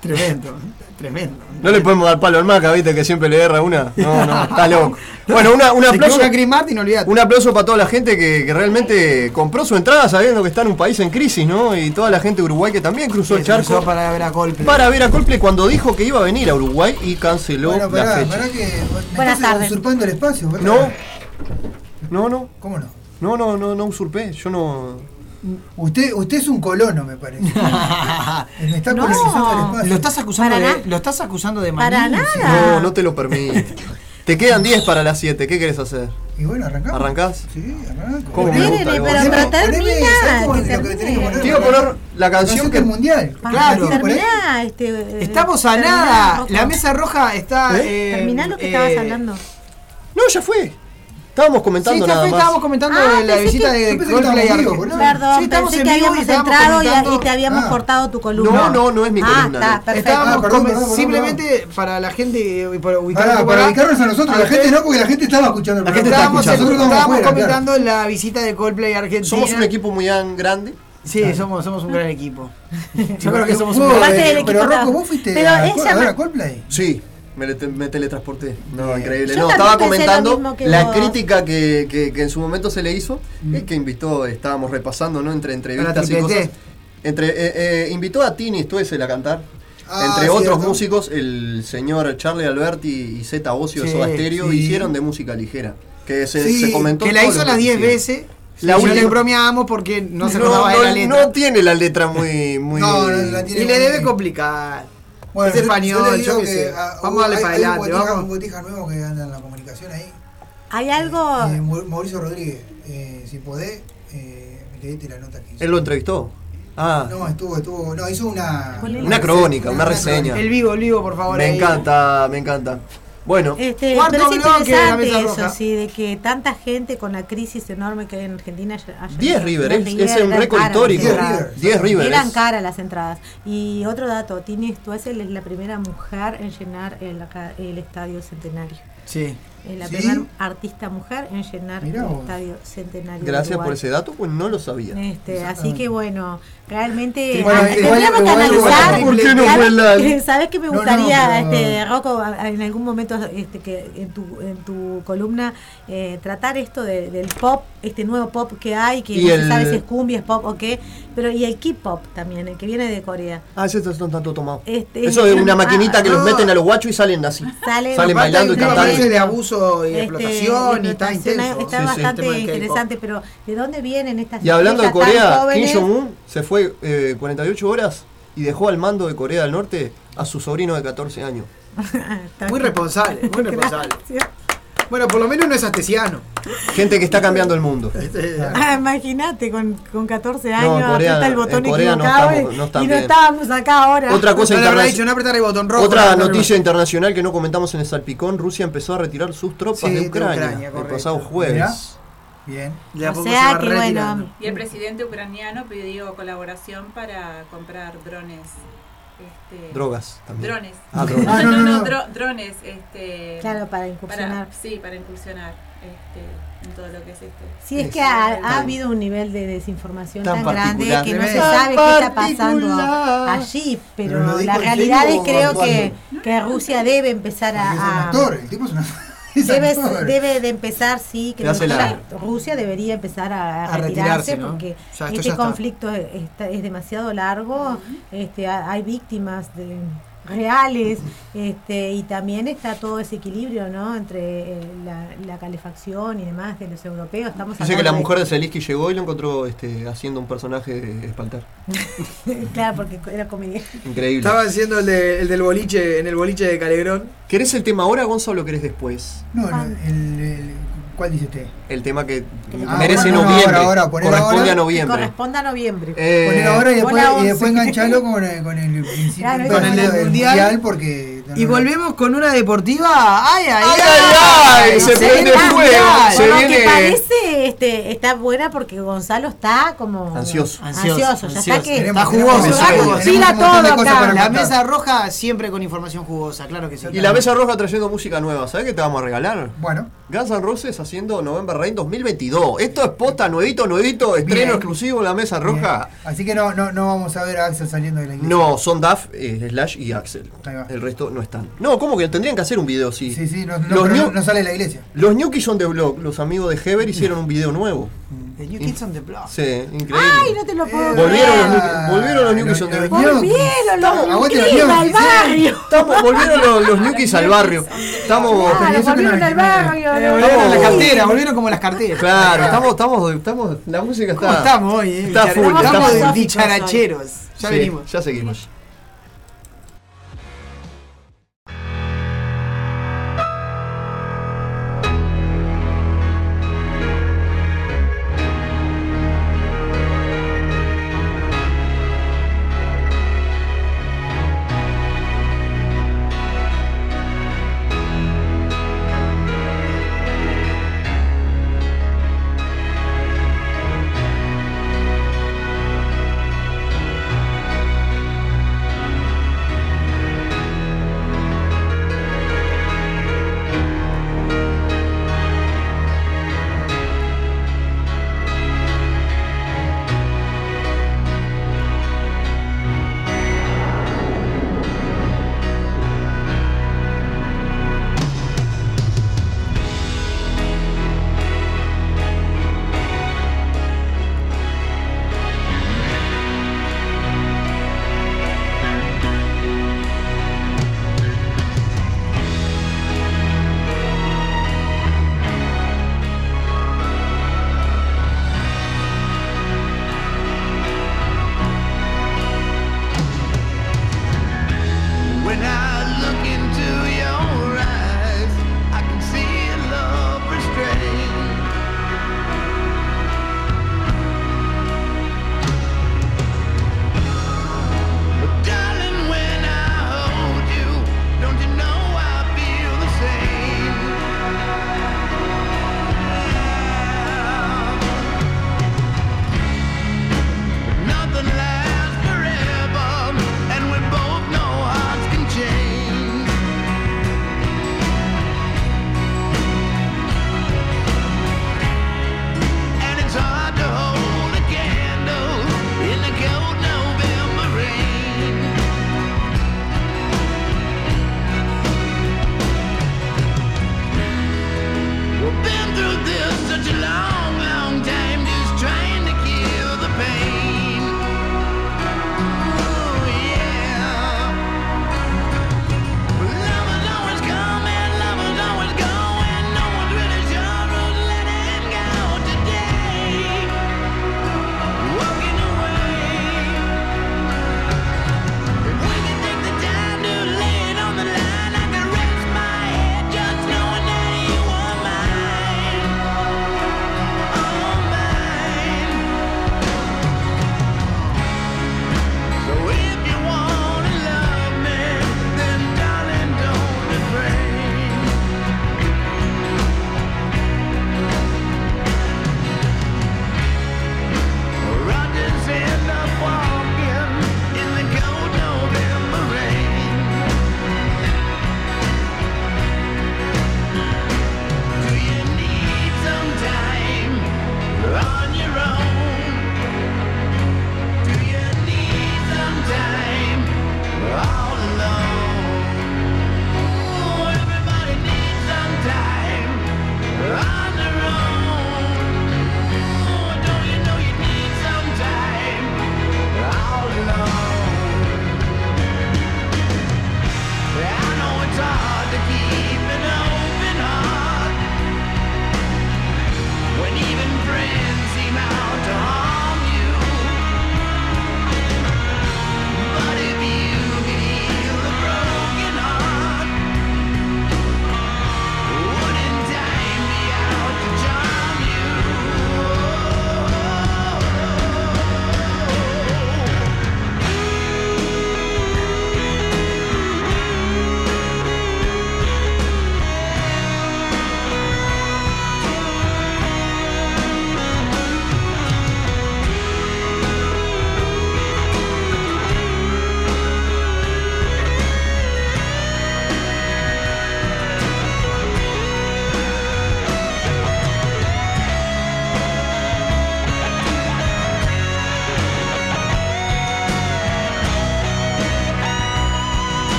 Tremendo, tremendo. No le podemos dar palo al Maca, viste que siempre le erra una. No, no, está loco. Bueno, una, un aplauso. equivoca Chris Martin, olvídate. Un aplauso para toda la gente que, que realmente compró su entrada sabiendo que está en un país en crisis, ¿no? Y toda la gente de Uruguay que también cruzó el cruzó charco para ver a Coldplay. para ver a Coldplay cuando dijo que iba a venir a Uruguay y canceló Bueno, la pará, fecha. pará que me Buenas estás tardes. usurpando el espacio. ¿verdad? No. No, no. ¿Cómo no? No, no, no, no usurpé. Yo no. Usted, usted es un colono, me parece. me está No. colonizando el espacio. Lo estás acusando Para de, lo estás acusando de Para nada. No, no te lo permito. Te quedan 10 para las 7. ¿Qué querés hacer? Y bueno, arrancamos. ¿Arrancás? Sí, arrancamos. ¿Cómo me gusta pero, gol? pero termina, ¿sabes cómo que es lo que tenés que termine. poner? Te iba a poner la canción que. mundial. Claro, Claro. termina este. Estamos a terminá, nada. La mesa roja está. ¿Eh? eh, Terminá lo que eh, estabas hablando. No, ya fue. Estábamos comentando Sí, nada más. estábamos comentando Ah, de la visita que- de Coldplay boludo. Perdón, Sí, pensé en que habíamos entrado y, te habíamos Ah. cortado tu columna. No, no, no es mi Ah, columna. está, no. perfecto. Estábamos Ah, perdón, come- perdón, perdón, simplemente para la gente para ubicar un Para, para ubicarnos a nosotros, a la gente no, porque la gente estaba escuchando el La gente programa. está Estábamos, escuchando. estábamos comentando la visita de Coldplay a Argentina. Somos un equipo muy gran- grande. Sí, somos, somos un gran equipo. Yo creo que somos un gran equipo. Pero Rocco, vos fuiste a, a a Coldplay. Sí, me, le- me teletransporté. No, increíble. Yo No, estaba comentando que la vos. crítica que, que- que en su momento se le hizo. Es que invitó, estábamos repasando, ¿no? Entre entrevistas y cosas. Entre, eh, eh, invitó a Tini Stuessel a cantar. Ah, Entre otros cierto. músicos, el señor Charlie Alberti y Zeta Ocio de Sí, Soda Stereo sí. hicieron de música ligera. Que se, Sí, se comentó. que la hizo las 10 hicieron. veces. La le última- bromeábamos porque no se no, acordaba de la letra. no tiene la letra muy. muy No, no la tiene y le debe complicar. Bueno, es yo- español, yo yo, le digo qué que, sé. Vamos a darle hay- para hay adelante. botija- vamos. un botija nuevo que anda en la comunicación ahí. Hay algo. Eh, Mau- Mauricio Rodríguez, eh, si podés, eh, leete la nota que hizo. Él lo entrevistó. Ah, No, estuvo, estuvo, no, hizo una... una crónica, una reseña. El vivo, el vivo, por favor. Me ahí. encanta, me encanta. Bueno, Este, Cuarto pero es interesante eso, Roja. sí, de que tanta gente con la crisis enorme que hay en Argentina haya... haya 10 ido. River, es- es un eran récord histórico. las 10 entradas. River. 10 River Eran caras las entradas. Y otro dato, Tini Stuessel es la primera mujer en llenar el, acá- el estadio centenario. Sí. Es la primera artista mujer en llenar el estadio centenario. Gracias por ese dato, pues no lo sabía. Este, así que bueno, realmente tendríamos que analizar. ¿Por qué no fue la... ¿Sabes que me gustaría, este, Rocco, en algún momento este, que en tu, en tu columna eh, tratar esto del pop, este nuevo pop que hay, que no se sabe si es cumbia, es pop o qué, pero y el K-pop también, el que viene de Corea. Ah, ese está tanto tomado. Este, Eso es una maquinita que los meten a los guachos y salen así. Salen, salen bailando y cantando. de abuso y este, explotación y está intenso. Está bastante interesante, pero ¿de dónde vienen estas Y hablando de Corea, Kim Jong-un se fue eh, 48 horas y dejó al mando de Corea del Norte a su sobrino de 14 años. muy responsable, muy responsable. Bueno, por lo menos no es astesiano. Gente que está cambiando el mundo. Este, ah, Imagínate, con, con 14 años, no, aprieta el botón equivocado no estamos, no y no estábamos acá ahora. Otra cosa internacional. Otra noticia internacional que no comentamos en el salpicón, Rusia empezó a retirar sus tropas de Ucrania, el pasado jueves. Bien. o sea que bueno. Y el presidente ucraniano pidió colaboración para comprar drones este, drogas también. Drones. Ah, drones. no, no, no, drones. Este, claro, para incursionar. sí, para incursionar este, en todo lo que es este. Sí, es que ha, ha habido un nivel de desinformación tan, grande que no se sabe qué está pasando allí, pero, la realidad es creo que, que Rusia debe empezar a... a actor, el tipo es una Debe, debe de empezar, sí, que Rusia debería empezar a, retirarse, porque este conflicto es, es, demasiado largo, este, hay víctimas de reales este, y también está todo ese equilibrio ¿no? entre eh, la, calefacción y demás de los europeos. Estamos Dice que la mujer de Zelinsky llegó y lo encontró este, haciendo un personaje de espaltar. claro, porque era comedia. Increíble. Estaba haciendo el, de, el del boliche, en el boliche de Calegrón. ¿Querés el tema ahora, Gonzalo, o lo querés después? No, el ¿Cuál dice usted? El tema que ah, merece noviembre. Ahora, corresponde a noviembre. Corresponde a noviembre. Eh, poner ahora y después, y después engancharlo con, con el principio con el, del mundial. porque y volvemos con una deportiva. ¡Ay, ay, ay! ay, ay se, prende fuego. Se viene. Que parece este, está buena porque Gonzalo está como. Ansioso. Ansioso. Ya está que. Está jugoso. Todo acá. La mesa roja siempre con información jugosa, claro que sí. Y la mesa roja trayendo música nueva. ¿Sabes qué te vamos a regalar? Bueno. Guns N' Roses haciendo November Rain 2022. Esto es posta, nuevito, nuevito, estreno exclusivo en la mesa roja. Así que no, no, no vamos a ver a Axel saliendo de la iglesia. No, son Duff, eh, Slash y Axel. El resto no están. No, ¿cómo que tendrían que hacer un video así? Sí, sí, no, no, sale de la iglesia. Los New Kids on the Block, los amigos de Heber, hicieron un video nuevo. The New Kids on the Block. Sí, increíble. Ay, no te lo puedo volvieron Los, volvieron los New Kids on the Block. Volvieron los New Kids al barrio. Estamos, volvieron los, los New Kids al barrio. Estamos. volvieron al barrio. Volvieron a la cartera, volvieron como las carteras. Claro, estamos, estamos, estamos, la música está. ¿Cómo estamos hoy? Eh? Está full. Estamos dicharacheros. Ya venimos. Ya seguimos.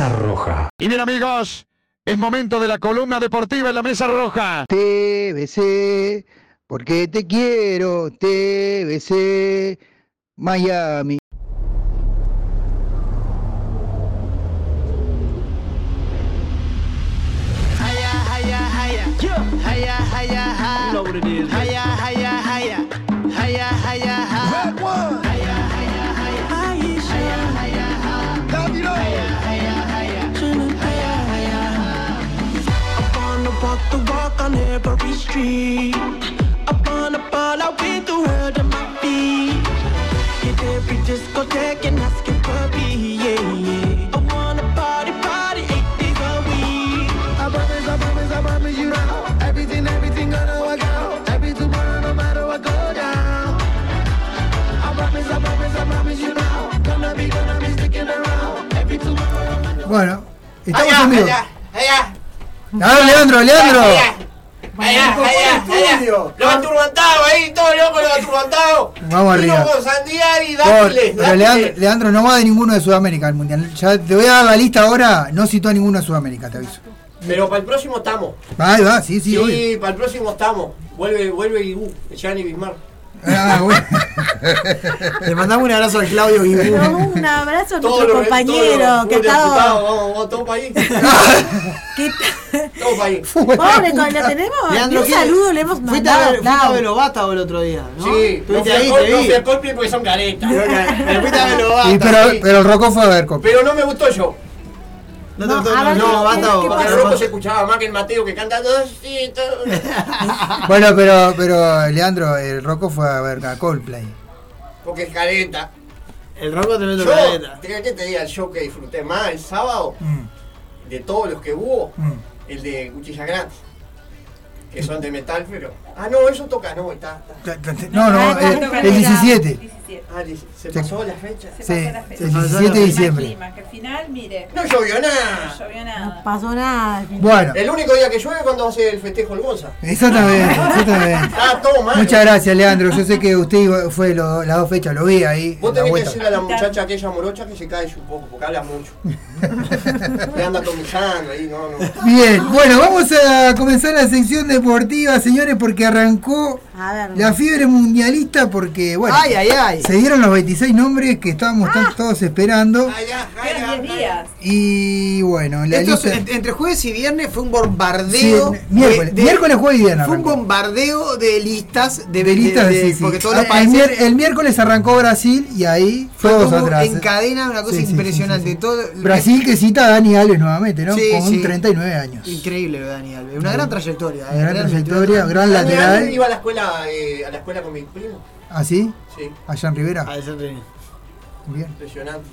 Mesa Roja. Y bien amigos, es momento de la columna deportiva en la Mesa Roja. TBC, porque te quiero, TBC, Miami. Pero Leandro, no va de ninguno de Sudamérica al mundial. Ya te voy a dar la lista ahora. No citó a ninguno de Sudamérica, te aviso. Pero para el próximo estamos. Ahí va, sí, sí, Sí, obvio. para el próximo estamos. Vuelve, vuelve Ibu, Gianni Bismarck. Ah, bueno. Le mandamos un abrazo al Claudio Guibú. No, un abrazo a nuestro compañero que. Vamos, vamos, todo para ahí. que- Todo ahí. Pobre, lo tenemos. Un ¿qué? saludo le hemos Fuiste mandado. a ver, fuiste a el otro día, ¿no? Sí, no Estuviste fui, a ahí, Col- te no vi. fui a Coldplay porque son caretas. Me fuiste a ver Lobato. Y pero, pero el Rocco fue a ver. Pero no me gustó yo. No, No, no, no, ¿qué- Lobato. qué Porque el rojo se escuchaba más que el Mateo que canta dos y todo. Bueno, pero, pero Leandro, el Rocco fue a ver a Coldplay. Porque es careta. El roco te meto Yo. ¿qué que te diga el show que disfruté más el sábado? Mm. De todos los que hubo, Mm. el de Cuchilla Grande. Que son de metal, pero. Ah, no, eso toca, no, está. está. No, no, el, el 17. Ah, se pasó la fecha. Sí, el 17 de diciembre. Clima, que al final, mire. No llovió nada. No llovió nada. No pasó nada. Bueno, El único día que llueve es cuando hace el festejo el Gonza. exactamente, exactamente. Ah, todo mal. Muchas gracias, Leandro. Yo sé que usted fue lo- las dos fechas, lo vi ahí. Vos en la tenés que decirle a la muchacha aquella morocha que se calle un poco, porque habla mucho. Le anda atomizando ahí, no, no. Bien, bueno, vamos a comenzar la sección deportiva, señores, porque arrancó A ver. la fiebre mundialista, porque, bueno, Ay, ay, ay. se dieron los 26 nombres que estábamos tan- todos esperando. Quedan 10 días. Y bueno, la lista. entre jueves y viernes fue un bombardeo. Sí, miércoles, miércoles, jueves y viernes Fue un arrancó. bombardeo de listas. De, De listas, de- sí, sí. Porque todos Ah, los el, países. mier- el miércoles arrancó Brasil y ahí fue todos atrás. en cadena, una cosa Sí, sí, sí, impresionante. sí, sí. Todo, Brasil que cita a Dani Alves nuevamente, ¿no? Sí, Con sí. 39 años. Increíble lo de Dani Alves. Una Sí. gran trayectoria. Una eh, gran trayectoria, gran Dani Alves iba a la escuela, eh, a la escuela con mi primo. ¿Así? Sí. Allá en Rivera. Ah, eso te- Bien, Impresionante.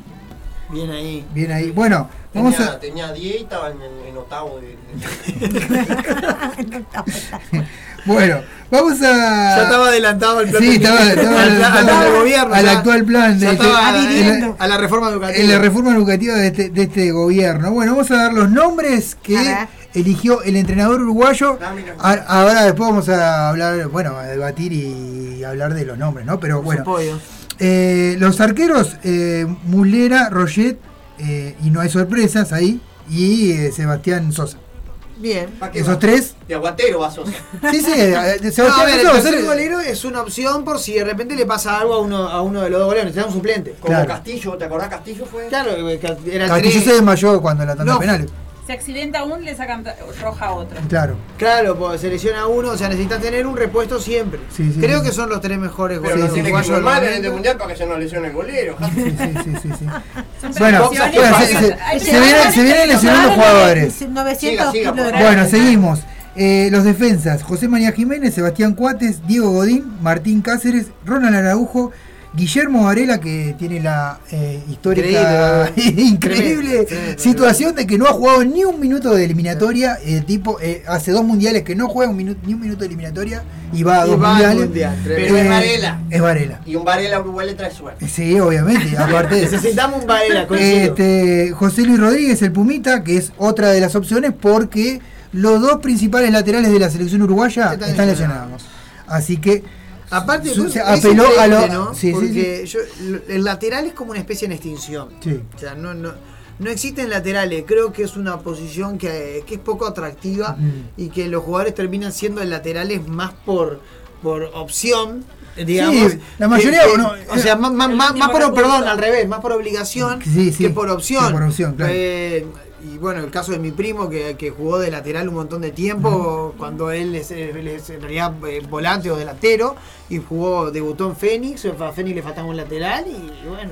Bien ahí. bien ahí. Bueno, vamos Tenía, a. tenía 10 y estaba en, en octavo de. Bueno, vamos a. Ya estaba adelantado el plan Sí, de- estaba, estaba al, adelantado al gobierno. al ya. actual plan de Ya este- la- a la reforma educativa. en la reforma educativa de este, de este gobierno. Bueno, vamos a dar los nombres que eligió el entrenador uruguayo. A- Ahora después vamos a hablar, bueno, a debatir y hablar de los nombres, ¿no? Pero bueno. Eh, los arqueros, eh, Mulera, Roget, eh, y no hay sorpresas ahí, y eh, Sebastián Sosa. Bien. ¿Pa' qué Esos va? tres. De aguatero va Sosa. Sí, sí, No, Sebastián a ver, el golero es una opción por si de repente le pasa algo a uno, a uno de los dos goleros. Necesitamos un suplente. Como Claro. Castillo, ¿te acordás Castillo fue? Claro, que era Castillo tres. se desmayó cuando la tanda No. Se accidenta uno, le sacan roja a otro. Claro. Claro, pues se lesiona uno, o sea, necesitas tener un repuesto siempre. Sí, sí, Creo sí. que son los tres mejores Pero goleros no tiene que formar en este mundial para que se nos lesione el golero. Sí, sí, sí, sí, sí. Son Bueno, bueno, se, se- se vienen, se vienen lesionando jugadores. 900 Siga, siga, Bueno, seguimos. Eh, los defensas, José María Jiménez, Sebastián Cuates, Diego Godín, Martín Cáceres, Ronald Araujo, Guillermo Varela, que tiene la eh, histórica increíble. Sí, situación de que no ha jugado ni un minuto de eliminatoria. El tipo eh, hace dos mundiales que no juega un minuto, ni un minuto de eliminatoria y va a Y dos va mundiales. mundial. Pero es Eh, Varela. Es Varela. Y un Varela a Uruguay le trae suerte. Sí, obviamente. Aparte de Necesitamos un Varela, este, José Luis Rodríguez, el Pumita, que es otra de las opciones porque los dos principales laterales de la selección uruguaya Están lesionados. Así que Aparte, su- se es apeló a lo. increíble, ¿no? sí, sí, Porque yo- el lateral es como una especie en extinción. Sí. O sea, no, no, no existen laterales. Creo que es una posición que, que es poco atractiva y que los jugadores terminan siendo laterales más por, por opción. Digamos, Sí, la mayoría, que- bueno, o sea, más, más, más- más por, perdón, al revés, más por obligación Sí, sí, que por opción. que por opción, claro. Eh, y bueno, el caso de mi primo que, que jugó de lateral un montón de tiempo, cuando él es, él es en realidad eh, volante o delantero, y jugó, debutó en Fénix, a Fénix le faltaba un lateral y bueno,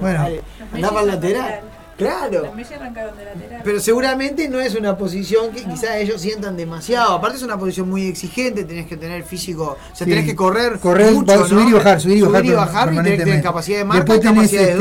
andaba al lateral. Claro. Los Messi arrancaron de lateral. Pero seguramente no es una posición que quizás ellos sientan demasiado. Aparte es una posición muy exigente, tenés que tener físico, o sea, Sí. tenés que correr, Correr, mucho, va- ¿no? subir y bajar, subir y bajar, y bajar y tenés que tener capacidad de marca Después tenés, de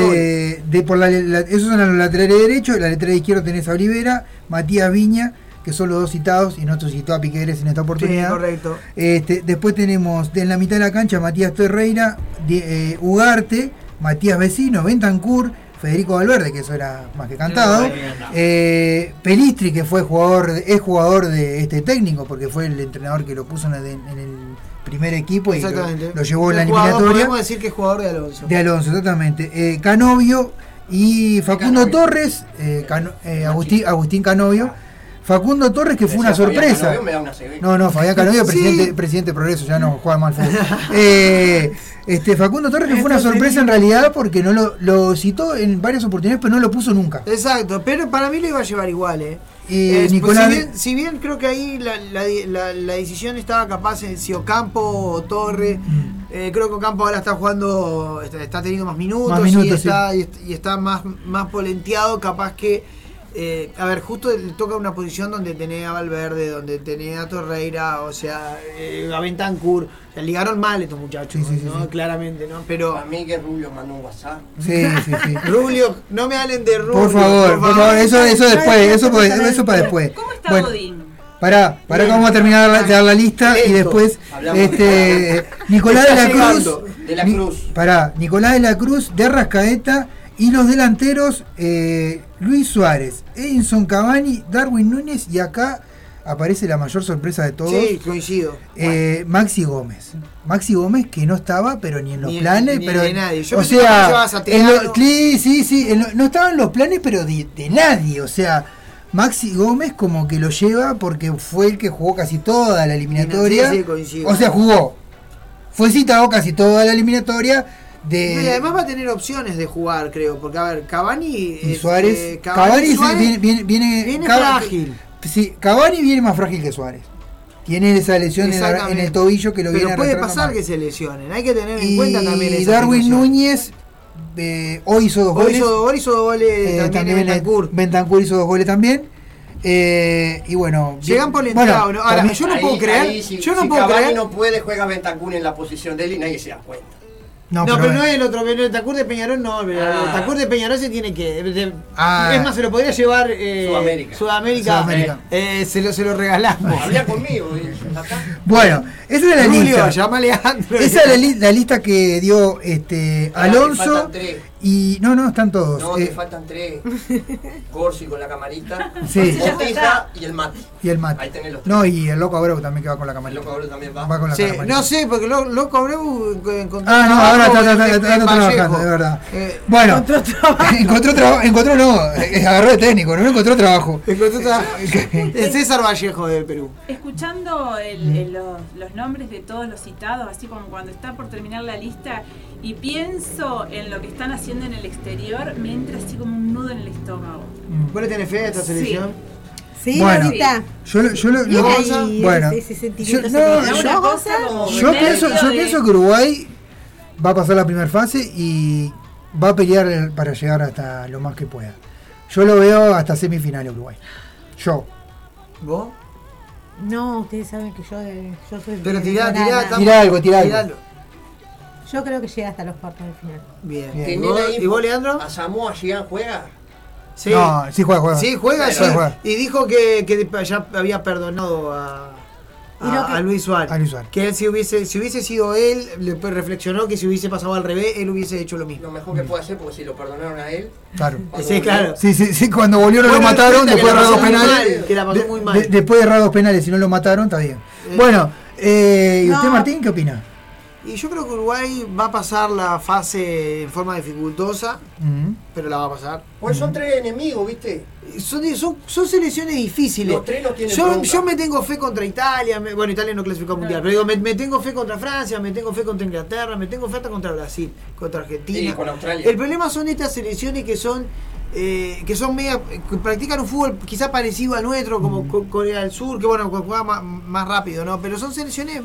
este, de por la, la- esos son los laterales derechos, la lateral izquierda tenés a Olivera, Matías Viña, que son los dos citados, y nosotros citó a Piqueres en esta oportunidad. correcto. Este, después tenemos en la mitad de la cancha Matías Torreira, de- eh, Ugarte, Matías Vecino, Bentancur, Federico Valverde, que eso era más que cantado, eh, Pelistri, que fue jugador, es jugador de este técnico, porque fue el entrenador que lo puso en, el- en el primer equipo y lo, llevó en la Es jugador, eliminatoria. Podemos decir que es jugador de Alonso. De Alonso, exactamente. Eh, Canovio y Facundo Torres, eh, Cano- eh, Agustín, Agustín Canovio. Facundo Torres, que fue una sorpresa. Canovio, me da una. No, no, Fabián Canovio, Sí. presidente, presidente de Progreso, ya no juega mal fútbol. Eh, este, Facundo Torres, que fue una sorpresa en realidad porque no lo, lo citó en varias oportunidades, pero no lo puso nunca. Exacto, pero para mí lo iba a llevar igual, ¿eh? Y Eh, pues, Nicolás- si, bien, si bien creo que ahí la, la- la- la decisión estaba capaz en si Ocampo o Torre, Mm. eh, creo que Ocampo ahora está jugando, está, está teniendo más minutos, Más y, minutos, está, y, est- y está más, más polenteado, capaz que, eh, a ver, justo le toca una posición donde tenés a Valverde, donde tenés a Torreira, o sea, eh, a Bentancur, o sea, ligaron mal estos muchachos, ¿no? claramente, ¿no? Pero... A mí que Rubio mandó un WhatsApp. Sí, sí, sí. Rubio, no me hablen de Rubio. Por favor, por favor, eso, eso después, eso, eso para después. ¿Cómo está Bueno, Godín? Pará, pará que vamos a terminar la- de dar la lista y después Hablamos. este Nicolás de la Cruz, de la Ni- Cruz. pará, Nicolás de la Cruz, de Rascaeta y los delanteros eh, Luis Suárez, Edinson Cavani, Darwin Núñez y acá aparece la mayor sorpresa de todos. Sí, coincido. eh, Maxi Gómez. Maxi Gómez que no estaba, pero ni en los Ni- planes, ni pero de nadie. Yo o pensé sea, en lo- sí, sí, sí, en lo- no estaba en los planes, pero de, de nadie, o sea, Maxi Gómez como que lo lleva porque fue el que jugó casi toda la eliminatoria. Sí, sí, coincido. o sea, jugó. Fue citado casi toda la eliminatoria de y además va a tener opciones de jugar, creo. Porque, a ver, Cavani. y eh, Suárez. eh, Cavani, Suárez viene, viene, viene, viene Cava- frágil. Sí, Cavani viene más frágil que Suárez. Tiene esa lesión en, la- en el tobillo que lo Pero viene puede pasar que se lesionen. Hay que tener en y cuenta también esa Darwin situación. Núñez eh, hoy hizo dos Hoy goles. hizo dos goles, hizo dos goles Eh, también, también en Bentancur. Bentancur hizo dos goles también. Eh, y bueno, Llegan bien- polenteados, bueno, ¿no? Ahora, también- yo no Ahí- puedo creer. ahí si- yo no si puedo Cavani creer. no puede, juega Bentancur en la posición de él y nadie se da cuenta. No, No, pero no es el otro, el Tacur de Peñarol no, pero Ah. el Tacur de Peñarol se tiene que. de- Ah. Es más, se lo podría llevar eh, Sudamérica. Sudamérica. Sudamérica. eh, se, lo, se lo regalamos. Habla conmigo. eh. Bueno, esa es la Julio, lista. llámale a Andro. Esa es la, li- la lista que dio este Alonso. Y no, no están todos. No, eh, te faltan tres. Corsi con la camarita. Sí. Botija y el mate. y el mate. Ahí tenés los tres. No, y el loco Abreu también que va con la El camarita. loco Abreu también va. Va con la Sí, camarita. no sé, porque lo, Loco Abreu encontró Ah, no, ahora está, está- está- trabajando, es verdad. Eh, Bueno, encontró trabajo, encontró no, eh, agarró de técnico, no encontró trabajo. encontró tra- el César Vallejo del Perú. Escuchando el- el- los, los nombres de todos los citados, así como cuando está por terminar la lista, y pienso en lo que están haciendo en el exterior, me entra así como un nudo en el estómago. ¿Vos le tenés fe a esta selección? Sí, Bueno, ahorita. Yo, lo- yo, lo- bueno, ese- yo, no, yo- cosa yo pienso, yo de- pienso que Uruguay va a pasar la primera fase y va a pelear el- para llegar hasta lo más que pueda. Yo lo veo hasta semifinal Uruguay. Yo. ¿Vos? No, ustedes saben que yo, eh, yo soy. Pero tirá, tirá, Tira algo, algo. Yo creo que llega hasta los cuartos de final. Bien. Bien. ¿Y ¿Tenés vos, ahí y vos, Leandro? ¿A Samoa Gigán juega? Sí. No, sí juega, juega. Sí, juega, sí. juega. Y dijo que, que ya había perdonado a, lo a, que- a Luis Suárez. A Luis Suárez. Que él si hubiese, si hubiese sido él, le reflexionó que si hubiese pasado al revés, él hubiese hecho lo mismo. Lo mejor que puede hacer, porque si lo perdonaron a él. Claro. Sí, volvió- claro. Sí, sí, sí, cuando volvieron lo Bueno, mataron, cuenta que después de la errar dos pasó muy penales. mal, que la pasó de- muy mal. de- después de errar dos penales, si no lo mataron, está bien. Bueno, eh, ¿y usted, No. Martín, qué opina? Y yo creo que Uruguay va a pasar la fase en forma dificultosa, pero la va a pasar. Pues son tres enemigos, ¿viste? Son, son, son selecciones difíciles. Los tres no tienen yo, yo me tengo fe contra Italia, me- bueno, Italia no clasificó al mundial, pero digo, me, me tengo fe contra Francia, me tengo fe contra Inglaterra, me tengo fe hasta contra Brasil, contra Argentina. Y con Australia. El problema son estas selecciones que son eh, que son media, que practican un fútbol quizá parecido al nuestro, como Co- Corea del Sur, que bueno, juega más, más rápido, ¿no? Pero son selecciones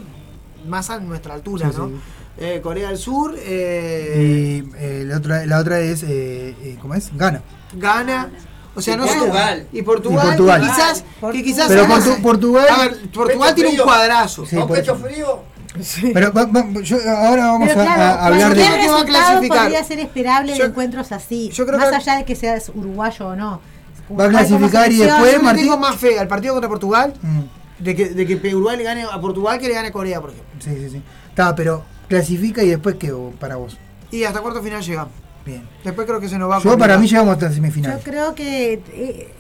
más a nuestra altura, Sí, ¿no? sí. Eh, Corea del Sur, eh, Y eh, la, otra, la otra es, eh, eh, ¿cómo es? Gana. Gana. O sea, Y no sé- Portugal. Y Portugal. Y Portugal. Que quizás, que quizás Pero Portu- Portugal- A ver, Portugal tiene un frío. cuadrazo. Sí, Con pecho eso. frío. Pero va- va- yo- ahora vamos Pero a, claro, a hablar de... que va a resultado clasificar. podría ser esperable Yo- de encuentros así. yo creo más que- allá de que seas uruguayo o no. Va a clasificar y después, Martín. tengo más fe al partido contra Portugal Mm, de que, de que Uruguay le gane a Portugal que le gane a Corea, por ejemplo. sí, sí, sí. Está, pero clasifica y después qué para vos. Y hasta cuarto final llegamos. Bien. Después creo que se nos va a Yo para mí llegamos hasta semifinal. Yo creo que eh,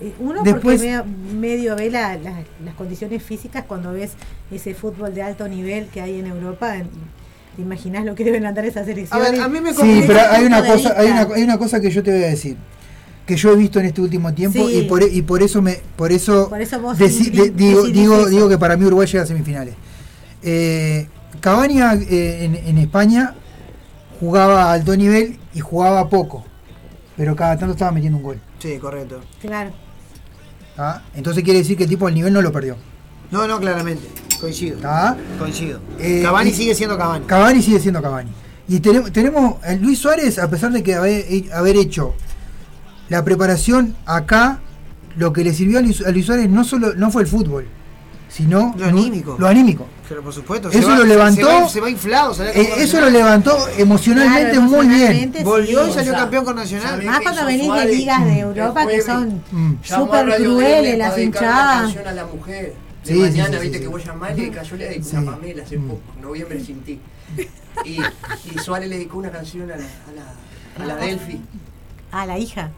eh, uno Después- porque me- medio ve la- la- las condiciones físicas cuando ves ese fútbol de alto nivel que hay en Europa. en- ¿Te imaginas lo que deben andar esas A selecciones? ver, a mí me Sí, pero hay una cosa, hay una, hay una cosa que yo te voy a decir que yo he visto en este último tiempo Sí. y por e- y por eso me por eso, Por eso vos deci- di- de- digo digo eso. digo que para mí Uruguay llega a semifinales. Eh, Cavani eh, en, en España jugaba a alto nivel y jugaba poco, pero cada tanto estaba metiendo un gol. Sí, correcto. Claro. ¿tá? Entonces quiere decir que el tipo el nivel no lo perdió. No, no, claramente. Coincido. ¿tá? Coincido. Eh, Cavani y- sigue siendo Cavani. Cavani sigue siendo Cavani. Y tenemos, tenemos a Luis Suárez, a pesar de que haber, haber hecho la preparación acá, lo que le sirvió a Luis, a Luis Suárez no solo no fue el fútbol, sino Lo anímico. Lo anímico. Pero por supuesto. Eso va- lo levantó. Se va, se va inflado. sale Eh, eso lo levantó emocionalmente Claro, muy bien. Volvió sí. y salió O sea, campeón con Nacional. ¿sabés Más que cuando venís de ligas de El Europa que son Mm. a súper crueles, las hinchadas. canción a la mujer. De Sí, mañana, sí, viste sí, que sí. vos llamás y le cayó le dedicó una Pamela hace Mm. poco, noviembre sin ti. Y, y Suárez le dedicó una canción a la, a la, a la Delphi. A la hija.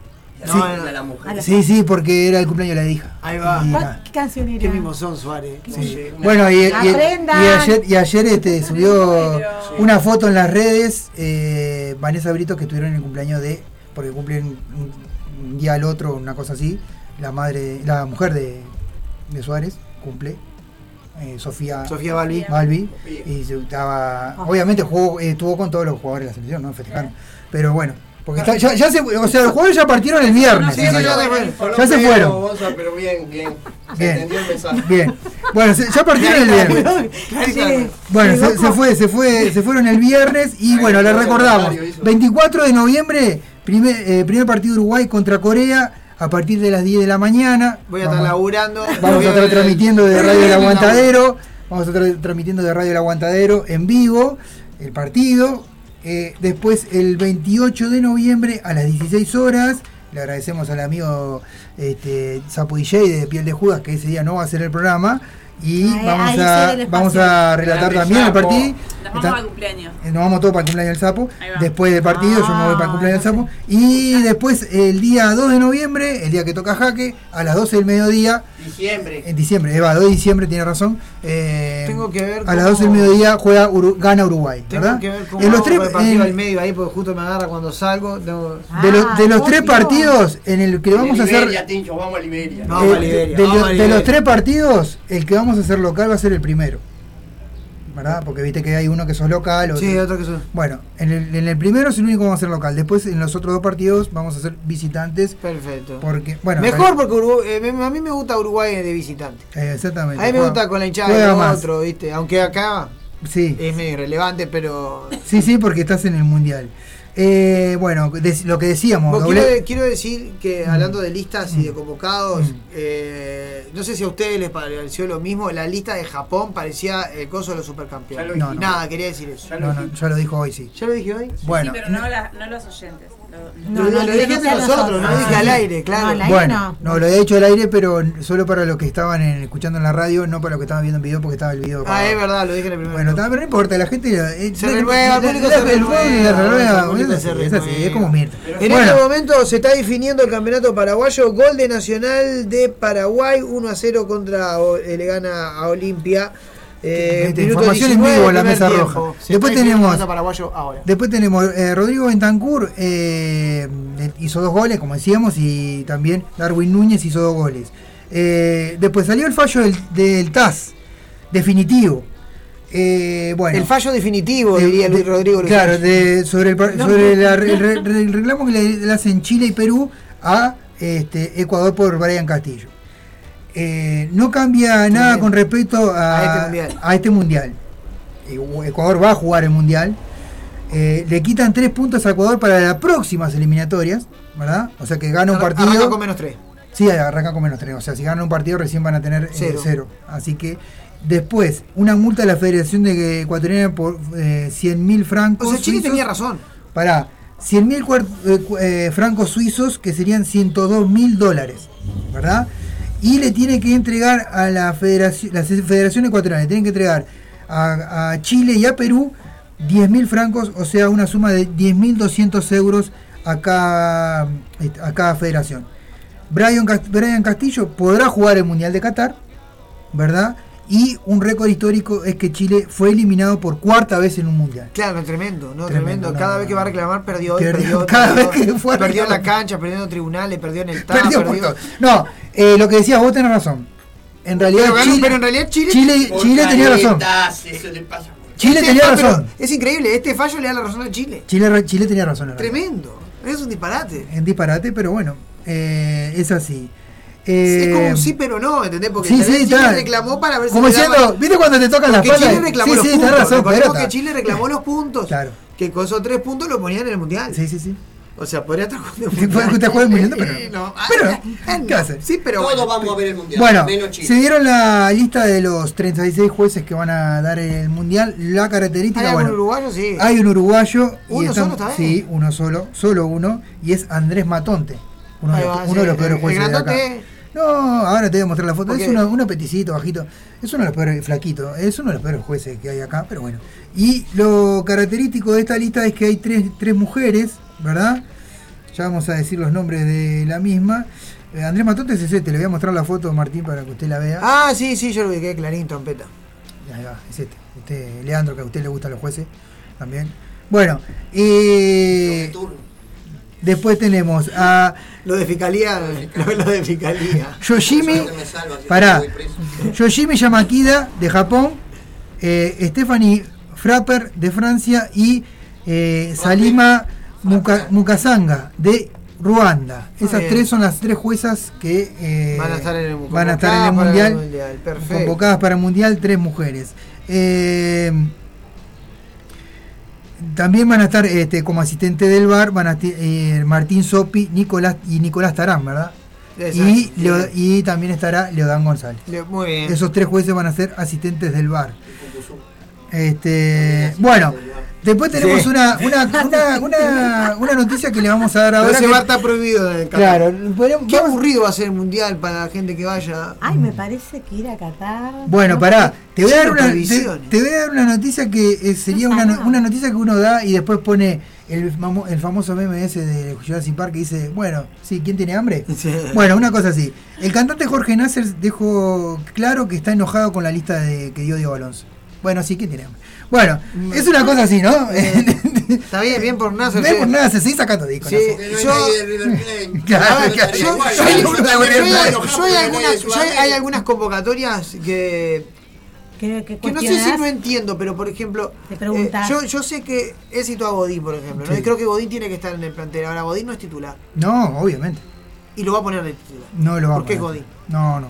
No, Sí. a la mujer. A la- Sí, sí, porque era el cumpleaños de la hija. Ahí va. Y ¿Cuál- nada. ¿Qué canción era? Qué mismos son Suárez. Sí. Bueno, y, y- y Aprendan. ayer, y ayer este, subió una foto en las redes, eh, Vanessa Brito, que estuvieron en el cumpleaños de, porque cumplen un, un día al otro, una cosa así, la madre, la mujer de, de Suárez cumple, eh, Sofía, Sofía Balbi. Balbi, y se estaba, obviamente jugó, eh, estuvo con todos los jugadores de la selección, ¿no? Festejaron, pero bueno, porque está- ya, ya se, o sea, los jugadores ya partieron el viernes, Sí, sí, ya ya se fueron. Pero bien, bien. Se Bien. Bueno, se- ya partieron el viernes. Bueno, se, fue, se fue, se fueron el viernes y bueno, le recordamos. 24 de noviembre, primer, eh, primer partido Uruguay contra Corea a partir de las 10 de la mañana. Voy a estar Vamos- laburando. Vamos a estar transmitiendo de Radio el Aguantadero. Vamos a estar transmitiendo de Radio El Aguantadero en vivo el partido. Eh, después, el 28 de noviembre a las 16 horas. Le agradecemos al amigo este, Sapo DJ de Piel de Judas que ese día no va a hacer el programa. Y Ahí- vamos, ahí a, vamos a relatar Grande también el partido. Nos vamos Está- al cumpleaños. eh, Nos vamos todos para el cumpleaños del sapo. Después del partido, yo me voy para el cumpleaños del sapo. Y después, el día 2 de noviembre, el día que toca jaque, a las 12 del mediodía, Diciembre. en diciembre, Eva, 2 de diciembre, tiene razón. eh, Tengo que ver a las cómo- 12 del mediodía juega Uru- gana Uruguay, Tengo ¿verdad? que ver cómo en los tres, partido en- al medio ahí, porque justo me agarra cuando salgo. tengo- de los, de los Ah, tres obvio. partidos en el que vamos a hacer Liberia, Tincho, vamos a Liberia. No. eh, Vamos a de- Liberia, de, vamos lo- a de Liberia. los tres partidos, el que vamos a hacer local va a ser el primero. ¿Verdad? Porque viste que hay uno que sos local. Otro. Sí, otro que son. Bueno, en el, en el primero es el único que vamos a hacer local. Después en los otros dos partidos vamos a ser visitantes. Perfecto. Porque, bueno, Mejor porque Uruguay- eh, a mí me gusta Uruguay de visitante. eh, exactamente. A mí me gusta con la hinchada juega del más. otro, ¿viste? Aunque acá Sí, es medio irrelevante, pero. sí, sí, porque estás en el mundial. Eh, bueno, des- lo que decíamos, Bueno, doble- quiero, quiero decir que Mm. hablando de listas y de Mm. convocados, Mm. eh, no sé si a ustedes les pareció lo mismo, la lista de Japón parecía el coso de los supercampeones. No. Nada, quería decir eso. Ya lo no, no, ya lo dijo hoy, sí. ¿Ya lo dije hoy? Bueno, sí, pero no, la- no los oyentes. Lo- No, lo, no, lo no, dije no entre sea nosotros, no nosotros. lo dije al aire, claro. No, al aire bueno, no. no, lo he hecho al aire, pero solo para los que estaban en- escuchando en la radio, no para los que estaban viendo en video, porque estaba el video. Ah, es verdad, lo dije en el primer Bueno, pero no importa, la gente eh, Se renueva, el público se renueva, es como Mirta. En este momento se está definiendo el campeonato paraguayo. Gol de Nacional de Paraguay, 1 a 0 contra, eh, le gana a Olimpia. Eh, información en 19, vivo en la mesa tiempo. roja. Se Después tenemos, ahora. después tenemos eh, Rodrigo Bentancur eh, hizo dos goles, como decíamos, y también Darwin Núñez hizo dos goles. Eh, después salió el fallo del, del TAS, definitivo. Eh, bueno, El fallo definitivo, de- diría Luis de- Rodrigo. Claro, de- sobre, el, No, sobre no. la- el, el reclamo que le, le hacen Chile y Perú a este, Ecuador por Brian Castillo. Eh, no cambia nada con respecto a, A este mundial. a este mundial. Eh, Ecuador va a jugar el mundial. Eh, le quitan tres puntos a Ecuador para las próximas eliminatorias, ¿verdad? O sea que gana un Arranca partido. con menos tres. Sí, arranca con menos 3. O sea, si ganan un partido recién van a tener eh, Cero. cero. Así que después, una multa de la Federación de Ecuatoriana por eh, 100 mil francos. O sea, Chile suizos. tenía razón. Pará, 100 mil francos suizos que serían 102 mil dólares, ¿verdad? Y le tiene que entregar a la Federación, la Federación Ecuatoriana, le tienen que entregar a, Chile y a Perú 10 mil francos, o sea, una suma de 10.200 euros a cada, a cada federación. Brian, Brian Castillo podrá jugar el Mundial de Qatar, ¿verdad? Y un récord histórico es que Chile fue eliminado por cuarta vez en un Mundial. Claro, tremendo, ¿no? Tremendo, Tremendo. no, Cada no, vez que va a reclamar perdió, Perdió, perdió. cada perdió, vez que fue a perdió en la cancha, perdió en tribunales, perdió en el TAS, Perdió. No, eh, lo que decías vos tenés razón. En realidad, Pero Chile, pero en realidad Chile. Chile, Chile tenía razón. Eso le pasa. Chile Este tenía pero razón. Es increíble, este fallo le da la razón a Chile. Chile, Chile tenía razón. Tremendo. Es un disparate. En disparate, pero bueno, eh, es así. Es como Eh, un sí pero no, ¿entendés? Porque sí, sí, Chile reclamó para ver si Como diciendo, ¿viste cuando te tocan la Porque espalda? Chile reclamó Sí, los sí, puntos. razón, pero que. Chile reclamó los puntos. Claro. Que con esos tres puntos lo ponían en el mundial. Sí, sí, sí. O sea, podría estar jugando el mundial. estar jugando el mundial, pero Eh, no. Pero, Ah, ¿qué va a hacer? Sí, pero Todos bueno. vamos a ver el mundial. Bueno, menos Chile. se dieron la lista de los 36 jueces que van a dar el mundial. La característica, ¿Hay bueno, uruguayo? Sí. hay un uruguayo. y ¿Uno estamos- solo está bien? Sí, uno solo, solo uno. Y es Andrés Matonte. Uno, de los, va, uno sí, de los peores el jueces de acá. No, ahora te voy a mostrar la foto. ¿Por Es uno, uno peticito, bajito. Es uno de los peores, flaquito. Es uno de los peores jueces que hay acá, pero bueno. Y lo característico de esta lista es que hay tres, tres mujeres, ¿verdad? Ya vamos a decir los nombres de la misma. Eh, Andrés Matonte es este, le voy a mostrar la foto, Martín, para que usted la vea. Ah, sí, sí, yo lo ubiqué, Clarín, trompeta. Ahí va, es este. Usted, Leandro, que a usted le gustan los jueces también. Bueno, eh, después tenemos a Lo de fiscalía, lo, lo de fiscalía. Yoshimi, pará, Yoshimi Yamakida de Japón, eh, Stephanie Frapper de Francia y eh, Salima Muka- Mukasanga de Ruanda. Esas bien. tres son las tres juezas que eh, Van a estar en el- van a estar en el mundial. el mundial, perfecto. Convocadas para el mundial, tres mujeres. Eh, también van a estar este, como asistente del bar van a eh, Martín Sopi Nicolás y Nicolás Tarán, ¿verdad? Y, Leo- y también estará Leodán González. Le- Muy bien. Esos tres jueces van a ser asistentes del bar. Este, bueno, después tenemos Sí. una, una, una, una, una noticia que le vamos a dar Pero ahora. ese bar está prohibido en el Qatar. Claro, Qué aburrido va a ser el mundial para la gente que vaya. Ay, me parece que ir a Qatar. Bueno, no pará, te voy, a dar una, te, voy a dar una noticia que eh, sería una, no- una noticia que uno da y después pone el, famo- el famoso meme ese de Jurassic Park que dice, bueno, sí, ¿quién tiene hambre? Bueno, una cosa así. El cantante Jorge Nasser dejó claro que está enojado con la lista de, que dio Diego Alonso. Bueno, sí, ¿quién tiene hambre? Bueno, es una cosa así, ¿no? Está bien, bien por Nasser. Sí. por nada, se sigue sacando discos. Sí, Nasser. yo, hay de algunas- yo hay- hay algunas convocatorias que Que, que que no sé si no entiendo, pero por ejemplo, eh, yo, yo sé que he citado a Godín, por ejemplo, ¿no? Sí. y creo que Godín tiene que estar en el plantel. Ahora, Godín no es titular No, obviamente. y lo va a poner en el titular. No lo va ¿Por a qué poner. Godín? No, no.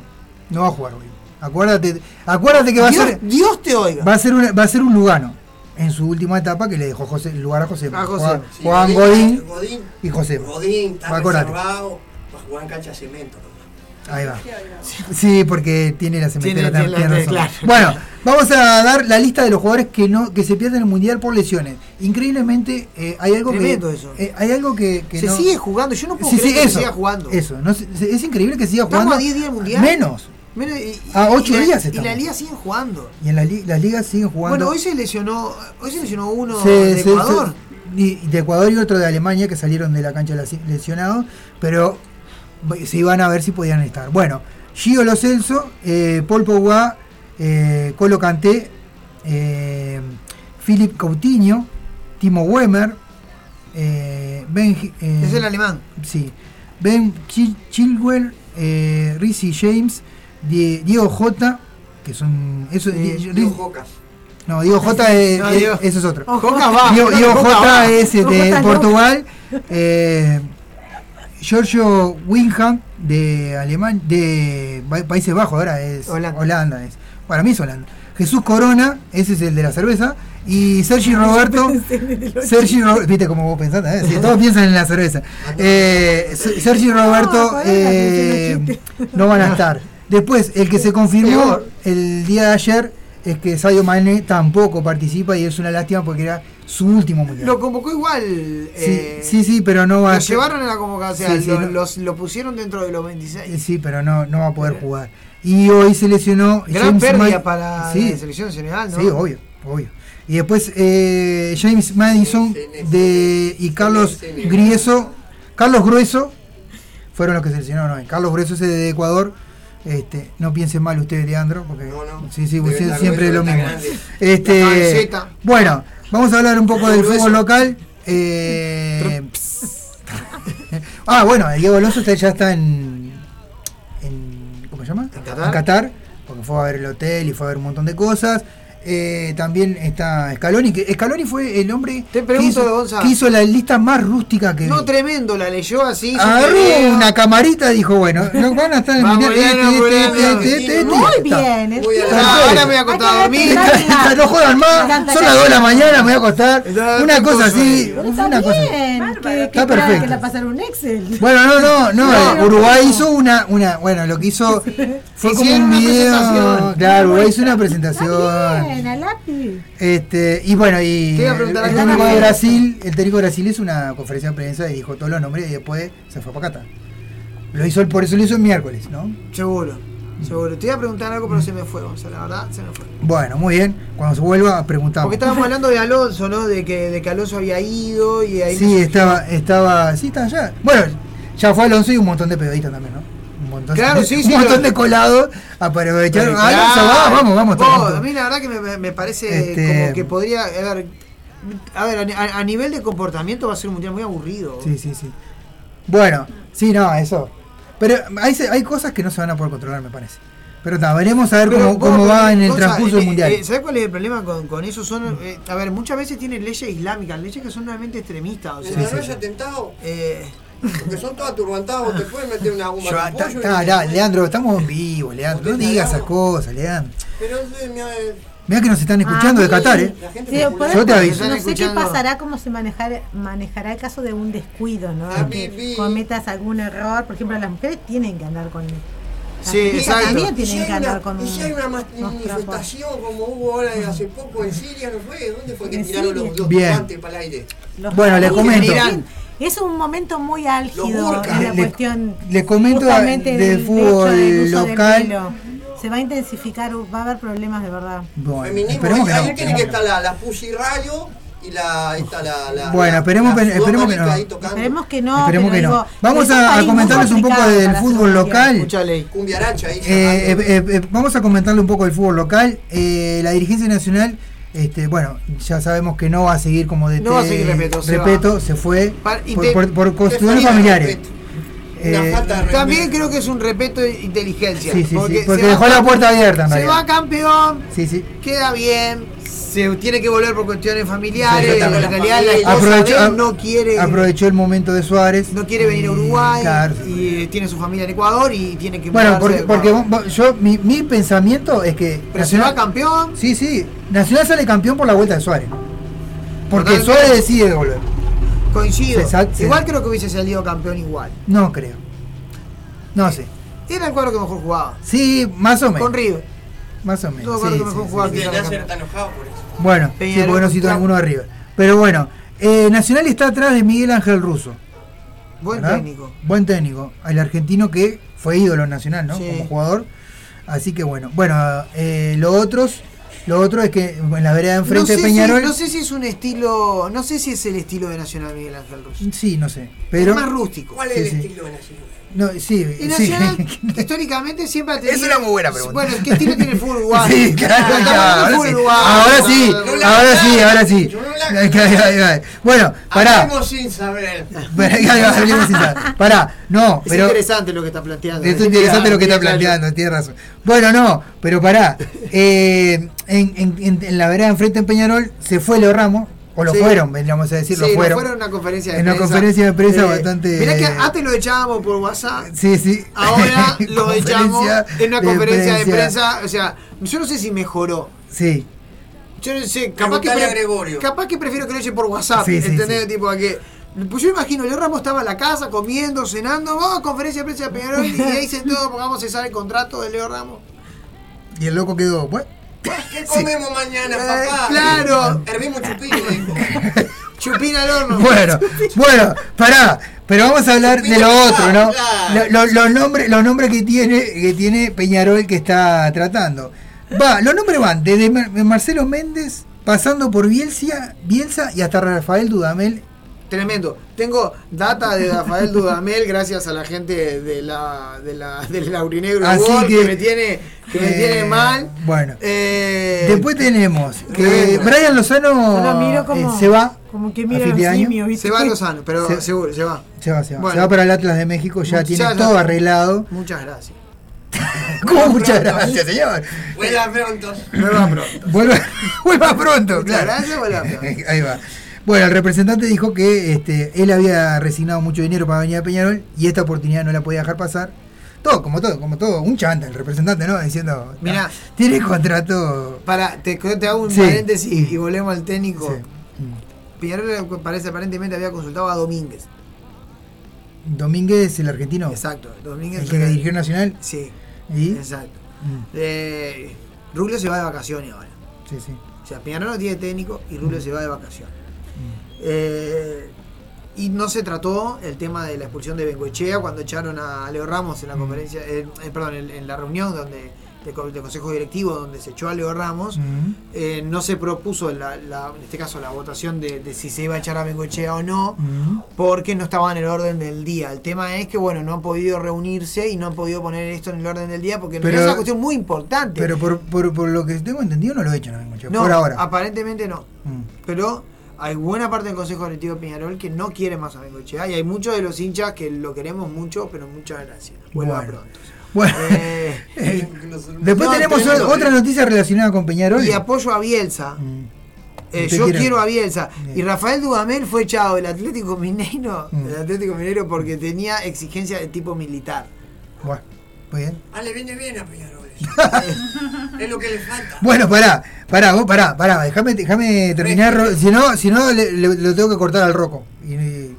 No va a jugar Godín. Acuérdate, acuérdate que va a Dios, ser. Dios te oiga. Va a ser, una- va a ser un Lugano en su última etapa que le dejó José, el lugar a José. A José. Juan, Sí, Juan Godín Godín, y José. Godín está reservado para jugar en cancha cemento. Ahí va. Sí, porque tiene la cementera. Tiene- tiene tiene la- razón. claro. Bueno, vamos a dar la lista de los jugadores que no que se pierden el mundial por lesiones. Increíblemente, eh, hay algo Tremendo que. eso. eh, hay algo que. que se no- sigue jugando, yo no puedo Sí, creer sí, que eso. siga jugando. Eso, no, es increíble que siga Estamos jugando. a 10 días mundial. Menos. Menos, y, A y- ocho y la- días Y estamos. la liga sigue jugando. Y en la li- las ligas siguen jugando. Bueno, hoy se lesionó, hoy se lesionó uno Se- de se- Ecuador. se- y- de Ecuador y otro de Alemania que salieron de la cancha lesi- lesionados, pero se iban a ver si podían estar. Bueno, Gio Lo Celso, eh, Paul Pogba, eh, Colo Canté, eh, Philip Coutinho, Timo Wemer, eh, Ben. eh, Es el alemán. Sí. Ben Chil- Chilwell, eh, Rizzy James, Diego J, que son. Eso, Eh, Di- Diego no, Diego J es, No, es- Diego- eso es otro. Va. Diego, Diego J es de no. Portugal. eh, Giorgio Wingham de Alemania, de Pa- Países Bajos, ahora es Holanda. es. Para mí es Holanda. Jesús Corona, ese es el de la cerveza. Y Sergi Roberto. Sergi Roberto, viste como vos pensás, ¿eh? Sí, todos piensan en la cerveza. Eh, Se- Sergi Roberto eh, no van a estar. Después, el que se confirmó el día de ayer es que Sadio Mané tampoco participa y es una lástima porque era su último mundial. Lo convocó igual. Sí, eh, sí, sí, pero no va Lo a ser- llevaron en la convocatoria, Sí, sí, lo, no- los- lo pusieron dentro de los 26. Sí, pero no, no va a poder jugar. Y hoy se lesionó. Gran James pérdida Ma- para Sí, la selección de Senegal, ¿no? Sí, obvio, obvio. Y después eh, James Madison de, y Carlos Grieso, Carlos Grueso, fueron los que se lesionaron hoy. Carlos Grueso ese de Ecuador. Este, no piensen mal ustedes, Leandro, porque sí, sí, siempre es lo mismo. grande. Este, bueno, vamos a hablar un poco del fútbol local. Eh, ah, bueno, el Diego Alonso ya está en, en ¿cómo se llama? Qatar. Qatar, porque fue a ver el hotel y fue a ver un montón de cosas. Eh, también está Scaloni, que Scaloni fue el hombre que, pregunto, hizo, que hizo la lista más rústica que No, vi. tremendo, la leyó así. Agarró una camarita y dijo, bueno, no van a estar en el Vamos, mundial, Mariano, este, este, este, este, este, Muy bien. Ahora me voy a acostar a dormir. no jodan más, son las 2 de la mañana, me voy a acostar. Una cosa así, una cosa. Bien, que, que, Está perfecto. que la pasaron un Excel. Bueno, no, no, no, eh, Uruguay hizo una, una, bueno, lo que hizo fue como un video, claro, Uruguay hizo una presentación. A lápiz. Este, y bueno, y a el, preguntar el técnico de. Brasil, el técnico de Brasil hizo una conferencia de prensa y dijo todos los nombres y después se fue para Qatar. Lo hizo, por eso lo hizo el miércoles, ¿no? Seguro, seguro. Te iba a preguntar algo, pero se me fue, Gonzalo, la verdad, se me fue. Bueno, muy bien. Cuando se vuelva, preguntamos. Porque estábamos hablando de Alonso, ¿no? De que, de que Alonso había ido y ahí. Sí, estaba, estaba, sí, está allá. Bueno, ya fue Alonso y un montón de periodistas también, ¿no? Montón, Claro, sí, un sí, montón pero- de colados aprovecharon. Claro. Alonso, va, vamos, vamos. el Vos, a mí la verdad que me, me parece Este- como que podría. A ver, a, ver, a, a nivel de comportamiento va a ser un mundial muy aburrido. Sí, sí, sí. Bueno, sí, no, eso. Pero hay, hay cosas que no se van a poder controlar, me parece. Pero nada, veremos a ver Pero cómo, vos, cómo va en el transcurso del eh, mundial. eh, ¿Sabes cuál es el problema con, con eso? Son, eh, a ver, muchas veces tienen leyes islámicas, leyes que son realmente extremistas. O sea, Mientras no haya atentado, eh, porque son todos aturbantados, te pueden meter una goma Yo, de ta- pollo y- ta- la- Leandro, estamos en vivo, Leandro. No digas esas cosas, Leandro. Pero eh, mira, Mirá que nos están escuchando de Ah, Qatar, ¿eh? la gente Sí, Yo te aviso. No sé qué escuchando. pasará, cómo se manejar, manejará el caso de un descuido, ¿no? Ah, que vi, vi. cometas algún error. Por ejemplo, las mujeres tienen que andar con. Sí, exacto. también si tienen hay que andar una, con. y si hay una manifestación como hubo ahora de hace poco en Siria, ¿no fue? ¿Dónde fue que En tiraron Siria. los, los para el aire? Los Bueno, le jardines, comento. Irán. Es un momento muy álgido en la Le- cuestión. le comento justamente del del fútbol hecho del uso del local. Se va a intensificar, va a haber problemas de verdad. Bueno, Feminismo, ahí, que ahí no. tiene que estar la, la Pussy Radio y la, esta, la, la Bueno, esperemos la esperemos que no. Esperemos que no. Esperemos Vamos a, comentarles un poco del fútbol local. Ahí. Eh, eh, eh, vamos a comentarle un poco del fútbol local. Eh, la dirigencia nacional, este, bueno, ya sabemos que no va a seguir como de No va a seguir Repeto, se Repeto, se fue y por, te- por, cuestiones familiares. Una Eh, falta de También creo que es un respeto de inteligencia. Sí, sí, sí, porque se dejó la puerta abierta, en Se realidad. va campeón, Sí, sí. queda bien, se tiene que volver por cuestiones familiares. Realidad la esposa Aprovechó, de él no quiere, aprovechó el momento de Suárez. no quiere venir a Uruguay claro. y eh, tiene su familia en Ecuador y tiene que Bueno, porque, porque vos- yo, mi, mi pensamiento es que. Pero se va campeón. Sí, sí. Nacional sale campeón por la vuelta de Suárez. Porque Totalmente. Suárez decide volver. Coincido. Exacto. Igual creo que hubiese salido campeón igual. No creo. No sé. Era el cuadro que mejor jugaba. Sí, más o menos. Con River. Más o menos. Todo sí, sí, mejor sí. jugaba. Y que el era Nasser campeón. está enojado por eso. Bueno, sí, porque no cito Trump. ninguno de River. Pero bueno, eh, Nacional está atrás de Miguel Ángel Russo. Buen ¿verdad? técnico. Buen técnico. El argentino que fue ídolo nacional, ¿no? Sí. Como jugador. Así que bueno. Bueno, eh, lo otros. Lo otro es que en la vereda de enfrente no sé de Peñarol. Si, no sé si es un estilo. No sé si es el estilo de Nacional Miguel Ángel Russo. Sí, no sé. Pero. es más rústico. ¿Cuál es Sí, el sí. estilo de Nacional? No, sí, Y sí. Nacional, históricamente, siempre ha tenido. Es una muy buena pregunta. Bueno, ¿qué estilo tiene el fútbol uruguayo? Sí, claro, ya, ahora sí. Ahora sí, ahora sí, ahora sí. Bueno, pará. Hablemos sin saber. Hablemos sin saber. Pará, no, Es pero. interesante lo que está planteando. Es interesante lo que está planteando, tienes razón. Bueno, no, pero pará. Eh, en, en, en, en la vereda enfrente en Peñarol se fue Leo Ramos, o lo Sí. fueron, vendríamos a decir, Sí, lo fueron. fueron una conferencia de En una prensa. conferencia de prensa Eh, bastante- Mirá que antes lo echábamos por WhatsApp. Sí, sí. Ahora lo echamos en una de conferencia de prensa. prensa. O sea, yo no sé si mejoró. Sí. Yo no sé, capaz que, Preguntale Gregorio. capaz que prefiero que lo eche por WhatsApp. Sí, sí, ¿Entendés? sí. Tipo, a que. Pues yo imagino, Leo Ramos estaba en la casa comiendo, cenando, vamos a conferencia de prensa de Peñarol y ahí sentado pongamos a cesar el contrato de Leo Ramos. Y el loco quedó, bueno. ¿Qué comemos mañana, Eh, papá? claro. Hervimos chupino, dijo. Chupín al horno. Bueno, bueno, pará, pero vamos a hablar de lo otro, ¿no? Lo- lo- los nombres, los nombres que tiene, que tiene Peñarol que está tratando. Va, los nombres van desde Mar- Marcelo Méndez, pasando por Bielsa, Bielsa y hasta Rafael Dudamel. Tremendo. Tengo data de Rafael Dudamel gracias a la gente de la, de la, del Laurinegro Así World, que, que- me tiene, que me eh, tiene mal. Bueno. Eh, Después tenemos que. Brian Lozano miro como- eh, se va como que a mira fin de. Se va a Lozano, pero Se- seguro, se va. Se va, se va. Bueno. Se va para el Atlas de México, ya Muchas tiene gracias. todo arreglado. Muchas gracias. ¿Cómo? Muchas gracias, señor. Vuela pronto. Vuelva pronto. Vuelva, vuelva pronto, Muchas claro. gracias, vuelva pronto. Ahí va. Bueno, el representante dijo que este, él había resignado mucho dinero para venir a Peñarol y esta oportunidad no la podía dejar pasar. Todo, como todo, como todo. Un chanta el representante, ¿no? Diciendo, Mirá. "Ah, tiene contrato. Para, te, te hago un Sí. paréntesis y volvemos al técnico. Sí. Peñarol parece aparentemente había consultado a Domínguez. Domínguez, el argentino. Exacto. Domínguez El que dirigió Nacional. Sí. ¿Y? Exacto. Mm, Eh, Rubio se va de vacaciones ahora. sí, sí. O sea, Peñarol no tiene técnico y Rubio se va de vacaciones. Mm. Eh, y no se trató el tema de la expulsión de Bengoechea cuando echaron a Leo Ramos Mm. en la conferencia, eh, eh, perdón, en, en la reunión donde de, de consejo directivo donde se echó a Leo Ramos. Mm. Eh, no se propuso, la, la- en este caso, la votación de, de si se iba a echar a Bengoechea o no, Mm. porque no estaba en el orden del día. El tema es que, bueno, no han podido reunirse y no han podido poner esto en el orden del día porque Pero- es una cuestión muy importante. Pero por, por, por lo que tengo entendido no lo echan a Bengochea, no, por ahora. aparentemente no. Mm. Pero hay buena parte del Consejo Directivo de Peñarol que no quiere más a Bengochea y hay muchos de los hinchas que lo queremos mucho, pero muchas gracias. Vuelva Bueno. pronto. Bueno, Eh, después no, tenemos tremendo. otra noticia relacionada con Peñarol. y apoyo a Bielsa. Mm. Eh, yo quiero a Bielsa. Bien. Y Rafael Dudamel fue echado del Atlético Mineiro, Mm. del Atlético Mineiro porque tenía exigencia de tipo militar. Bueno, muy bien. Ah, le viene bien a Peñarol. es lo que le falta. Bueno, pará, pará, vos pará, pará, déjame, déjame terminar, si no, si no le, le- lo tengo que cortar al roco. Y, y-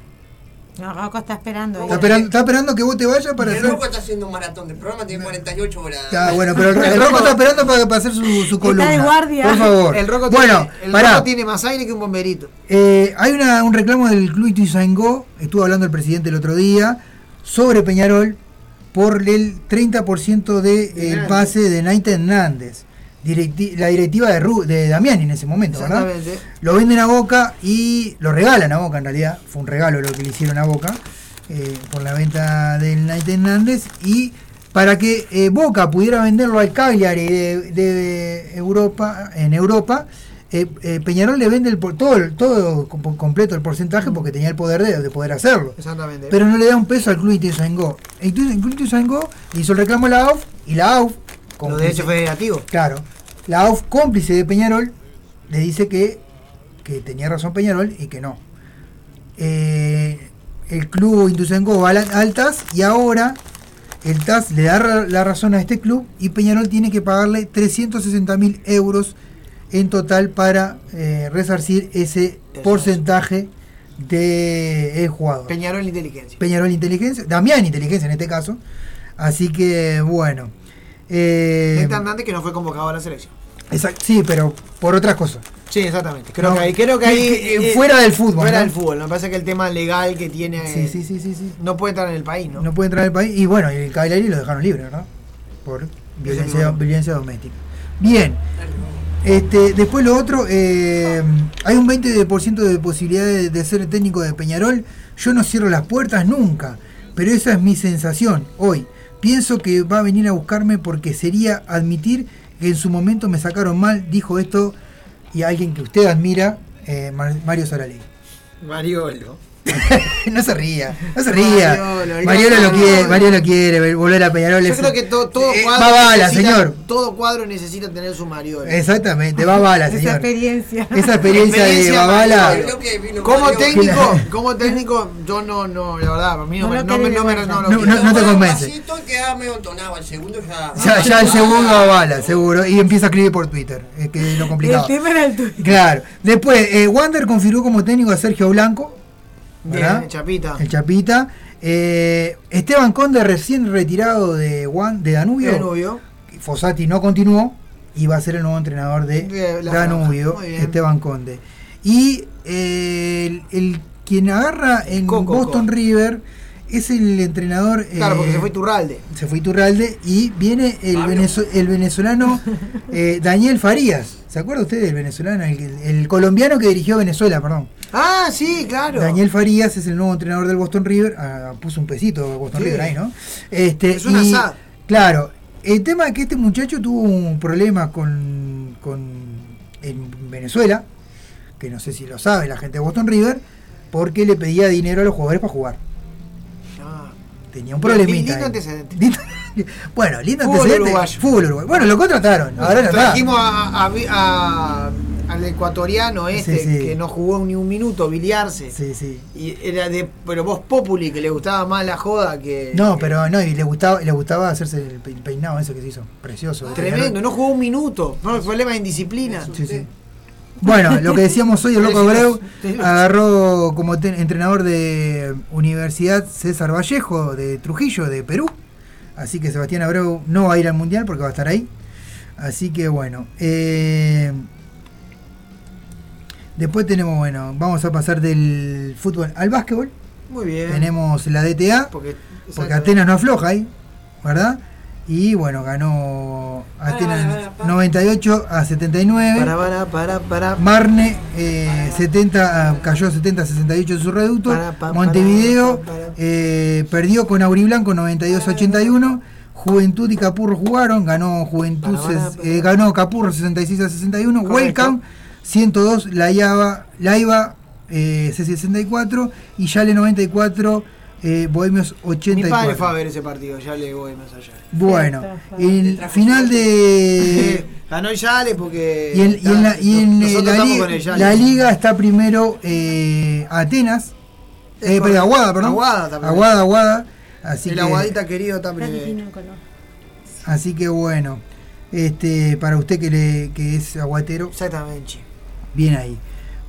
No, Rocco está esperando. está, esperando, está esperando que vos te vayas para El hacer. Rocco está haciendo un maratón de programa, tiene 48 horas. Ah, bueno, pero el, el roco está esperando para, para hacer su, su columna. de guardia. Por favor. El Rocco bueno, tiene, el pará. Rocco tiene más aire que un bomberito. Eh, hay una- un reclamo del Club Ituzaingó, estuvo hablando el presidente el otro día, sobre Peñarol por el 30% del de, el pase de Naita Hernández. Directi- la directiva de, Ru- de Damiani en ese momento, ¿verdad? Lo venden a Boca y lo regalan a Boca en realidad. Fue un regalo lo que le hicieron a Boca eh, por la venta del Naita Hernández. Y para que eh, Boca pudiera venderlo al Cagliari de, de Europa, en Europa, eh, eh, Peñarol le vende el, todo, completo el porcentaje porque tenía el poder de, de poder hacerlo. Exactamente. Pero no le da un peso al Club Ituzaingó. El Club el Club Ituzaingó le hizo el reclamo a la AUF y la AUF, Los cómplice- derechos federativos. Claro, la AUF cómplice de Peñarol le dice que, que tenía razón Peñarol y que no. Eh, el club Ituzaingó va a las altas y ahora el TAS le da la razón a este club y Peñarol tiene que pagarle 360 mil euros en total para eh, resarcir ese porcentaje de el jugador. Peñarol Inteligencia. Peñarol Inteligencia, Damián Inteligencia en este caso. Así que bueno. Eh, Néstor Hernández que no fue convocado a la selección. exact- sí, pero por otras cosas. Sí, exactamente. Creo No, que ahí, creo que ahí eh, fuera del fútbol, Fuera ¿no? del fútbol. Me parece que el tema legal que tiene Sí, sí, sí, sí, sí. no puede estar en el país, ¿no? No puede entrar al país. Y bueno, y el Cagliari lo dejaron libre, ¿verdad? Por violencia, violencia doméstica. Bien. Este, después lo otro, eh, hay un 20% de posibilidad de, ser técnico de Peñarol. Yo no cierro las puertas nunca. pero esa es mi sensación hoy. Pienso que va a venir a buscarme porque sería admitir que en su momento me sacaron mal, dijo esto y alguien que usted admira, eh, Mario Saraley. Mariolo. no se ría, no se ría. Mariolo, lo quiere, Mariolo quiere volver a Peñarol. Yo creo que todo, todo Eh, cuadro va bala, necesita- señor. Todo cuadro necesita tener su Mariolo. Exactamente, va bala, Esa señor. experiencia. Esa experiencia de Babala. Como técnico, como técnico, yo no, no, la verdad, a mí no, No me, lo no, me, no, no, No, no, no te convence. Medio entonado, el segundo ya. Ya, ya el segundo va bala, seguro. Y empieza a escribir por Twitter, es que es lo complicado. El tema era el tuyo. Claro. Después, eh, Wander confirmó como técnico a Sergio Blanco. ¿Verdad? Bien, Chapita. El Chapita. Eh, Esteban Conde, recién retirado de, Wan- de Danubio. Danubio. Fossati no continuó y va a ser el nuevo entrenador de Danubio. Esteban Conde. Y eh, el, el quien agarra en Coco, Boston River es el entrenador. Claro, porque eh, se fue Turralde. se fue Iturralde y viene el, venezo- el venezolano eh, Daniel Farías. ¿Se acuerda usted del venezolano? El, el colombiano que dirigió Venezuela, perdón. Ah, sí, claro. Daniel Farías es el nuevo entrenador del Boston River. Ah, puso un pesito Boston Sí. River ahí, ¿no? Este, Es un y, asado. Claro, el tema es que este muchacho tuvo un problema con, con en Venezuela, que no sé si lo sabe la gente de Boston River, porque le pedía dinero a los jugadores para jugar. Tenía un problemita. Lindo antecedente. Bueno, lindo Fútbol antecedente. uruguayo. Fútbol uruguayo. Bueno, lo contrataron. Ahora. Trajimos a, a- a- al ecuatoriano este Sí, sí. que no jugó ni un minuto, biliarse. Sí, sí. Y era de, pero vos Populi, que le gustaba más la joda que. No, pero no, y le gustaba, le gustaba hacerse el pe- peinado ese que se hizo. Precioso. Tremendo, no jugó un minuto. No, el problema es indisciplina. Sí, sí. Bueno, lo que decíamos hoy, el Loco Abreu agarró como entrenador de Universidad César Vallejo de Trujillo, de Perú. Así que Sebastián Abreu no va a ir al Mundial porque va a estar ahí. Así que bueno. eh, después tenemos, bueno, vamos a pasar del fútbol al básquetbol. Muy bien. Tenemos la DTA, Porque, porque Atenas no afloja ahí, ¿verdad? Y bueno, ganó Atenas 98 a 79. Para, para, para, para. Marne eh, 70, ah, cayó 70-68 en su reducto. Montevideo eh, perdió con Auriblanco 92-81. Juventud y Capurro jugaron, ganó Juventud, eh, ganó Capurro 66 a 61. Correcto. Welcome 102, La Iva, La eh, 64 y Yale 94, eh, Bohemios Mi padre 84. fue a ver ese partido, ya le voy más allá. Bueno, el final de Ganó el Yale porque. y en, y en la, y en, eh, la, estamos li- con el Yale. la liga está primero eh, Atenas, eh, perdón, Aguada, perdón. Aguada primero. Aguada, Aguada. Así el que, aguadita querido está primero. así que bueno, este, para usted que, le, que es aguatero, Exactamente. Bien ahí.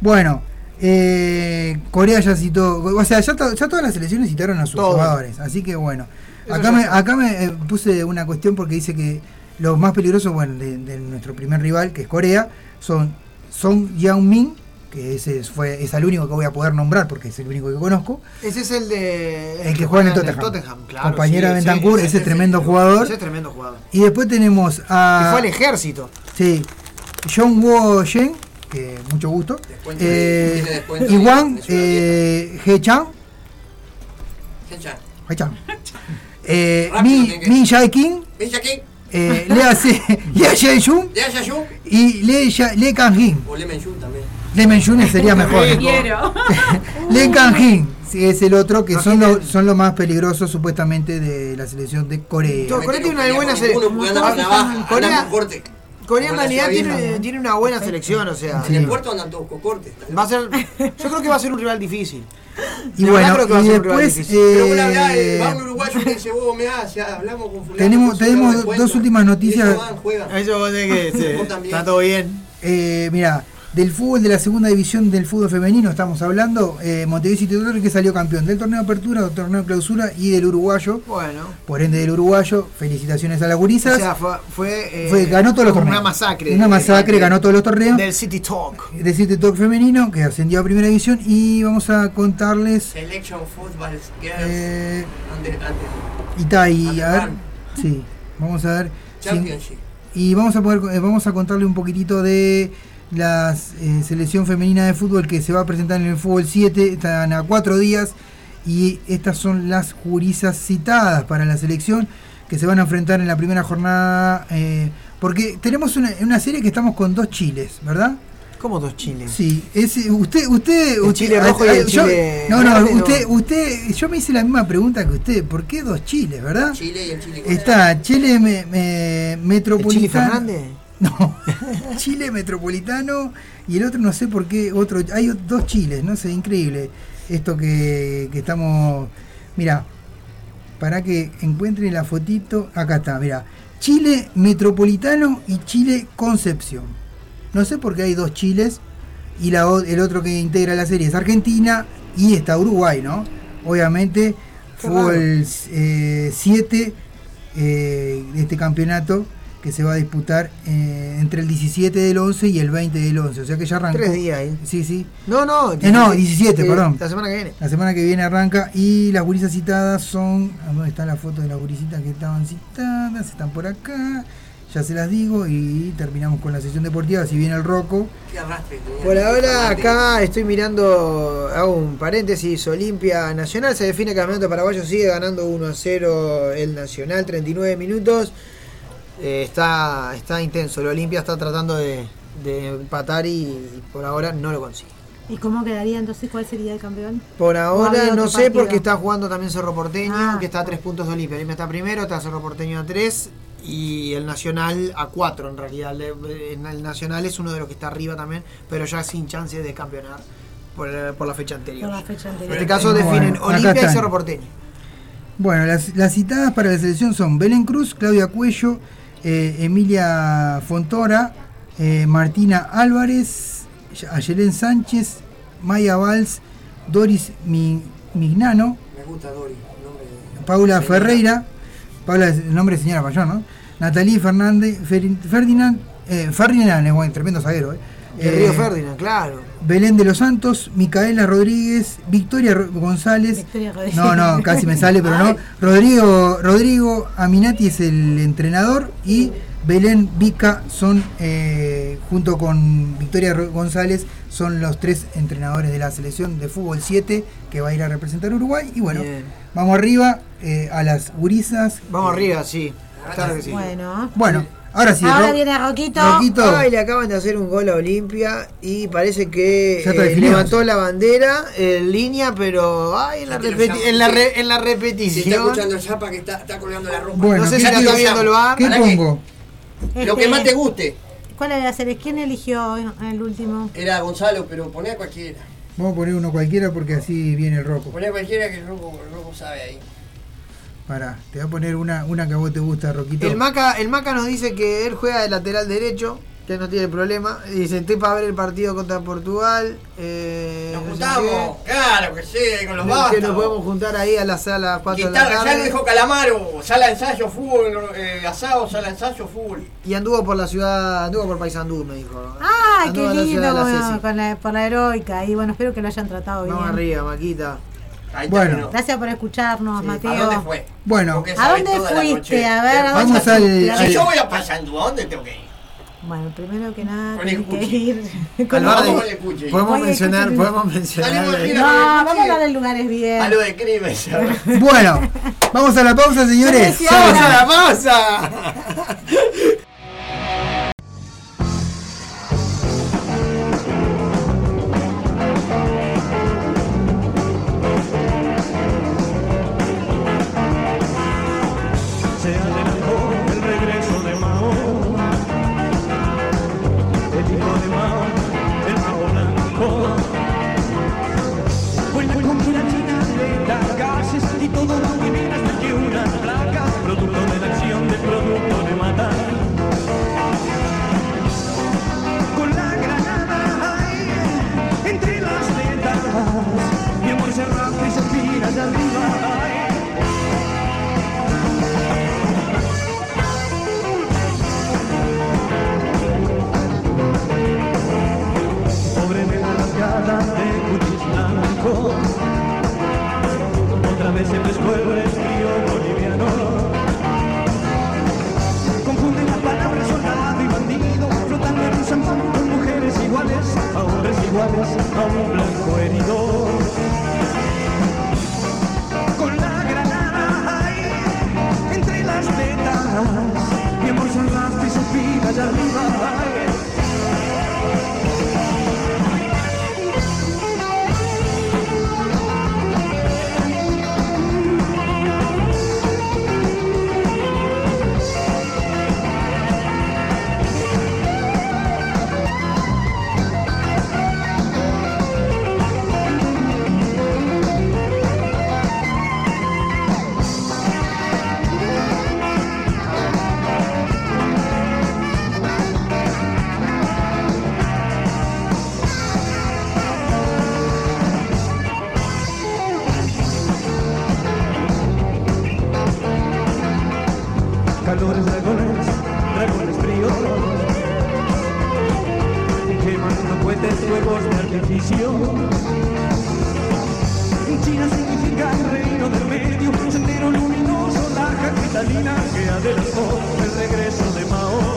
Bueno, eh, Corea ya citó, o sea, ya, to- ya todas las selecciones citaron a sus Todo. jugadores, así que bueno. Eso Acá ya me, acá me eh, puse una cuestión porque dice que los más peligrosos, bueno, de, de nuestro primer rival, que es Corea, son Song Yaomin, que ese es- fue, es el único que voy a poder nombrar porque es el único que conozco. Ese es el de. El que juega en el Tottenham. claro, Compañero sí, de sí, Bentancur, ese es tremendo jugador. Ese es tremendo jugador. Y después tenemos a. Que fue al ejército. Sí. John Wo Yen, que mucho gusto. Descuento, Eh, Ciudad eh, He Chang. Fecha. He Chang. Eh, Rápido, Mi, Mi Jae King. Fecha aquí. Eh, Lea Se- Lea Jae-jun De Ayayú. y Le, Ya- Le Kang-jin. O Lemon Yu también. Le Menjun sería mejor. Le Kang-jin sí, es el otro que son los son los más peligrosos supuestamente de la selección de Corea. Corea tiene una buena selección. Corea. Corea en realidad tiene, tiene una buena selección, o sea. En el puerto andan todos con corte. Va a ser, yo creo que va a ser un rival difícil. Y De bueno, creo que va a ser un rival después difícil. Pero vos le hablás, eh, eh, va un uruguayo que dice, vos me haces, hablamos con fulano. tenemos con tenemos dos últimas noticias. Ellos van, juegan. Eso vos tenés que sí. Está todo bien. Eh, mira, del fútbol de la segunda división del fútbol femenino estamos hablando. Eh, Montevideo City Torres que salió campeón del torneo de apertura, del torneo de clausura y del uruguayo. Bueno. Por ende del uruguayo, felicitaciones a las gurisas. O sea, fue, fue, eh, Fue- ganó todos los torneos. Una masacre. Una masacre, de- ganó todos los torneos. Del City Talk. De City Talk femenino, que ascendió a primera división. Y vamos a contarles. Selection Football Girls. Eh, y a ver. Sí, vamos a ver. Championship. y vamos a poder eh, vamos a contarle un poquitito de la selección femenina de fútbol que se va a presentar en el fútbol 7, están a cuatro días y estas son las jurisas citadas para la selección que se van a enfrentar en la primera jornada. eh, porque tenemos una, una serie que estamos con dos chiles, ¿verdad? ¿Cómo dos chiles? Sí, es, usted, usted, El usted- chile rojo y el yo- chile No, no, usted, usted, yo me hice la misma pregunta que usted. ¿Por qué dos chiles, verdad? Chile y el chile. Está Chile me, me- metropolitano. ¿El Chile Fernández? No, Chile metropolitano y el otro no sé por qué otro. Hay dos chiles, no sé, increíble. Esto que, que estamos. Mira, para que encuentren la fotito. Acá está, mira. Chile metropolitano y Chile Concepción. No sé por qué hay dos chiles y la, el otro que integra la serie es Argentina y está Uruguay, ¿no? Obviamente fue el 7 de este campeonato que se va a disputar eh, entre el 17 del 11 y el 20 del 11. O sea que ya arrancó. Tres días ahí. Sí, sí. No, no. Eh, no, 17, eh, perdón. La semana que viene. La semana que viene arranca y las gurisas citadas son. ¿a ¿Dónde está la foto de las gurisitas que estaban citadas? Están por acá. Ya se las digo y terminamos con la sesión deportiva. Si viene el Roco. ¿Qué arrastre tenía? Por ahora acá estoy mirando, hago un paréntesis, Olimpia Nacional se define campeonato paraguayo, sigue ganando 1 a 0 el Nacional, 39 minutos. Eh, está, está intenso, el Olimpia está tratando de, de empatar y, por ahora no lo consigue. ¿Y cómo quedaría entonces? ¿Cuál sería el campeón? Por ¿O ahora no sé partido? porque está jugando también Cerro Porteño, Ah, que está a 3 puntos de Olimpia. Olimpia está primero, está Cerro Porteño a 3 y el Nacional a 4 en realidad. El Nacional es uno de los que está arriba también, pero ya sin chance de campeonar por, por la fecha anterior. Por la fecha En este caso Bueno, definen Olimpia y. Cerro Porteño. Bueno, las, las citadas para la selección son Belén Cruz, Claudia Cuello, eh, Emilia Fontora, eh, Martina Álvarez, Ayelén Sánchez, Maya Valls, Doris Mi- Mignano, Me gusta el nombre de- Paula Señora. Ferreira, Paula es el nombre de señora mayor, ¿no? Natalie Fernández, Fer- Ferdinand, eh, Ferdinand es buen, tremendo zaguero, ¿eh? Eh, Río Ferdinand, claro. Belén de los Santos, Micaela Rodríguez, Victoria González. Victoria Rodríguez. No, no, casi me sale, pero no. Rodrigo, Rodrigo Aminati es el entrenador y Belén Vica son, eh, junto con Victoria González, son los tres entrenadores de la selección de fútbol 7 que va a ir a representar Uruguay. Y bueno, Bien. vamos arriba eh, a las gurisas. Vamos arriba, sí. Claro que sí. Bueno. Bueno, ahora sí. Ahora Ro- viene Roquito. Roquito. Ay, le acaban de hacer un gol a Olimpia y parece que está eh, levantó la bandera en línea, pero ay, en la, repeti- en la, re- en la Si está repetición. escuchando el Zapa que está, está colgando la ropa. Bueno, no sé ¿qué si la te- está viendo el bar. ¿Qué pongo? Lo que Este, más te guste. ¿Cuál era la serie? ¿Quién eligió el último? Era Gonzalo, pero poné a cualquiera. Vamos a poner uno cualquiera porque así viene el roco. Poné a cualquiera que el robo, el robo sabe ahí. Pará, te voy a poner una, una que a vos te gusta, Roquito. El Maca, el Maca nos dice que él juega de lateral derecho, que no tiene problema. Y dice, estoy para ver el partido contra Portugal. Eh, Nos no sé juntamos, claro que sí, con los bastos. Que nos podemos juntar ahí a la sala 4 de la Guitarra, ya lo tarde. dijo Calamaro, sala de ensayo, fútbol, eh, asado, sala de ensayo, fútbol. Y anduvo por la ciudad, anduvo por Paysandú, me dijo. ¡Ay, Anduvo qué lindo! la bueno, la, por la heroica. Y bueno, espero que lo hayan tratado bien. Vamos arriba, Maquita. Ahí Bueno. terminó. Gracias por escucharnos, Mateo. ¿A dónde fue? Bueno, ¿A dónde fuiste? A ver, ¿a Vamos dónde al- Si yo voy a Paysandú, ¿a dónde tengo que ir? Bueno, primero que nada, Con tenés el que ir con de- podemos a mencionar, escuchar- podemos mencionar. De. No, vamos a hablar de lugares bien. Algo de crimen, bueno, vamos a la pausa, señores. Sí, ¡Vamos a la pausa! Otra vez resfrío boliviano. Confunden las palabras soldado y bandido Flotando en un con mujeres iguales hombres a un blanco herido Just a little preciosos quemando puentes nuevos de artificio China significa el reino del medio un sendero luminoso la capitalina que adelantó el regreso de Mao.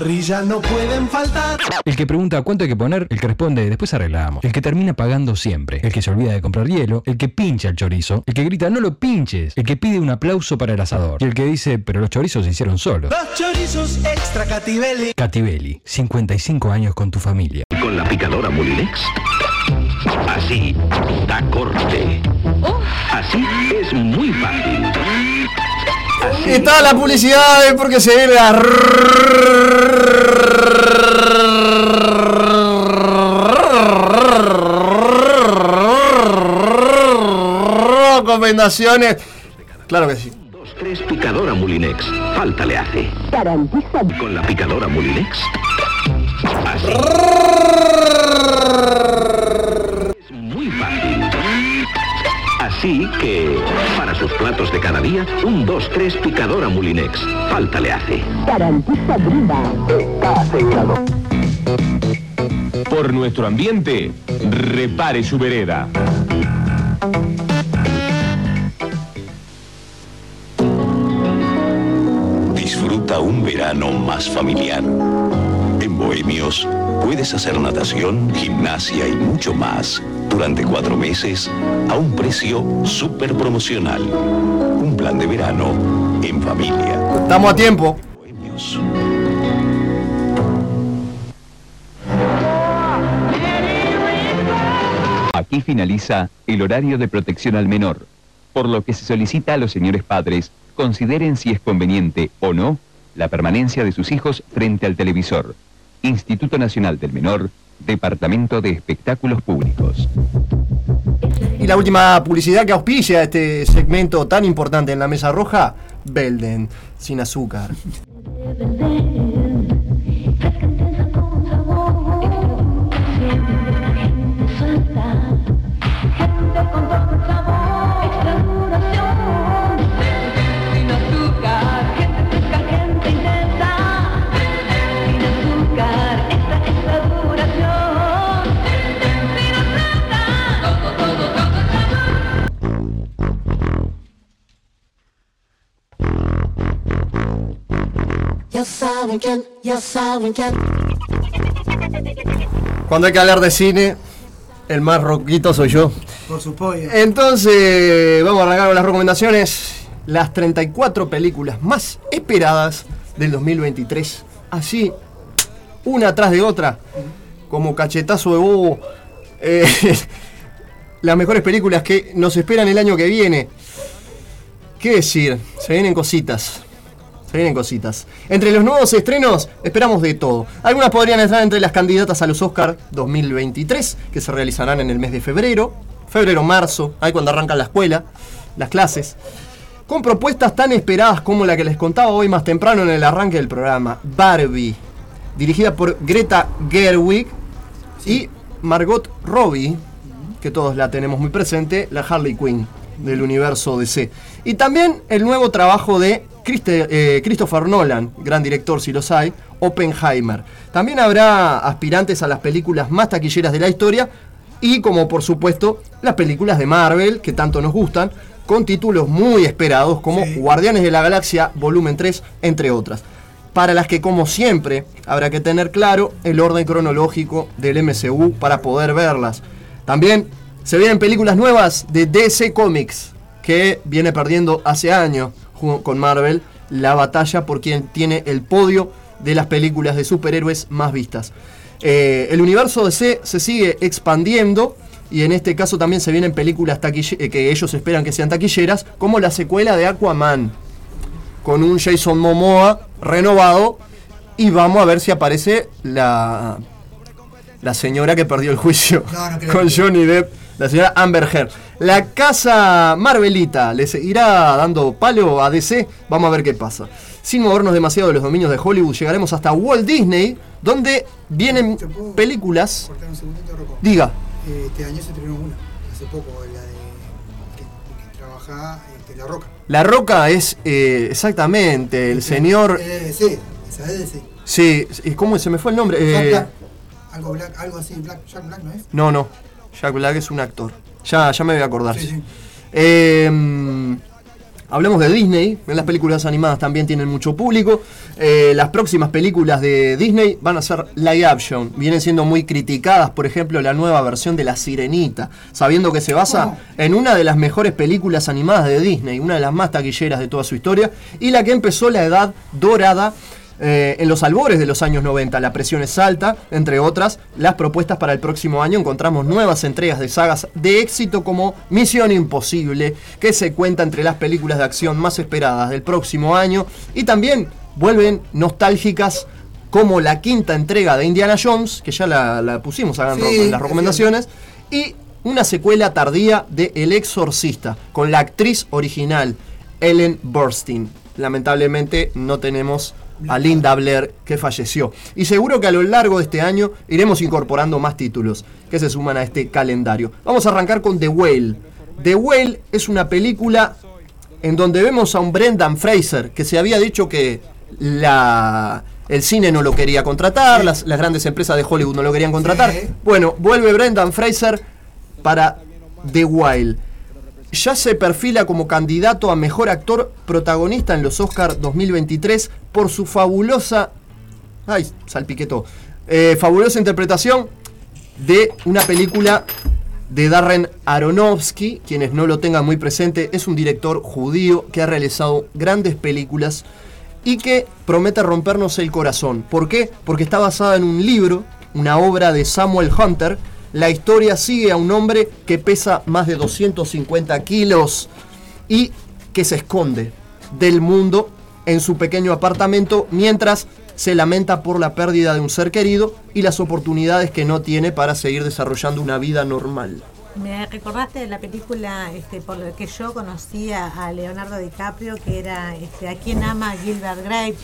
Parrilla no pueden faltar. El que pregunta cuánto hay que poner, el que responde después arreglamos. El que termina pagando siempre. El que se olvida de comprar hielo. El que pincha el chorizo. El que grita no lo pinches. El que pide un aplauso para el asador. Y el que dice pero los chorizos se hicieron solos. Los chorizos extra Cativelli. Cativelli, 55 años con tu familia. Con la picadora Molinex. Así da corte. Así es muy fácil. Y toda la publicidad es porque se viene la recomendaciones. Claro que sí. Dos, tres, picadora Mulinex. Falta le hace. Con la picadora Mulinex. Así. Así que, para sus platos de cada día, un 2-3 picadora Mulinex. Falta le hace. Garantiza brida. Está asegurado. Por nuestro ambiente, repare su vereda. Disfruta un verano más familiar. Bohemios puedes hacer natación, gimnasia y mucho más durante cuatro meses a un precio súper promocional. Un plan de verano en familia. Estamos a tiempo. Aquí finaliza el horario de protección al menor, por lo que se solicita a los señores padres consideren si es conveniente o no la permanencia de sus hijos frente al televisor. Instituto Nacional del Menor, Departamento de Espectáculos Públicos. Y la última publicidad que auspicia este segmento tan importante en la mesa roja, Belden, sin azúcar. Ya saben quién, ya saben quién. Cuando hay que hablar de cine, el más roquito soy yo. Por su pollo. Entonces, vamos a arrancar con las recomendaciones. Las 34 películas más esperadas del 2023. Así, una atrás de otra, como cachetazo de bobo. Eh, las mejores películas que nos esperan el año que viene. ¿Qué decir? Se vienen cositas. Se vienen cositas. Entre los nuevos estrenos esperamos de todo. Algunas podrían estar entre las candidatas a los Oscar 2023, que se realizarán en el mes de febrero, febrero-marzo, ahí cuando arrancan la escuela, las clases. Con propuestas tan esperadas como la que les contaba hoy más temprano en el arranque del programa, Barbie, dirigida por Greta Gerwig y Margot Robbie, que todos la tenemos muy presente, la Harley Quinn del universo DC. Y también el nuevo trabajo de Christe- eh, Christopher Nolan, gran director si los hay, Oppenheimer. También habrá aspirantes a las películas más taquilleras de la historia y como por supuesto las películas de Marvel que tanto nos gustan, con títulos muy esperados como Guardianes de la Galaxia Volumen 3, entre otras. Para las que como siempre habrá que tener claro el orden cronológico del MCU para poder verlas. También se vienen películas nuevas de DC Comics, que viene perdiendo hace años con Marvel la batalla por quien tiene el podio de las películas de superhéroes más vistas. Eh, el universo DC se sigue expandiendo y en este caso también se vienen películas eh, que ellos esperan que sean taquilleras, como la secuela de Aquaman, con un Jason Momoa renovado y vamos a ver si aparece la la señora que perdió el juicio No, no creo con Johnny Depp, la señora Amber Heard. La casa Marvelita le seguirá dando palo a DC, vamos a ver qué pasa. Sin movernos demasiado de los dominios de Hollywood, llegaremos hasta Walt Disney, donde vienen películas. Un. Diga, Eh, Este año se estrenó una, hace poco, la de que, que trabaja este, La Roca. La Roca es eh, exactamente el señor. Eh, sí, esa es de sí. Sí, ¿y ¿cómo se me fue el nombre? Eh, Black. Algo, black, algo así, Black, Jack Black, ¿no es? No, no. Jack Black es un actor. Ya, ya me voy a acordar. Sí, sí. Eh, mm, hablemos de Disney. Las películas animadas también tienen mucho público. Eh, las próximas películas de Disney van a ser live action. Vienen siendo muy criticadas. Por ejemplo, la nueva versión de La Sirenita. Sabiendo que se basa en una de las mejores películas animadas de Disney. Una de las más taquilleras de toda su historia. Y la que empezó la edad dorada eh, en los albores de los años 90, la presión es alta, entre otras, las propuestas para el próximo año encontramos nuevas entregas de sagas de éxito como Misión Imposible, que se cuenta entre las películas de acción más esperadas del próximo año, y también vuelven nostálgicas como la quinta entrega de Indiana Jones, que ya la, la pusimos acá en, Sí, las es recomendaciones, y una secuela tardía de El Exorcista, con la actriz original, Ellen Burstyn. Lamentablemente no tenemos a Linda Blair que falleció. Y seguro que a lo largo de este año iremos incorporando más títulos que se suman a este calendario. Vamos a arrancar con The Whale. The Whale es una película en donde vemos a un Brendan Fraser que se había dicho que la, el cine no lo quería contratar, las, las grandes empresas de Hollywood no lo querían contratar. Bueno, vuelve Brendan Fraser para The Whale ya se perfila como candidato a mejor actor protagonista en los Oscars 2023 por su fabulosa. Ay, salpiquetó. Eh, fabulosa interpretación de una película de Darren Aronofsky. Quienes no lo tengan muy presente, es un director judío que ha realizado grandes películas y que promete rompernos el corazón. ¿Por qué? Porque está basada en un libro, una obra de Samuel Hunter. La historia sigue a un hombre que pesa más de 250 kilos y que se esconde del mundo en su pequeño apartamento mientras se lamenta por la pérdida de un ser querido y las oportunidades que no tiene para seguir desarrollando una vida normal. Me recordaste de la película este, por la que yo conocía a Leonardo DiCaprio, que era este, A quien ama Gilbert Grape,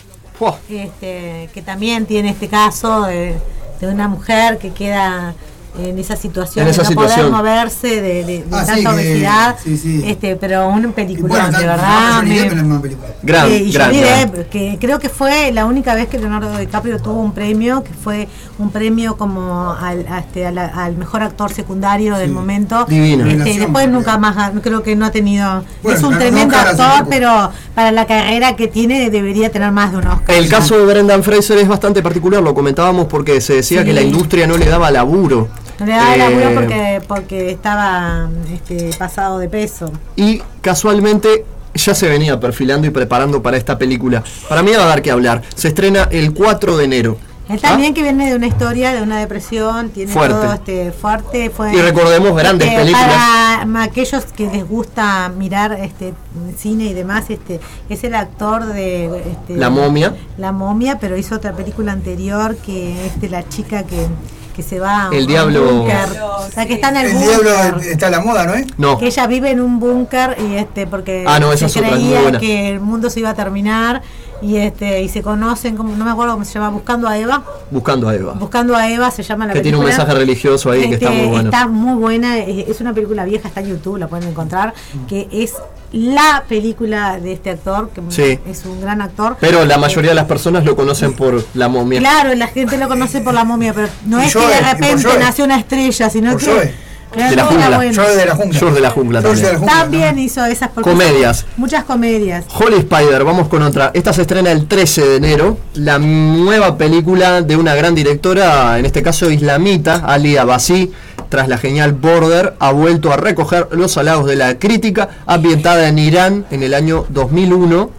este, que también tiene este caso de, de una mujer que queda en esa situación En esa de no situación. poder moverse, de, de- de Ah, sí, tanta que- obesidad, sí, sí. Este, pero un peliculón, Bueno, de verdad. Me- película. Gran, Eh, y gran. Depp, que creo que fue la única vez que Leonardo DiCaprio tuvo un premio, que fue un premio como al, a este, a la- al mejor actor secundario del momento. Divino. Este, y después nunca más, creo que no ha tenido. Bueno, es un tremendo actor, pero para la carrera que tiene debería tener más de un Oscar. El caso de Brendan Fraser es bastante particular, lo comentábamos porque se decía Sí. que la industria no le daba laburo. No le daba Eh, laburo porque, porque estaba este, pasado de peso. Y casualmente ya se venía perfilando y preparando para esta película. Para mí va a dar que hablar. Se estrena el 4 de enero. Él también que viene de una historia, de una depresión, tiene Fuerte. todo este fuerte. Fue, Y recordemos grandes este, películas. Para aquellos que les gusta mirar este cine y demás, este es el actor de este, La momia. La momia, pero hizo otra película anterior que este la chica que, que se va a El un diablo- búnker. La que está en el, El búnker. diablo está a la moda, ¿no es? No. Que ella vive en un búnker y este porque Ah, no, se creía que el mundo se iba a terminar y este y se conocen como no me acuerdo cómo se llama buscando a Eva Buscando a Eva. buscando a Eva se llama la Que tiene un película. mensaje religioso ahí que está Este, muy bueno. está muy buena es una película vieja está en YouTube la pueden encontrar que es la película de este actor que Sí. es un gran actor Pero la mayoría de las personas lo conocen por la momia. Claro, la gente lo conoce por la momia, pero no Y es que de repente nació una estrella, sino Por que. Claro, De la jungla. bueno. George de la jungla. George de la jungla George también. de la jungla, También hizo esas Comedias. Muchas comedias. Holy Spider, vamos con otra. Esta se estrena el 13 de enero. La nueva película de una gran directora, en este caso islamita, Ali Abassi, tras la genial Border, ha vuelto a recoger los halagos de la crítica, ambientada en Irán en el año 2001.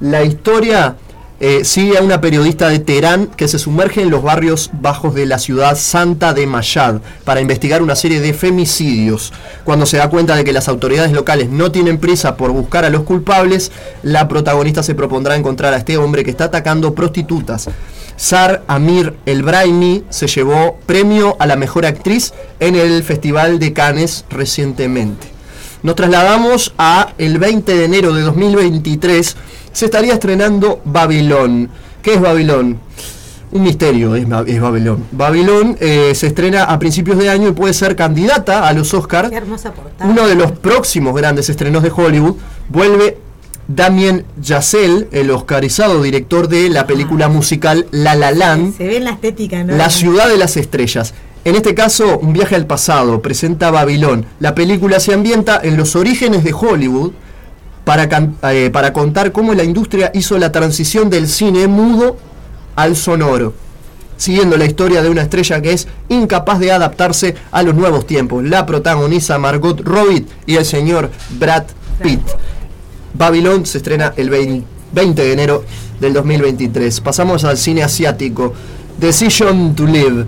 La historia eh, sigue a una periodista de Teherán que se sumerge en los barrios bajos de la ciudad santa de Mashhad para investigar una serie de femicidios. Cuando se da cuenta de que las autoridades locales no tienen prisa por buscar a los culpables, la protagonista se propondrá encontrar a este hombre que está atacando prostitutas. Sar Amir El Braimi se llevó premio a la mejor actriz en el Festival de Cannes recientemente. Nos trasladamos a el 20 de enero de 2023. Se estaría estrenando Babilón. ¿Qué es Babilón? Un misterio es, es Babilón. Babilón eh, se estrena a principios de año y puede ser candidata a los Oscars. Qué hermosa portada. Uno de los próximos grandes estrenos de Hollywood. Vuelve Damien Chazelle, el oscarizado director de la película musical La La Land. Se ve en la estética, ¿no? La ciudad de las estrellas. En este caso, un viaje al pasado, presenta Babilón. La película se ambienta en los orígenes de Hollywood para, eh, para contar cómo la industria hizo la transición del cine mudo al sonoro, siguiendo la historia de una estrella que es incapaz de adaptarse a los nuevos tiempos. La protagoniza Margot Robbie y el señor Brad Pitt. Babylon se estrena el 20 20 de enero del 2023. Pasamos al cine asiático. Decision to Live.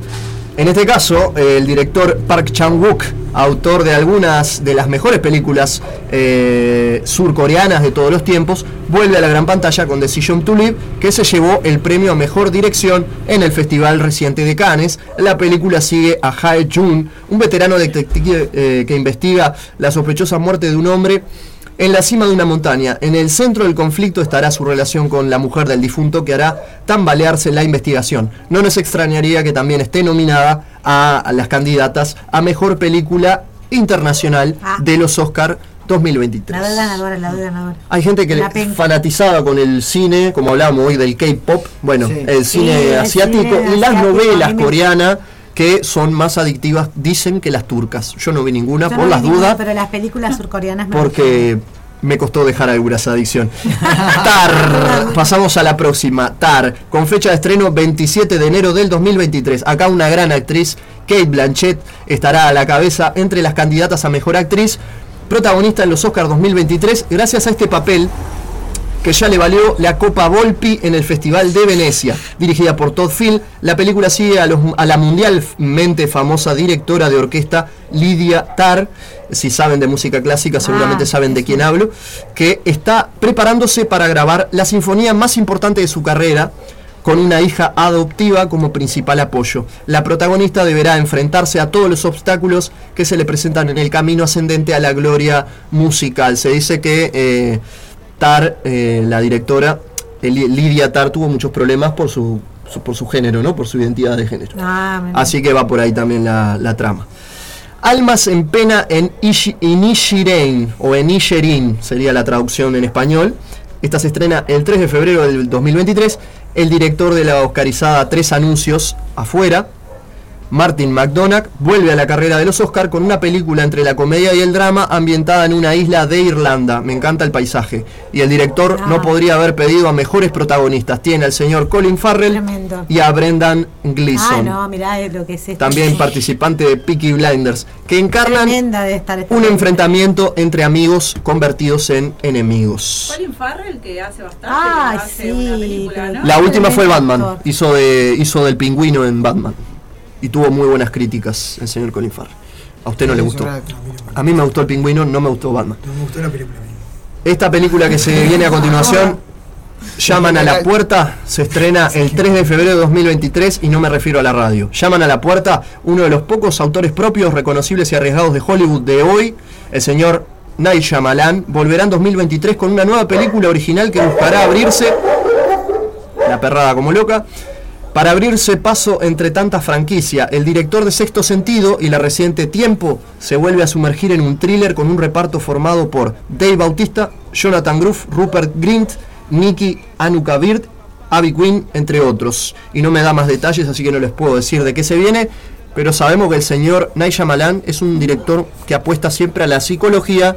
En este caso, el director Park Chan-wook, autor de algunas de las mejores películas eh, surcoreanas de todos los tiempos, vuelve a la gran pantalla con Decision to Live, que se llevó el premio a mejor dirección en el festival reciente de Cannes. La película sigue a Hae Jun, un veterano detective eh, que investiga la sospechosa muerte de un hombre en la cima de una montaña. En el centro del conflicto estará su relación con la mujer del difunto que hará tambalearse la investigación. No nos extrañaría que también esté nominada a, a las candidatas a mejor película internacional Ah. de los Oscar 2023. La doy ganadora, la doy ganadora. Hay gente que fanatizada con el cine, como hablábamos hoy del K-pop, bueno, Sí. el Sí, cine el asiático cine y las asiático, novelas coreanas que son más adictivas, dicen que las turcas. Yo no vi ninguna Yo por no las vi ninguna, dudas, Pero las películas surcoreanas me porque me costó dejar alguna esa adicción. Tar, pasamos a la próxima. Tar, con fecha de estreno 27 de enero del 2023. Acá una gran actriz, Kate Blanchett, estará a la cabeza entre las candidatas a mejor actriz, protagonista en los Oscars 2023, gracias a este papel que ya le valió la Copa Volpi en el Festival de Venecia. Dirigida por Todd Field, la película sigue a, los- a la mundialmente famosa directora de orquesta Lydia Tarr, si saben de música clásica seguramente Ah, saben de quién hablo, que está preparándose para grabar la sinfonía más importante de su carrera, con una hija adoptiva como principal apoyo. La protagonista deberá enfrentarse a todos los obstáculos que se le presentan en el camino ascendente a la gloria musical. Se dice que eh, Tar, eh, la directora, Eli- Lidia Tar, tuvo muchos problemas por su, su- por su género, ¿no? Por su identidad de género. Ah, Así que va por ahí también la, la trama. Almas en pena en Ishi- Inishiren o en Isherin sería la traducción en español. Esta se estrena el 3 de febrero del 2023. El director de la Oscarizada Tres Anuncios afuera, Martin McDonagh, vuelve a la carrera de los Oscar con una película entre la comedia y el drama ambientada en una isla de Irlanda. Me encanta el paisaje. Y el director no podría haber pedido a mejores protagonistas. Tiene al señor Colin Farrell Tremendo. y a Brendan Ah, Gleeson no, mirá es lo que es esto. también participante de Peaky Blinders, que encarnan un enfrentamiento entre amigos convertidos en enemigos. Colin Farrell, que hace bastante, que hace sí, una película, ¿no? La última fue Batman, hizo de hizo del pingüino en Batman y tuvo muy buenas críticas el señor Colin Farrell. A usted no le gustó. A mí me gustó el pingüino, no me gustó Batman. No me gustó la película. Esta película que se viene a continuación, Llaman a la puerta, se estrena el 3 de febrero de 2023 y no me refiero a la radio. Llaman a la puerta, uno de los pocos autores propios, reconocibles y arriesgados de Hollywood de hoy, el señor Night Shyamalan, volverá en 2023 con una nueva película original que buscará abrirse, la perrada como loca, para abrirse paso entre tanta franquicia, el director de Sexto Sentido y la reciente Tiempo se vuelve a sumergir en un thriller con un reparto formado por Dave Bautista, Jonathan Groff, Rupert Grint, Nicky Anuka Bird, Abby Quinn, entre otros. Y no me da más detalles, así que no les puedo decir de qué se viene, pero sabemos que el señor Night Shyamalan es un director que apuesta siempre a la psicología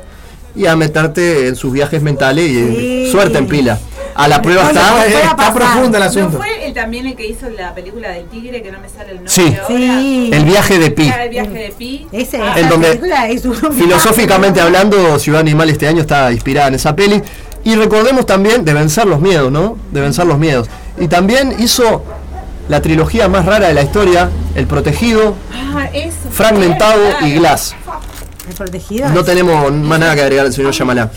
y a meterte en sus viajes mentales y Sí. suerte en pila. A la prueba No, está, no, puede está profundo el ¿No asunto. fue él también el que hizo la película del tigre que no me sale el nombre Sí. ahora? Sí. El viaje de Pi. Ah, El viaje de Pi. Ese, Ah. En donde- es un- Filosóficamente hablando, Ciudad Animal este año está inspirada en esa peli. Y recordemos también de vencer los miedos, ¿no? De vencer los miedos. Y también hizo la trilogía más rara de la historia, El Protegido, Ah, eso. Fragmentado Ah, y Glass. El protegido. No tenemos más nada que agregar al señor Shyamalan.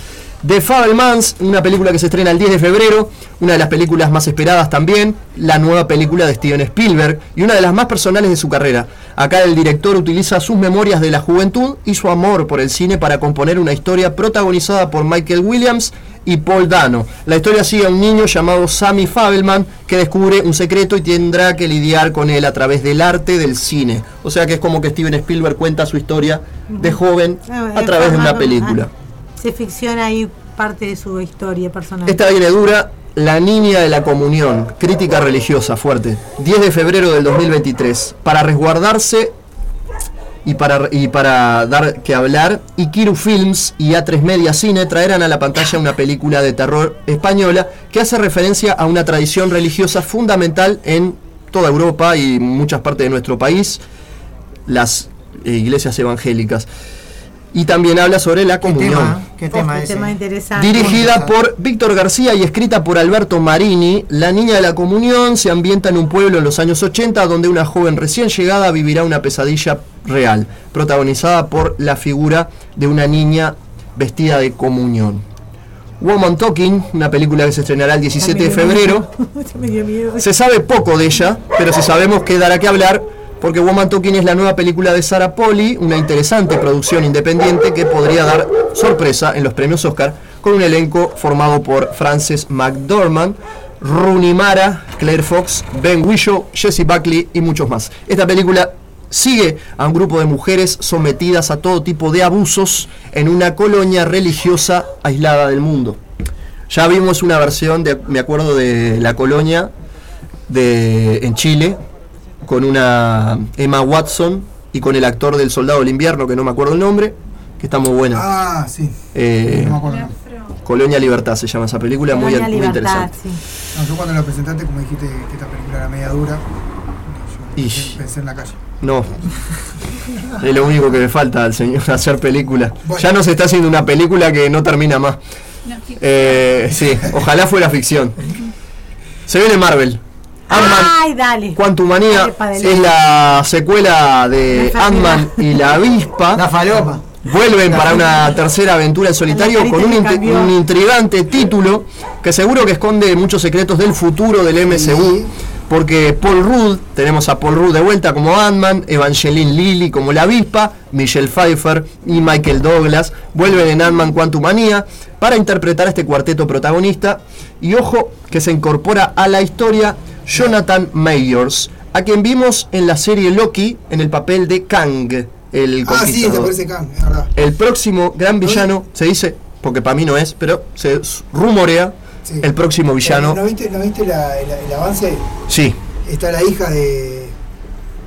The Fabelmans, una película que se estrena el 10 de febrero, una de las películas más esperadas también, la nueva película de Steven Spielberg y una de las más personales de su carrera. Acá el director utiliza sus memorias de la juventud y su amor por el cine para componer una historia protagonizada por Michael Williams y Paul Dano. La historia sigue a un niño llamado Sammy Fabelman que descubre un secreto y tendrá que lidiar con él a través del arte del cine. O sea que es como que Steven Spielberg cuenta su historia de joven Ah, a través de una película. Se ficciona ahí parte de su historia personal. Esta dura, La Niña de la Comunión, crítica religiosa fuerte. 10 de febrero del 2023. Para resguardarse y para, y para dar que hablar, Ikiru Films y A3 Media Cine traerán a la pantalla una película de terror española que hace referencia a una tradición religiosa fundamental en toda Europa y muchas partes de nuestro país, las iglesias evangélicas. Y también habla sobre la comunión. ¿Qué tema Qué ese? tema interesante. Dirigida por Víctor García y escrita por Alberto Marini, La Niña de la Comunión se ambienta en un pueblo en los años 80 donde una joven recién llegada vivirá una pesadilla real, protagonizada por la figura de una niña vestida de comunión. Woman Talking, una película que se estrenará el 17 de febrero. Se me dio miedo. Se sabe poco de ella, pero sí sabemos que dará que hablar porque Woman Talking es la nueva película de Sarah Polly, una interesante producción independiente que podría dar sorpresa en los premios Oscar con un elenco formado por Frances McDormand, Rooney Mara, Claire Fox, Ben Whishaw, Jesse Buckley y muchos más. Esta película sigue a un grupo de mujeres sometidas a todo tipo de abusos en una colonia religiosa aislada del mundo. Ya vimos una versión, de, me acuerdo, de La Colonia de, en Chile, con una Emma Watson y con el actor del Soldado del Invierno, que no me acuerdo el nombre, que está muy buena. Ah, sí. Eh, No me acuerdo. Colonia Libertad se llama esa película, muy, Colonia muy Libertad, interesante. sí. No, yo cuando lo presentaste, como dijiste que esta película era media dura, yo Ish. pensé, en la calle. No. Es lo único que le falta al señor hacer película. Ya no se está haciendo una película que no termina más. Eh, sí, ojalá fuera ficción. Se viene Marvel. Ant-Man Ay, dale. Quantumania es la secuela de Ant-Man y la avispa. La falopa. Vuelven para una tercera aventura en solitario con un, int- intrigante título que seguro que esconde muchos secretos del futuro del MCU. Porque Paul Rudd, tenemos a Paul Rudd de vuelta como Ant-Man, Evangeline Lilly como la avispa, Michelle Pfeiffer y Michael Douglas vuelven en Ant-Man Quantumania para interpretar a este cuarteto protagonista. Y ojo que se incorpora a la historia Jonathan Mayors, a quien vimos en la serie Loki en el papel de Kang, el Ah, sí, te conquistador. parece Kang, es verdad. El próximo gran villano, se dice, porque para mí no es, pero se rumorea, Sí. el próximo villano. ¿No viste, no viste la- el, el avance? Sí, Está la hija de.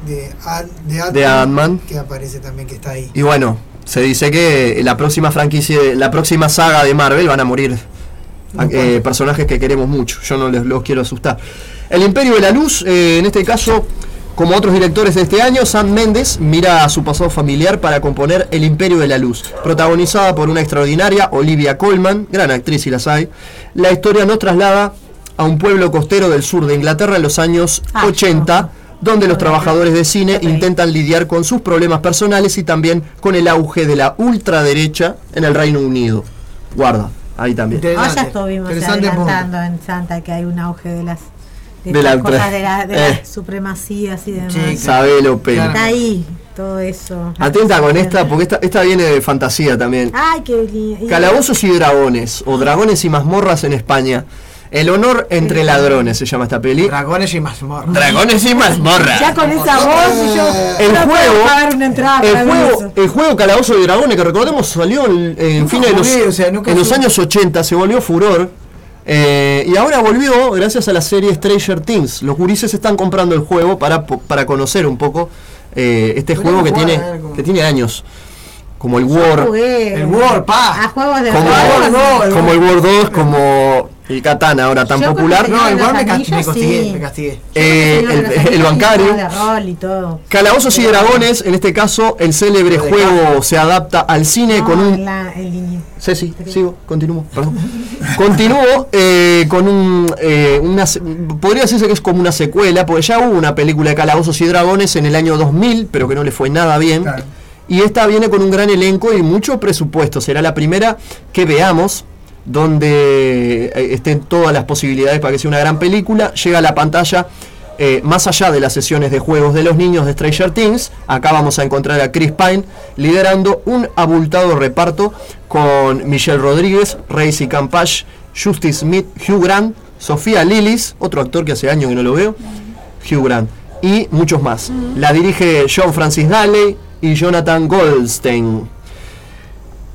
De Ant-Man. Que aparece también, que está ahí. y bueno, se dice que la próxima franquicia, la próxima saga de Marvel van a morir eh, personajes que queremos mucho. Yo no les los quiero asustar. El Imperio de la Luz, eh, en este caso, como otros directores de este año, Sam Mendes mira a su pasado familiar para componer El Imperio de la Luz, protagonizada por una extraordinaria Olivia Colman, gran actriz si las hay. La historia nos traslada a un pueblo costero del sur de Inglaterra en los años 80, donde los trabajadores de cine intentan lidiar con sus problemas personales y también con el auge de la ultraderecha en el Reino Unido. Guarda, ahí también. Ah, ya estuvimos adelantando en Santa que hay un auge de las de, De estas la ultra- cosas de, la- de eh. las supremacías y demás. Sí. Está ahí todo eso. Atenta con esta, porque esta, esta viene de fantasía también. Ay, qué lindo. Calabozos y dragones, o dragones y mazmorras en España. El honor entre ladrones se llama esta peli. Dragones y mazmorras. Dragones y mazmorras. Ya con esa voz yo El no puedo juego, pagar una entrada el juego, el juego Calabozo y Dragones, que recordemos salió en, en fines de los, o sea, en los años 80, se volvió furor. Eh, y ahora volvió gracias a la serie Stranger Things. Los gurises están comprando el juego para, para conocer un poco eh, este juego que jugar, tiene, que tiene años. Como el War. Jugué El War, pa. a juegos de Como, el War 2, como el Katana ahora tan Yo con popular. el No, igual los me, cas- me castigué, sí. me castigué. Eh, el, el bancario. juegos de rol y todo. Calabozos y Dragones, en este caso, el célebre juego se adapta al cine con No, un la- el. Ceci, sigo, continúo, perdón. Continúo eh, con un, eh, una, podría decirse que es como una secuela, porque ya hubo una película de Calabozos y Dragones en el año 2000, pero que no le fue nada bien. Y esta viene con un gran elenco y mucho presupuesto. Será la primera que veamos donde eh, estén todas las posibilidades para que sea una gran película. Llega a la pantalla eh, más allá de las sesiones de juegos de los niños de Stranger Things, acá vamos a encontrar a Chris Pine liderando un abultado reparto con Michelle Rodríguez, Racy Campash, Justice Smith, Hugh Grant, Sofía Lillis, otro actor que hace años que no lo veo, Hugh Grant, y muchos más. La dirige John Francis Daley y Jonathan Goldstein.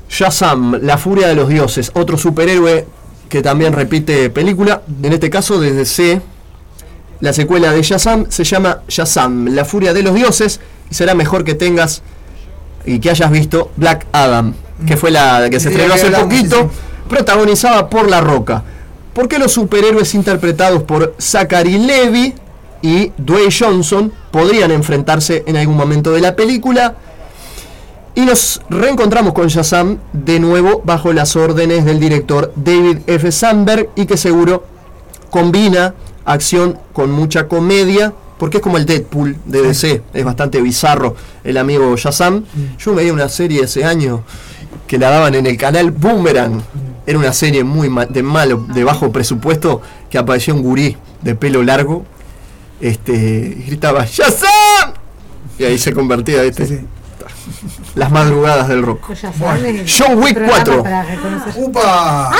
Shazam, la furia de los dioses, otro superhéroe que también repite película, en este caso desde C la secuela de Shazam se llama Shazam, la furia de los dioses, y será mejor que tengas y que hayas visto Black Adam, que fue la que se estrenó hace poquito, protagonizada por La Roca. ¿Por qué los superhéroes interpretados por Zachary Levy y Dwayne Johnson podrían enfrentarse en algún momento de la película? Y nos reencontramos con Shazam de nuevo bajo las órdenes del director David F. Sandberg y que seguro combina acción con mucha comedia, porque es como el Deadpool de DC, es bastante bizarro el amigo Shazam. Yo veía una serie ese año que la daban en el canal Boomerang. Era una serie muy de malo, de bajo presupuesto, que aparecía un gurí de pelo largo, este, y gritaba ¡Shazam! Y ahí se convertía, este Las madrugadas del rock. John Wick 4. ¡Upa!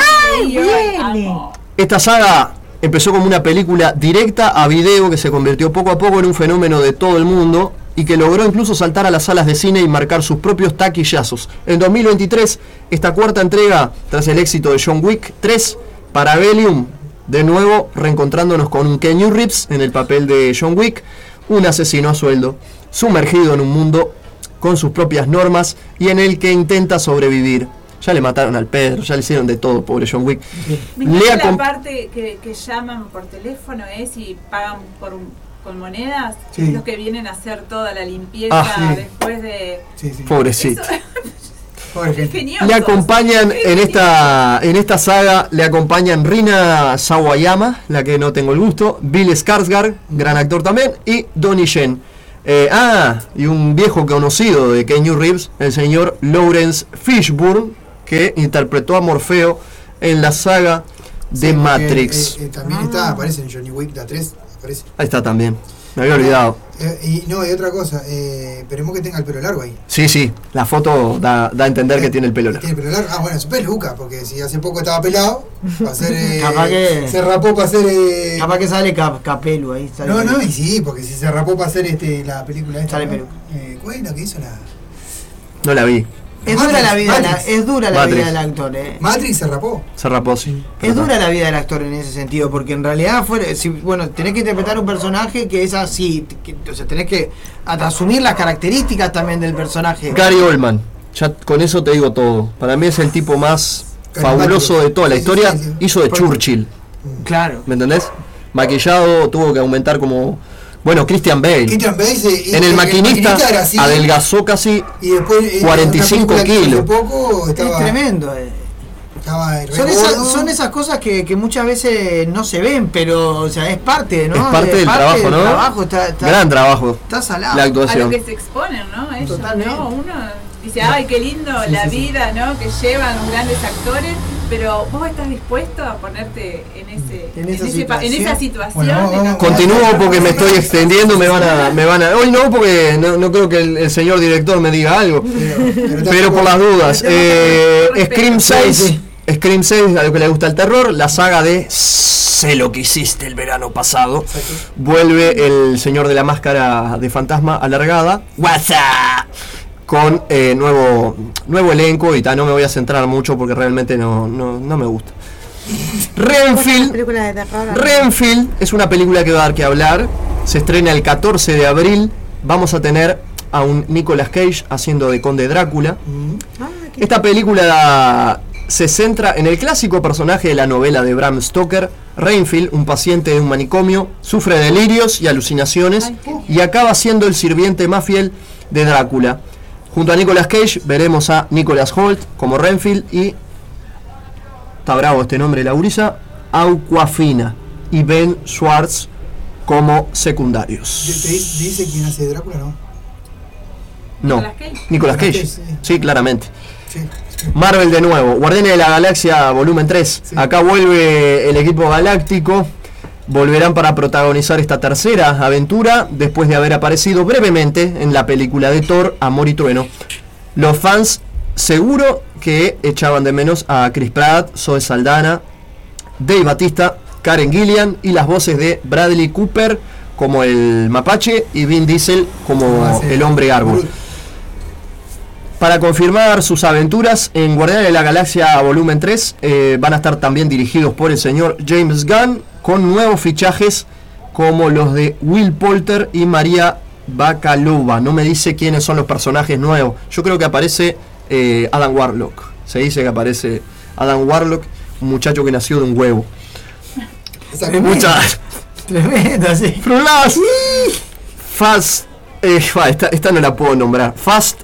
Esta saga empezó como una película directa a video que se convirtió poco a poco en un fenómeno de todo el mundo y que logró incluso saltar a las salas de cine y marcar sus propios taquillazos. En 2023, esta cuarta entrega, tras el éxito de John Wick 3, Parabellum, de nuevo reencontrándonos con Kenny Reeves en el papel de John Wick, un asesino a sueldo, sumergido en un mundo con sus propias normas y en el que intenta sobrevivir ya le mataron al Pedro, ya le hicieron de todo, pobre John Wick. la parte que, llaman por teléfono es y pagan por con monedas, es los que vienen a hacer toda la limpieza ah, después de... Pobrecito. le acompañan en esta en esta saga le acompañan Rina Sawayama, la que no tengo el gusto, Bill Skarsgård, gran actor también, y Donnie Yen. Eh, ah, y un viejo conocido de Kenny Reeves, el señor Lawrence Fishburne, que interpretó a Morfeo en la saga de Matrix. Eh, eh, también está, aparece en Johnny Wick, la 3, aparece. Ahí está también. Me había olvidado. Eh, y no, hay otra cosa. esperemos que tenga el pelo largo ahí. Sí, sí. La foto da, da a entender que tiene el pelo largo. Tiene el pelo largo. Ah, bueno, su peluca, porque si hace poco estaba pelado, va a ser, capaz que, se rapó para hacer. capaz que sale capelo ahí. no, no, y sí, porque si se rapó para hacer este, la película esta. Sale peluca. ¿Cuál es la que hizo la.? No la vi. Es dura la vida, es dura la vida del actor, eh. Matrix se rapó. Se rapó, sí. Es dura la vida del actor en ese sentido, porque en realidad fue, si, bueno, tenés que interpretar un personaje que es así, o sea, tenés que asumir las características también del personaje. Gary Oldman, ya con eso te digo todo. Para mí es el tipo más fabuloso de toda la historia. Hizo de Churchill. Claro. ¿Me entendés? Maquillado, tuvo que aumentar como bueno, Christian Bale. Christian Bale en el maquinista, adelgazó casi y después, 45 kilos. Poco es tremendo. Eh. son, esas, cosas que, muchas veces no se ven, pero o sea, es parte, ¿no? Es parte, del, trabajo, ¿no? Gran trabajo. Está salado. La actuación. A lo que se exponen, ¿no? Ellos, ¿no? Uno dice, ay, qué lindo la vida, ¿no? Que llevan los grandes actores pero vos estás dispuesto a ponerte en, ese, en, esa, situación. Continúo porque me estoy extendiendo, me van a, me van a. Hoy no, porque no, creo que el, señor director me diga algo. Pero, por las dudas. Eh, Scream 6. Scream 6, a lo que le gusta el terror, la saga de Sé lo que hiciste el verano pasado. Vuelve el señor de la máscara de fantasma alargada. WhatsApp con eh, nuevo, nuevo elenco y tal, no me voy a centrar mucho porque realmente no, me gusta. Renfield, Renfield es una película que va a dar que hablar, se estrena el 14 de abril, vamos a tener a un Nicolas Cage haciendo de Conde Drácula. Mm. Ah, Esta película se centra en el clásico personaje de la novela de Bram Stoker, Renfield, un paciente de un manicomio, sufre delirios y alucinaciones y acaba siendo el sirviente más fiel de Drácula. Junto a Nicolas Cage veremos a Nicolas Holt como Renfield y está bravo este nombre, Laurisa, Auquafina y Ben Schwartz como secundarios. ¿Dice quién hace Drácula, no? No, Nicolas Cage. sí. claramente. Marvel de nuevo, Guardianes de la Galaxia volumen 3. Acá vuelve el equipo galáctico. Volverán para protagonizar esta tercera aventura después de haber aparecido brevemente en la película de Thor, Amor y Trueno. Los fans seguro que echaban de menos a Chris Pratt, Zoe Saldana, Dave Batista, Karen Gillian y las voces de Bradley Cooper como el mapache y Vin Diesel como el hombre árbol. Para confirmar sus aventuras en Guardianes de la Galaxia Volumen 3 eh, van a estar también dirigidos por el señor James Gunn con nuevos fichajes como los de Will Polter y María Bacalova. No me dice quiénes son los personajes nuevos. Yo creo que aparece eh, Adam Warlock. Se dice que aparece Adam Warlock, un muchacho que nació de un huevo. Muchas. Tremenda, sí. Fast. Eh, esta, esta no la puedo nombrar. Fast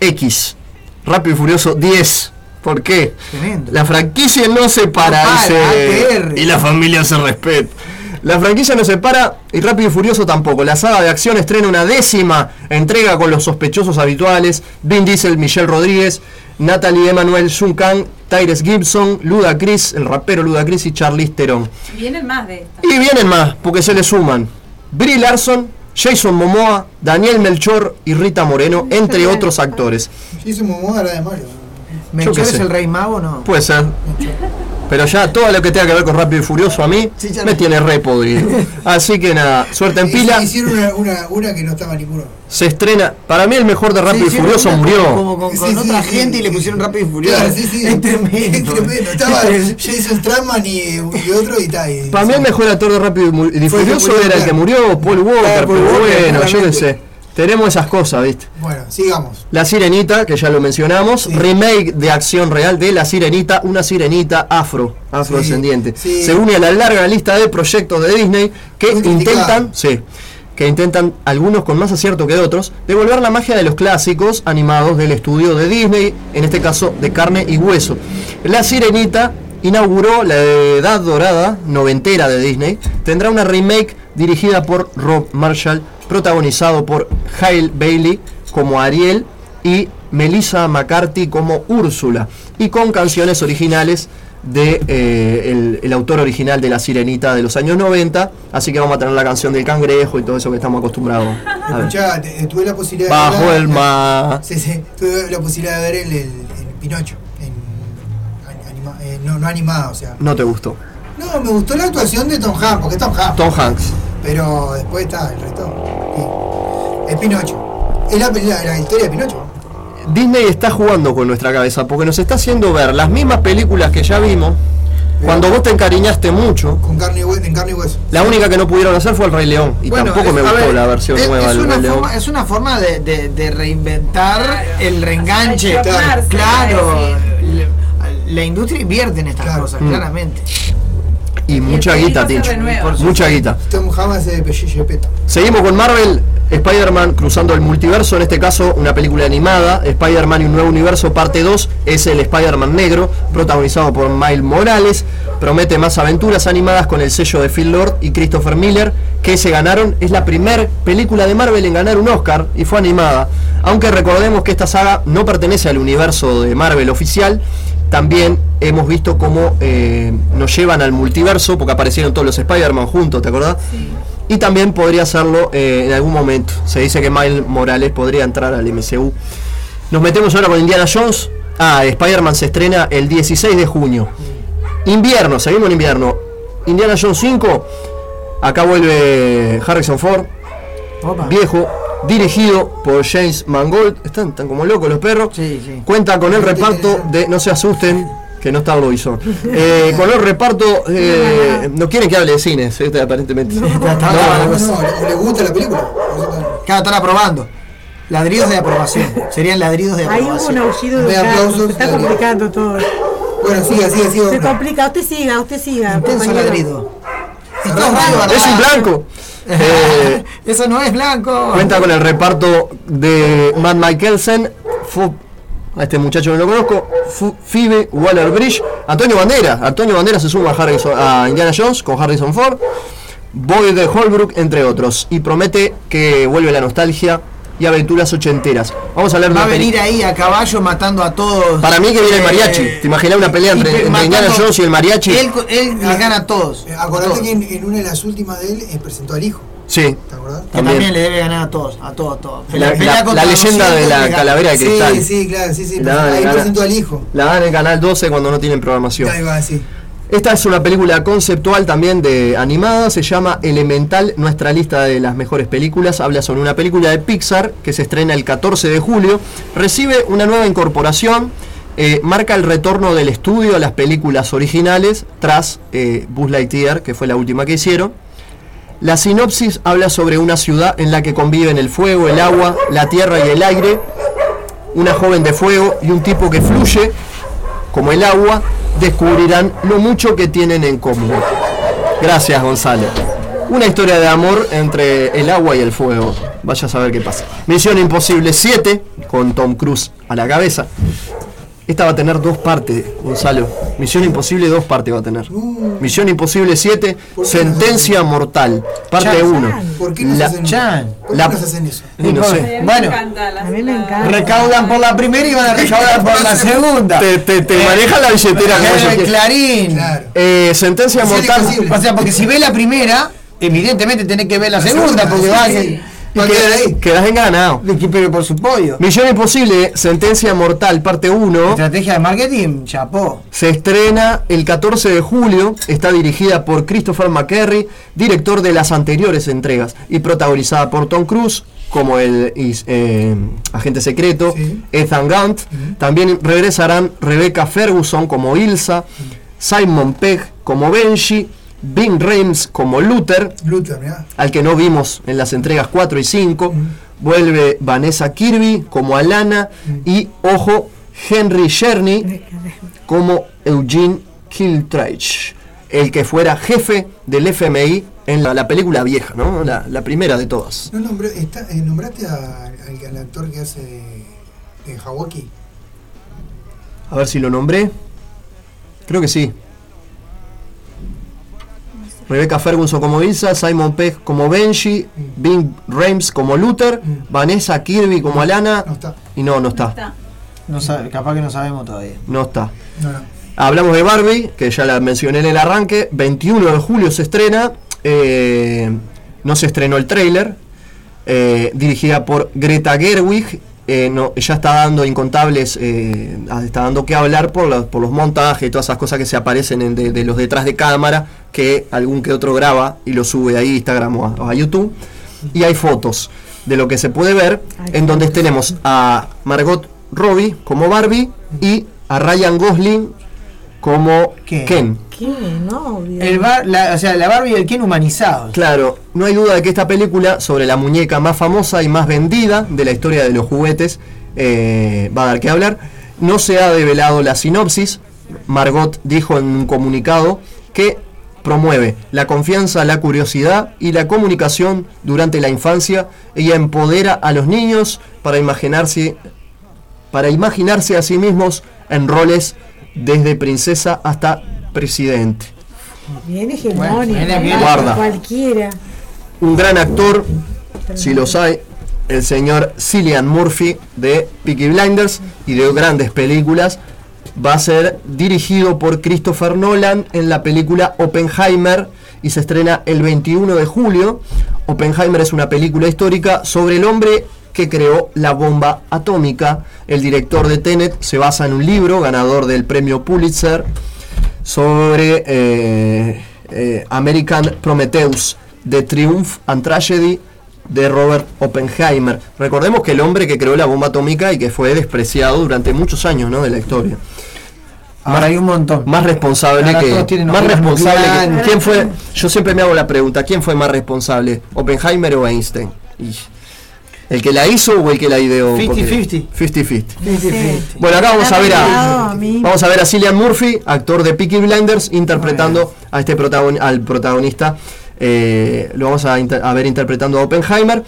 X. Rápido y Furioso 10. ¿Por qué? Tremendo. La franquicia no se para. No para, dice, y la familia se respeta. La franquicia no se para y Rápido y Furioso tampoco. La saga de acción estrena una décima entrega con los sospechosos habituales: Vin Diesel, Michelle Rodríguez, Natalie Emanuel Juncan, Tyrese Gibson, Luda Chris, el rapero Luda Chris y Charlize Theron. Vienen más de esto. Y vienen más, porque se le suman Brie Larson, Jason Momoa, Daniel Melchor y Rita Moreno, entre otros actores. Jason Momoa era de Mario. ¿Melchor es sé. el rey mago o no? Puede ser. Pero ya todo lo que tenga que ver con Rápido y Furioso a mí me no. tiene re podrido. Así que nada, suerte en pila. Hicieron una, una, una que no estaba ninguno. Se estrena. Para mí el mejor de Rápido y Furioso murió. Como, con, con Sí, otra sí, gente sí, y le pusieron rápido y furioso. Claro, sí, sí. Es tremendo. Es tremendo. Estaba Jason Stratman y, y otro y tal. Para mí el mejor actor de Rápido y Furioso era el que murió, Paul Walker, Claro, Paul pero Walker, bueno, yo qué sé. Tenemos esas cosas, ¿viste? Bueno, sigamos. La Sirenita, que ya lo mencionamos, remake de acción real de La Sirenita, una sirenita afro, afrodescendiente. sí. Se une a la larga lista de proyectos de Disney que Muy intentan, sí, que intentan, algunos con más acierto que otros, devolver la magia de los clásicos animados del estudio de Disney, en este caso de carne y hueso. La Sirenita inauguró la edad dorada noventera de Disney, tendrá una remake dirigida por Rob Marshall, protagonizado por Hale Bailey como Ariel y Melissa McCarthy como Úrsula, y con canciones originales de eh, el, el autor original de La Sirenita de los años 90, así que vamos a tener la canción del cangrejo y todo eso que estamos acostumbrados a ver. Escuchá, tuve la posibilidad Bajo ver el mar. Sí, sí, tuve la posibilidad de ver el, el, el Pinocho. En, an- anima- eh, no, no animada, o sea. No te gustó. No, me gustó la actuación de Tom Hanks, porque es Tom Hanks. Tom Hanks. Pero después está el resto. sí. El Pinocho. Es la, la, la historia de Pinocho. Disney está jugando con nuestra cabeza porque nos está haciendo ver las mismas películas que ya vimos. Cuando vos te encariñaste mucho, Con carne y hueso. En carne y hueso. la única que no pudieron hacer fue el Rey León. Y Bueno, tampoco es- me gustó ver, la versión es, nueva es del una Rey León. forma, es una forma de, de- de reinventar el reenganche. Claro, la industria invierte en estas cosas, Mm. claramente. Y mucha guita, Tincho. Mucha guita. Tom de. Seguimos con Marvel, Spider-Man cruzando el multiverso, en este caso una película animada, Spider-Man y un nuevo universo, parte 2, es el Spider-Man negro, protagonizado por Miles Morales, promete más aventuras animadas con el sello de Phil Lord y Christopher Miller, que se ganaron, es la primera película de Marvel en ganar un Oscar y fue animada, aunque recordemos que esta saga no pertenece al universo de Marvel oficial, también hemos visto cómo eh, nos llevan al multiverso, porque aparecieron todos los Spider-Man juntos, ¿te acordás? Y también podría hacerlo eh, en algún momento. Se dice que Miles Morales podría entrar al MCU. Nos metemos ahora con Indiana Jones. Ah, Spider-Man se estrena el 16 de junio. Invierno, seguimos en invierno. Indiana Jones 5. Acá vuelve Harrison Ford. Viejo. Dirigido por James Mangold. Están, están como locos los perros. Cuenta con el reparto de. No se asusten. Que no está Bobizón. Eh, con el reparto. eh, no quieren que hable de cine, ¿sí? aparentemente. No, no, no, le gusta la película. Claro, están aprobando. Ladridos de aprobación. Serían ladridos de Ahí hubo un aprobación. aullido de aplausos, se está complicando todo. Bueno, siga, siga, siga. Se complica, usted siga, usted siga. Intenso ladrido. Es un blanco. Eh, Eso no es blanco. Cuenta con el reparto de Matt Mikkelsen, Fu- a este muchacho no lo conozco, Fu- Phoebe Waller Bridge, Antonio Bandera. Antonio Bandera se suma a, Harrison- a Indiana Jones con Harrison Ford, Boyd de Holbrook, entre otros. Y promete que vuelve la nostalgia y aventuras ochenteras. Vamos a hablar de Va a una peli- venir ahí a caballo matando a todos. Para mí que viene el Eh, mariachi. ¿Te imaginas una pelea y entre, entre Indiana Jones y el mariachi? Él, él les gana a todos. Eh, Acordate que en, en una de las últimas de él eh, presentó al hijo. Sí. ¿Te acordás? Que también. le debe ganar a todos, a todos, a todos. La- leyenda de la calavera de cristal. Sí, sí, claro, sí, sí. La presentó al hijo. La dan en Canal 12 cuando no tienen programación. Ahí va, sí. Esta es una película conceptual también de animada, se llama Elemental, nuestra lista de las mejores películas. Habla sobre una película de Pixar que se estrena el 14 de julio. Recibe una nueva incorporación, eh, marca el retorno del estudio a las películas originales tras eh, Buzz Lightyear, que fue la última que hicieron. La sinopsis habla sobre una ciudad en la que conviven el fuego, el agua, la tierra y el aire. Una joven de fuego y un tipo que fluye como el agua, descubrirán lo mucho que tienen en común. Gracias, Gonzalo. Una historia de amor entre el agua y el fuego. Vaya a saber qué pasa. Misión Imposible 7, con Tom Cruise a la cabeza. Esta va a tener dos partes, Gonzalo. Misión Imposible dos partes va a tener. Misión Imposible 7, Sentencia Mortal, parte Chan. 1. ¿Por qué no se La- hacen, Chan. ¿por qué la- hacen eso? No sé. Bueno, A mí me encanta. recaudan por la primera y van a recaudar por la segunda. Te, te, te manejan la billetera como el quieren. Clarín. Eh, sentencia mortal. O sea, porque si ve la primera, evidentemente tenés que ver la segunda, porque va a Quedas, quedas enganado. Pero por su pollo. Misión Imposible, Sentencia Mortal, parte 1. Estrategia de marketing, chapó. Se estrena el 14 de julio, está dirigida por Christopher McQuarrie, director de las anteriores entregas, y protagonizada por Tom Cruise como el eh, agente secreto, Ethan Gant. También regresarán Rebecca Ferguson como Ilsa, Simon Pegg como Benji, Bing Rames como Luther, Luther, al que no vimos en las entregas 4 y 5. Vuelve Vanessa Kirby como Alana y, ojo, Henry Cherny como Eugene Kiltrage, el que fuera jefe del FMI en la, la película vieja, ¿no? La, la primera de todas. ¿No nombré, está, eh, nombraste a- al, actor que hace de Hawaki? A ver si lo nombré. Creo que sí. Rebecca Ferguson como Ilsa, Simon Pegg como Benji, Bing Rames como Luther, Vanessa Kirby como Alana. Y no, no está. No sabe, capaz que no sabemos todavía. No está. No, no. Hablamos de Barbie, que ya la mencioné en el arranque. 21 de julio se estrena. eh, no se estrenó el tráiler. eh, dirigida por Greta Gerwig. Eh, no, ya está dando incontables, eh, ah, está dando que hablar por, los- por los montajes y todas esas cosas que se aparecen en de, de los detrás de cámara, que algún que otro graba y lo sube a Instagram o a, o a YouTube. Y hay fotos de lo que se puede ver, en donde tenemos a Margot Robbie como Barbie y a Ryan Gosling como Ken. ¿Qué? No, El bar, la, o sea, la Barbie y el Ken humanizados. Claro, no hay duda de que esta película sobre la muñeca más famosa y más vendida de la historia de los juguetes eh, va a dar que hablar. No se ha develado la sinopsis. Margot dijo en un comunicado que promueve la confianza, la curiosidad y la comunicación durante la infancia. Ella empodera a los niños para imaginarse, para imaginarse a sí mismos en roles desde princesa hasta presidente. Bien. Cualquiera. un gran actor, si los hay, el señor Cillian Murphy de Peaky Blinders y de grandes películas, va a ser dirigido por Christopher Nolan en la película Oppenheimer y se estrena el 21 de julio. Oppenheimer es una película histórica sobre el hombre que creó la bomba atómica. El director de Tenet se basa en un libro ganador del premio Pulitzer sobre eh, eh, American Prometheus, The Triumph and Tragedy de Robert Oppenheimer. Recordemos que el hombre que creó la bomba atómica y que fue despreciado durante muchos años ¿no? de la historia. Ahora hay un montón. Más responsable Ahora que. Más responsable que-. ¿Quién fue? Yo siempre me hago la pregunta: ¿quién fue más responsable? ¿Oppenheimer o Einstein? Y- ¿El que la hizo o el que la ideó? 50-50. 50-50. Sí. Bueno, acá vamos a ver a, vamos a ver a Cillian Murphy, actor de Peaky Blinders, interpretando a este protagon- al protagonista. eh, lo vamos a, inter- a ver interpretando a Oppenheimer.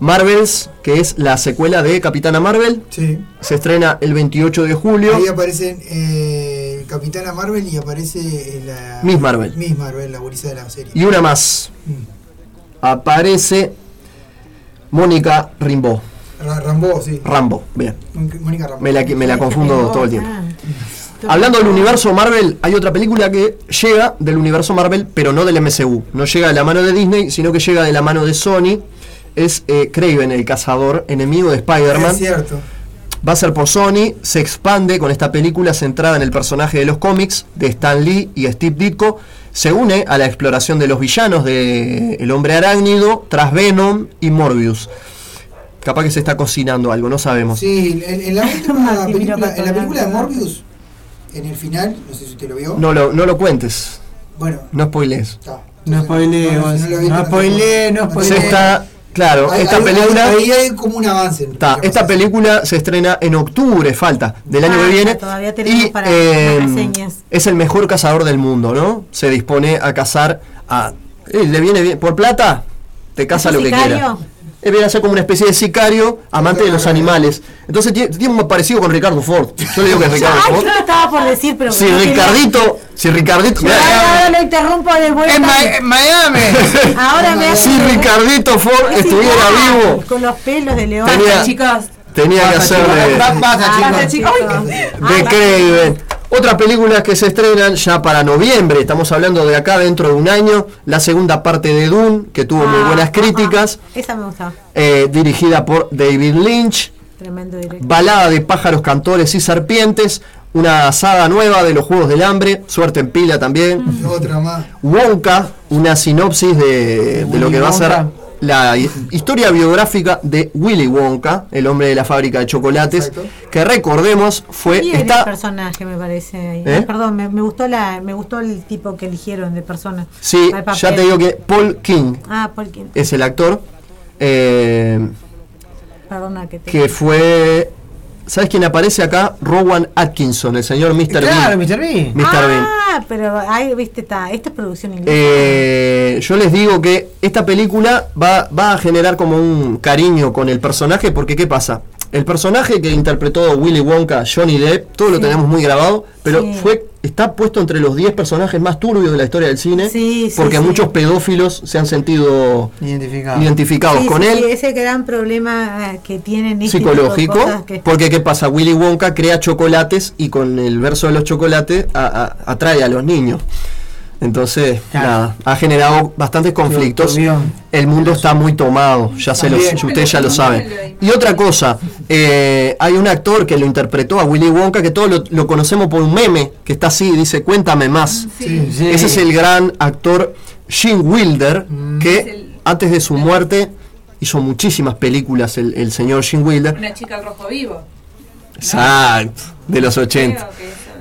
Marvels, que es la secuela de Capitana Marvel, Sí. se estrena el 28 de julio. Ahí aparecen eh, Capitana Marvel y aparece la. Miss Marvel. Miss Marvel, la de la serie. Y una más. Aparece Mónica Rimbaud. Rambo, sí. Rambo, bien. Mónica Rambo. Me la, me la confundo todo el tiempo. Hablando del universo Marvel, hay otra película que llega del universo Marvel, pero no del MCU. No llega de la mano de Disney, sino que llega de la mano de Sony. Es eh, Craven, el cazador, enemigo de Spider-Man. Es cierto. Va a ser por Sony, se expande con esta película centrada en el personaje de los cómics de Stan Lee y Steve Ditko. Se une a la exploración de los villanos de El Hombre Arácnido, tras Venom y Morbius. Capaz que se está cocinando algo, no sabemos. Sí, en, en la última película, en la película de Morbius, en el final, no sé si usted lo vio. No lo, no lo cuentes. Bueno. No spoilees. No spoilees, No, si no lo viste, no no spoilees, no spoilees. Se está, claro, Ahí- esta ahí- película... Ahí hay como un avance. Ta, esta película se estrena en octubre, falta, del año que Ah, viene. Todavía tenemos Y para eh, reseñas. es el mejor cazador del mundo, ¿no? Se dispone a cazar a... eh, ¿Le viene bien? ¿Por plata? Te caza ¿Es lo que quiera. Él viene a ser como una especie de sicario, amante de los animales. Entonces tiene, tiene un parecido con Ricardo Ford. Yo le digo que es Ricardo Ay, Ford. yo lo estaba por decir, pero. Si no quería- Ricardito, si Ricardito... Yo ahora lo interrumpo de vuelta. En Ma- en Miami. Ahora me. Si Ricardito Ford Es estuviera igual, vivo, Con los pelos de león. Tenía- chicos. tenía que hacer de... Basta, chicos. de Craven. Otras películas que se estrenan ya para noviembre, estamos hablando de acá dentro de un año, la segunda parte de Dune, que tuvo muy Ah, buenas críticas, Esa me gustaba. eh, dirigida por David Lynch, Tremendo directo. balada de pájaros, cantores y serpientes, una saga nueva de los Juegos del Hambre, suerte en pila también, Otra más. Wonka, una sinopsis de, de lo que va a ser. La hi- historia biográfica de Willy Wonka, el hombre de la fábrica de chocolates, que recordemos fue... El está, personaje me parece ahí. ¿Eh? Perdón, me, me gustó la, me gustó el tipo que eligieron de persona. Sí, ya te digo que Paul King Ah, Paul King. es el actor eh, Perdona que te. que fue. ¿Sabes quién aparece acá? Rowan Atkinson, el señor Mr. Claro, Bean. Mr. Bean. Mr. Bean. Ah, pero ahí, viste, está. Esta es producción inglesa. Eh, yo les digo que esta película va, va a generar como un cariño con el personaje, porque ¿qué pasa? El personaje que interpretó Willy Wonka, Johnny Depp, todo lo tenemos muy grabado, pero Sí. fue está puesto entre los 10 personajes más turbios de la historia del cine, Sí, porque sí. muchos pedófilos se han sentido Identificado. identificados Sí, con sí, él. sí, ese gran problema eh, que tienen este psicológico, cosas que- porque ¿qué pasa? Willy Wonka crea chocolates y con el verso de los chocolates a- a- atrae a los niños. Entonces, nada, ha generado bastantes conflictos. El mundo está muy tomado, ya se lo, También. ustedes ya lo saben. Y otra cosa, eh, hay un actor que lo interpretó a Willy Wonka que todos lo, lo conocemos por un meme que está así, dice cuéntame más. Sí, sí. Ese es el gran actor Gene Wilder, que antes de su muerte hizo muchísimas películas el, el señor Gene Wilder. Una chica al rojo vivo. Exacto, de los 80.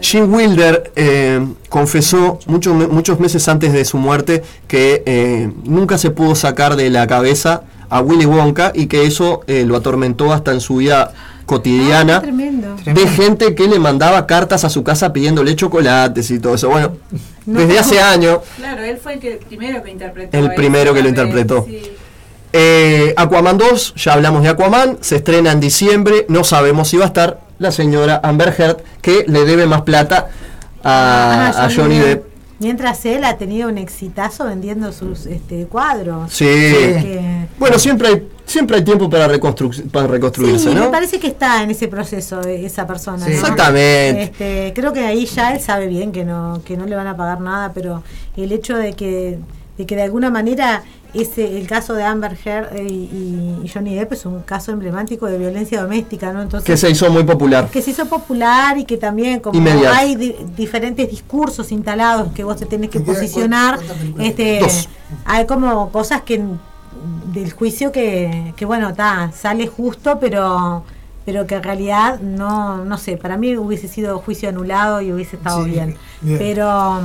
Gene Wilder eh, confesó muchos me- muchos meses antes de su muerte que eh, nunca se pudo sacar de la cabeza a Willy Wonka y que eso eh, lo atormentó hasta en su vida cotidiana Ah, tremendo. de gente que le mandaba cartas a su casa pidiéndole chocolates y todo eso. Bueno, No. desde hace años Claro, él fue el que, primero que interpretó. el primero que lo interpretó. sí. Eh, Aquaman 2, ya hablamos de Aquaman, se estrena en diciembre, no sabemos si va a estar la señora Amber Heard, que le debe más plata a, Ah, a Johnny Depp. Mientras él ha tenido un exitazo vendiendo sus este, cuadros. Sí. Que- Bueno, siempre hay, siempre hay tiempo para, reconstru- para reconstruirse, Sí, me ¿no? parece que está en ese proceso esa persona. Sí. ¿no? Exactamente. Este, creo que ahí ya él sabe bien que no que no le van a pagar nada, pero el hecho de que de que de alguna manera ese el caso de Amber Heard eh, y, y Johnny Depp es un caso emblemático de violencia doméstica, ¿no? Entonces Que se hizo muy popular. que se hizo popular y que también como Inmediato. hay di- diferentes discursos instalados que vos te tenés que posicionar este Dos. hay como cosas que del juicio que, que bueno está sale justo pero pero que en realidad no no sé para mí hubiese sido juicio anulado y hubiese estado Sí, bien. bien. pero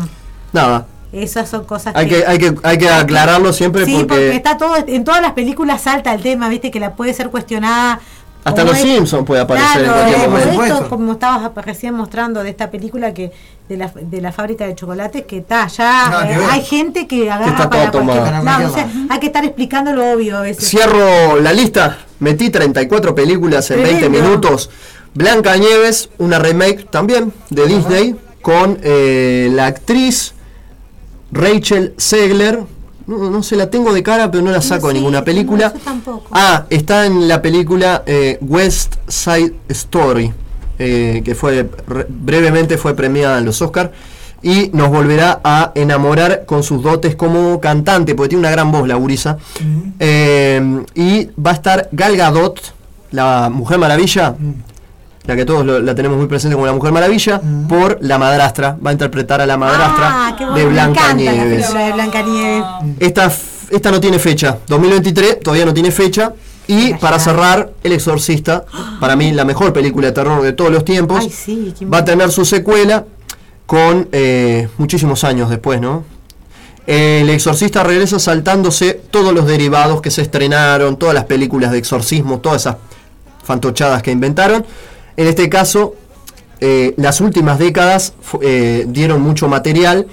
Nada, esas son cosas hay que, hay que, hay que aclararlo siempre sí porque, porque está todo en todas las películas salta el tema viste que la puede ser cuestionada hasta los es- Simpsons puede aparecer en cualquier eh, momento. por esto, como estabas recién mostrando de esta película que de la, de la fábrica de chocolates que está ya que eh, hay gente que agarra está para todo cualquier o sea, hay que estar explicando lo obvio a veces. Cierro la lista, metí 34 películas en 20 Tremendo. minutos. Blanca Nieves, una remake también de Disney, con eh, la actriz Rachel Segler no, se la tengo de cara, pero no la saco de ninguna película. ah, está en la película eh, West Side Story, eh, que fue brevemente fue premiada en los Oscars y nos volverá a enamorar con sus dotes como cantante, porque tiene una gran voz la gurisa. Eh, y va a estar Gal Gadot, la Mujer Maravilla, la que todos la tenemos muy presente como la Mujer Maravilla, por la madrastra. Va a interpretar a la madrastra ah, de Blanca Nieves. Esta, esta no tiene fecha, 2023 todavía no tiene fecha. Y para cerrar, El Exorcista, para mí la mejor película de terror de todos los tiempos, va a tener su secuela con eh, muchísimos años después, ¿no? El exorcista regresa saltándose todos los derivados que se estrenaron, todas las películas de exorcismo, todas esas fantochadas que inventaron. En este caso, eh, las últimas décadas eh, dieron mucho material.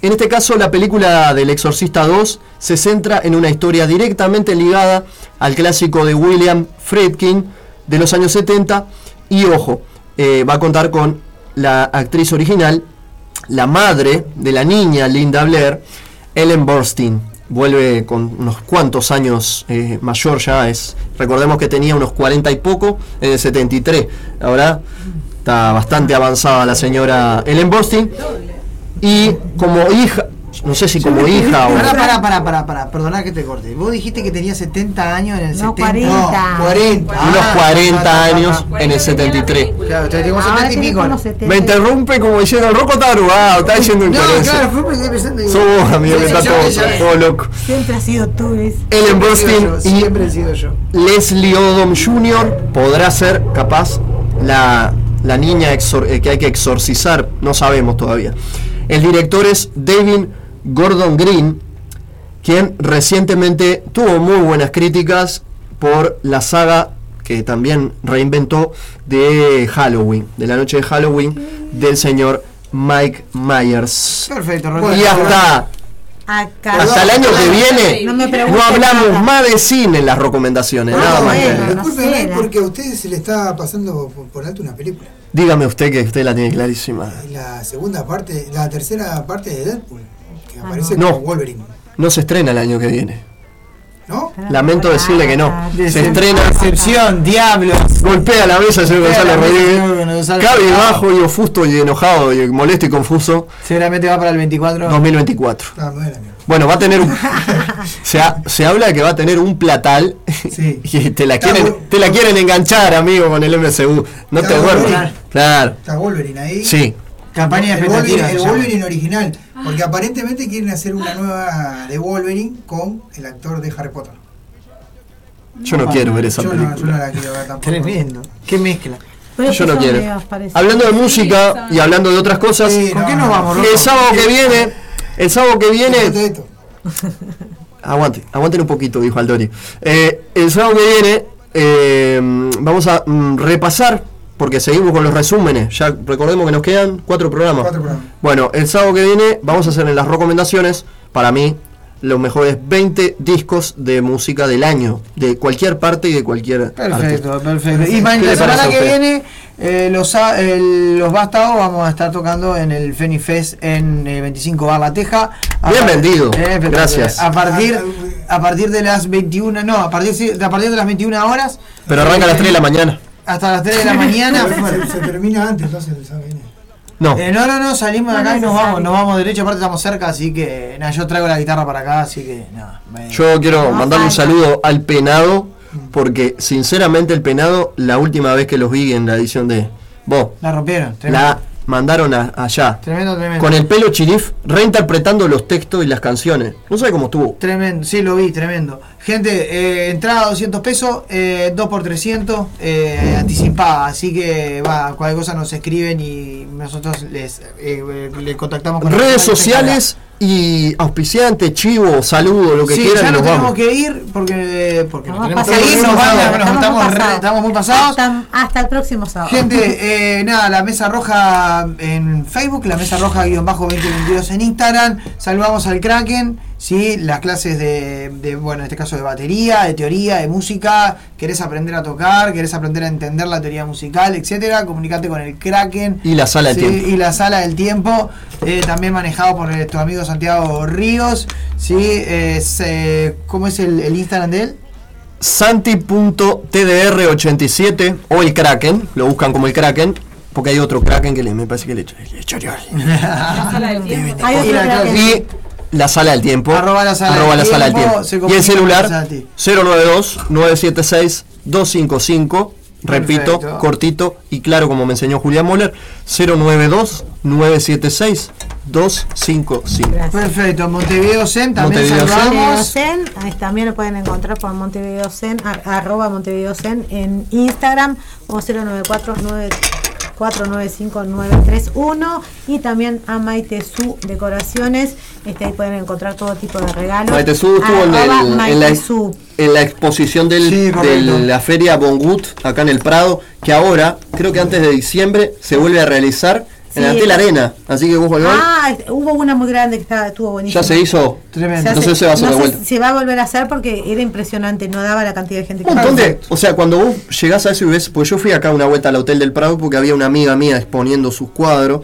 En este caso, la película del Exorcista 2 se centra en una historia directamente ligada al clásico de William Friedkin de los años 70. Y ojo, va a contar con la actriz original, la madre de la niña Linda Blair, Ellen Burstyn. Vuelve con unos cuantos años eh, mayor ya, es, recordemos que tenía unos 40 y poco en el 73, ahora está bastante avanzada la señora Ellen Burstyn. Y como hija, no sé si como hija o. Pará, pará, pará, pará, pará, perdona que te corte. Vos dijiste que tenía 70 años en el no, 70. 40. No, 40. unos 40 años en el 73. Claro, te tengo 70 y pico. Me interrumpe como diciendo el roco está arrugado, está diciendo No, claro, fue porque pensando. Somos amigos que está todo, todo loco. Siempre ha sido tú, ¿ves? Ellen Burstyn y siempre he sido yo. Leslie Odom Jr. podrá ser capaz la, la niña eh, que hay que exorcizar, no sabemos todavía. El director es David Gordon Green, quien recientemente tuvo muy buenas críticas por la saga que también reinventó de Halloween, de la noche de Halloween del señor Mike Myers. Perfecto, Y hasta hasta el año que viene no, hablamos más de cine en las recomendaciones, nada más. Discúlpeme porque a usted se le está pasando por alto una película. Dígame usted que usted la tiene clarísima. La segunda parte, la tercera parte de Deadpool, que aparece no, como Wolverine. No se estrena el año que viene. ¿No? Lamento decirle que no. Se estrena. Excepción, diablos. Golpea la mesa señor Gonzalo Rodríguez. Cabe bajo y ofusto y enojado y molesto y confuso. Seguramente va para el 24. 2024. Ah, bueno, va a tener un. se, se, habla de que va a tener un platal. Sí. y te la quieren, te la quieren enganchar, amigo, con el MCU. No te duermas. Claro. Está Wolverine ahí. Sí. Campaña de el Wolverine, el Wolverine original. Porque aparentemente quieren hacer una nueva de Wolverine con el actor de Harry Potter. Yo no, quiero ver esa yo película. No, yo no la quiero ver tampoco. Tremendo. Qué mezcla. yo no quiero. Hablando de música y hablando de otras cosas. ¿Con qué nos vamos, El sábado que viene. El sábado que viene. Aguante, aguanten un poquito, dijo Aldori. Eh, el sábado que viene eh, vamos a mm, repasar porque seguimos con los resúmenes. Ya recordemos que nos quedan cuatro programas. Bueno, el sábado que viene vamos a hacer en las recomendaciones, para mí, los mejores 20 discos de música del año, de cualquier parte y de cualquier. Perfecto, perfecto. Y la semana que viene, eh, los, los Bastados vamos a estar tocando en el Fenifest en 25 Bar La Teja. Bien vendido. Eh, Gracias. A partir, a partir de las 21, no, a partir, a partir de las 21 horas. Pero arranca a las 3 de la mañana hasta las 3 de la mañana. se, termina antes, entonces no. Eh, no, no, no, salimos de acá y nos vamos, nos vamos derecho, aparte estamos cerca, así que nada, yo traigo la guitarra para acá, así que nada. Yo quiero mandarle un saludo al penado, porque sinceramente el penado, la última vez que los vi en la edición de vos. La rompieron, la mandaron allá. Tremendo, tremendo. Con el pelo chirif, reinterpretando los textos y las canciones. No sé cómo estuvo. Tremendo, sí, lo vi, tremendo. Gente, eh, entrada 200 pesos, eh, 2 por 300, eh, anticipada. Así que va, cualquier cosa nos escriben y nosotros les, eh, les contactamos con redes sociales y auspiciante, chivo, saludo, lo que sí, quieran. Ya nos tenemos que ir porque, porque no, tenemos que ir, nos, estamos, estamos, muy pasados. Hasta, el próximo sábado. Gente, eh, nada, la mesa roja en Facebook, la mesa roja guion bajo 2022 en Instagram. Saludamos al Kraken ¿sí? las clases de, de, bueno, en este caso de batería, de teoría, de música, querés aprender a tocar, querés aprender a entender la teoría musical, etcétera, comunicate con el Kraken. Y la sala del tiempo. Y la sala del tiempo, eh, también manejado por tu amigo Santiago Ríos, ¿sí? Es, eh, ¿cómo es el, el Instagram de él? Santi.tdr87 o el Kraken, lo buscan como el Kraken, porque hay otro Kraken que le, me parece que le, le. Hay otro Kraken. La sala del tiempo. Arroba la sala arroba del la sala del tiempo, tiempo. Y el celular con Santi. 092-976-255. Repito, cortito y claro, como me enseñó Julián Moller. 092-976-255. Perfecto, Montevideo Zen, también Montevideo Zen. Montevideo saludamos. Zen, también lo pueden encontrar por Montevideo Zen, a- arroba Montevideo Zen en Instagram o 094 495 931 y también a Maite Su Decoraciones, este, ahí pueden encontrar todo tipo de regalos. Maite Su estuvo en, el- en la, Maite Su. en la exposición del, Sí, de la feria Bongut acá en el Prado, que ahora, creo que antes de diciembre, se vuelve a realizar en la Sí. Arena. Así que ojo al gol. Ah, hubo una muy grande que estaba, estuvo buenísima. ya se hizo. Tremendo. Se hace- se va a hacer no de vuelta. se va a volver a hacer porque era impresionante, no daba la cantidad de gente que Un montón de, o sea, cuando vos llegás a eso y ves, pues yo fui acá una vuelta al Hotel del Prado porque había una amiga mía exponiendo sus cuadros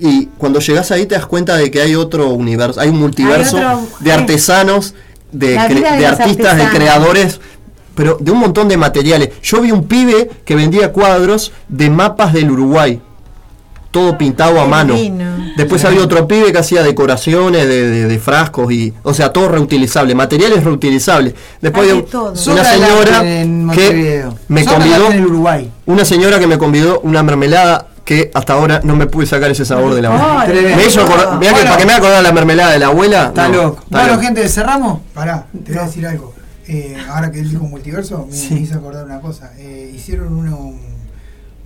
y cuando llegás ahí te das cuenta de que hay otro universo, hay un multiverso Hay otro- de artesanos, de, artistas, de creadores, pero de un montón de materiales. Yo vi un pibe que vendía cuadros de mapas del Uruguay, todo pintado a mano. Después había otro pibe que hacía decoraciones de, de- de frascos y, o sea, todo reutilizable, materiales reutilizables. Después Hay había una señora que me convidó, una señora que me convidó una mermelada que hasta ahora no me pude sacar ese sabor de la abuela. Ay, Tremendo. Me hizo acordar, mirá que Bueno. para que me acordar la mermelada de la abuela. Está no, loco. está Bueno, loco. gente, cerramos. Pará, te voy a decir algo. Eh, ahora que él dijo multiverso, me, Sí. me hizo acordar una cosa. Eh, hicieron uno, un-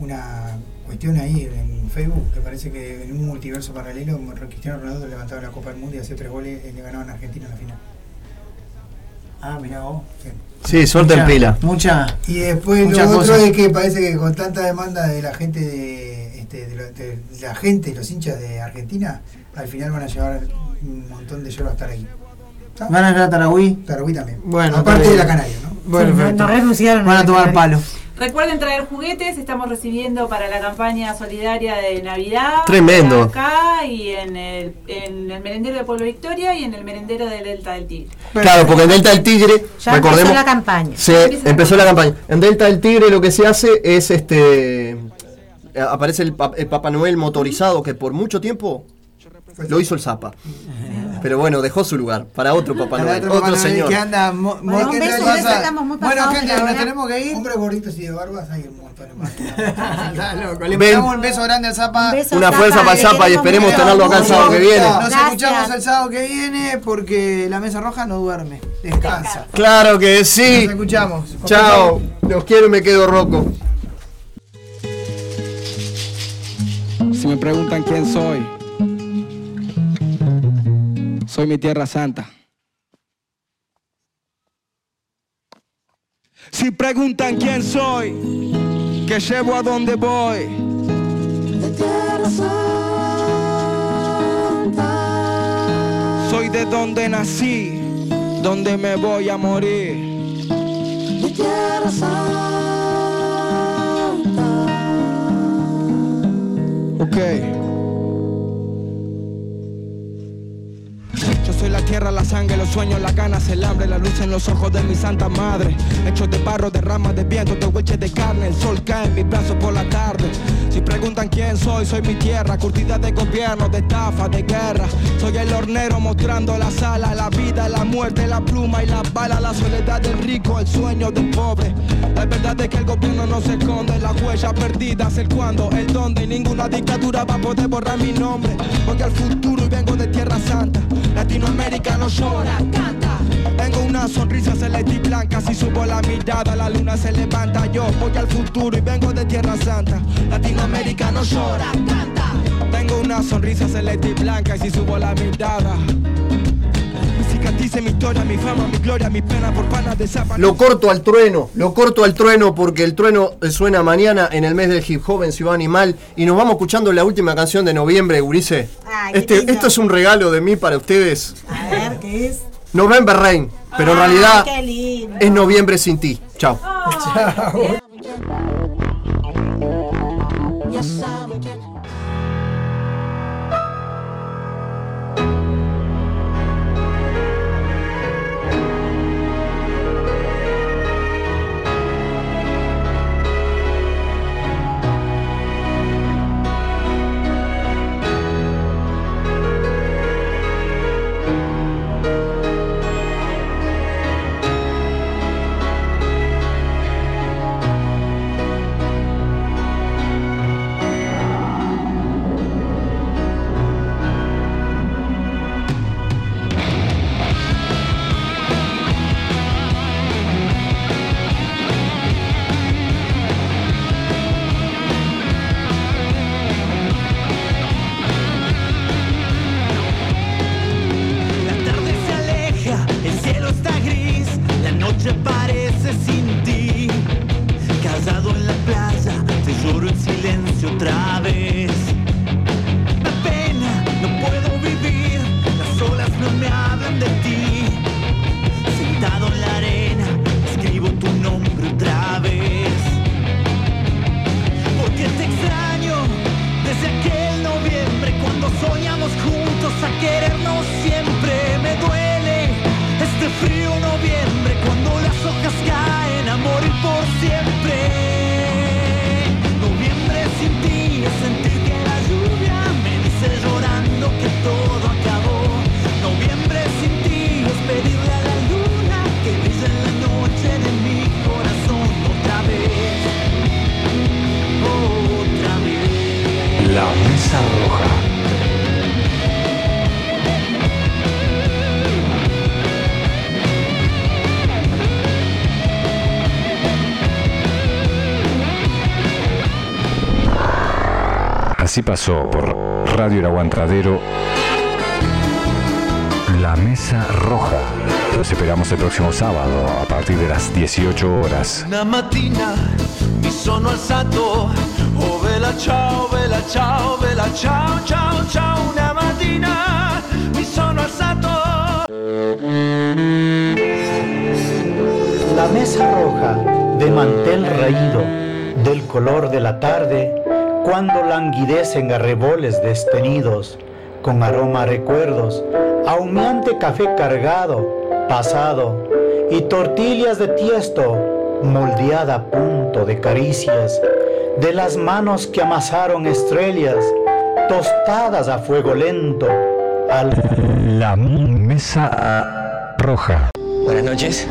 una cuestión ahí en Facebook que parece que en un multiverso paralelo Cristiano Ronaldo levantaba la Copa del Mundo y hacía tres goles y le ganaban a Argentina en la final. Ah, mirá vos. Sí, suerte en Mucha- pila. Mucha. Y después Muchas lo otro cosas. es que parece que con tanta demanda de la gente de, este, de, lo- de la gente, los hinchas de Argentina, al final van a llevar un montón de lloros hasta ahí. Van a ir a Tarahui. Tarahui también. Bueno, aparte de la. Canaria, ¿no? Bueno, Sí, no- perfecto. no renunciaron Van a tomar Canaria. palo. Recuerden traer juguetes, estamos recibiendo para la campaña solidaria de Navidad. Tremendo. Acá y en el, en el merendero de Pueblo Victoria y en el merendero del Delta del Tigre. Claro, porque en Delta del Tigre, Ya recordemos, empezó la campaña. se empezó la campaña. En Delta del Tigre lo que se hace es este aparece el, pa- el Papá Noel motorizado que por mucho tiempo lo hizo el Zapa. Pero bueno, dejó su lugar para otro Papá Noel, otro otro, señor. que anda. Bueno, Bueno, gente, nos tenemos que ir. Hombres gorditos y de barbas hay un montón más. Le mandamos un beso grande al Zapa. Un Una Zapa, fuerza para el Zapa y esperemos tenerlo acá el sábado que viene. Nos escuchamos el sábado que viene porque la mesa roja no duerme. Descansa. Claro que sí. Nos escuchamos. Chao. Los quiero y me quedo roco. Si me preguntan quién soy, soy mi tierra santa. Si preguntan quién soy, que llevo a donde voy. Soy de donde nací, donde me voy a morir. Ok. Yo soy la tierra, la sangre, los sueños, las ganas, el hambre, la luz en los ojos de mi santa madre. Hechos de barro, de ramas de viento, de hueches de carne, el sol cae en mis brazos por la tarde. Si preguntan quién soy, soy mi tierra, curtida de gobierno, de estafa, de guerra. Soy el hornero mostrando la sala, la vida, la muerte, la pluma y la bala, la soledad del rico, el sueño del pobre. La verdad es que el gobierno no se esconde, las huellas perdidas, el cuándo, el dónde, y ninguna dictadura va a poder borrar mi nombre. Voy al futuro y vengo de Tierra Santa. Latinoamérica no llora, canta. Tengo una sonrisa celeste y blanca, si subo la mirada, la luna se levanta. Yo voy al futuro y vengo de Tierra Santa. Latinoamérica no llora, canta. Tengo una sonrisa celeste y blanca, y si subo la mirada. Mi cicatrices, mi historia, mi fama, mi gloria, mi pena por panas de zapa. Lo corto al trueno, lo corto al trueno porque el trueno suena mañana en el mes del hip hop en Ciudad Animal y nos vamos escuchando la última canción de noviembre. Ay, qué Este, esto es un regalo de mí para ustedes. A ver, ¿qué es November Rain, pero en realidad es noviembre sin ti. Chao. Chao. Pasó por Radio El Aguantadero La Mesa Roja. Los esperamos el próximo sábado a partir de las 18 horas. Una mattina mi sono alzato, oh vela ciao, vela ciao, vela ciao, ciao, ciao. Una mattina mi sono alzato. La Mesa Roja de mantel raído, del color de la tarde cuando languidecen arreboles destenidos, con aroma a recuerdos, a humeante café cargado, pasado, y tortillas de tiesto, moldeada a punto de caricias, de las manos que amasaron estrellas, tostadas a fuego lento, al... La mesa roja. Buenas noches.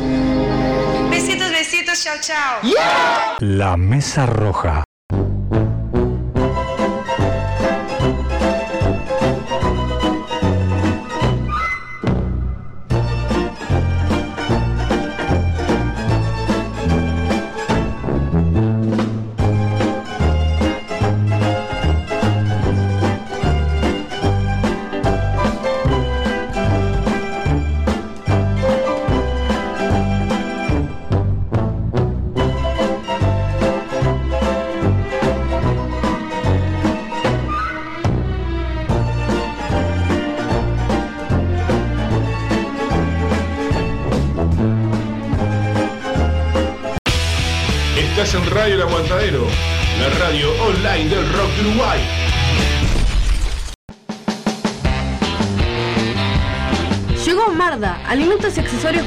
Besitos, besitos, chao, chao. La mesa roja.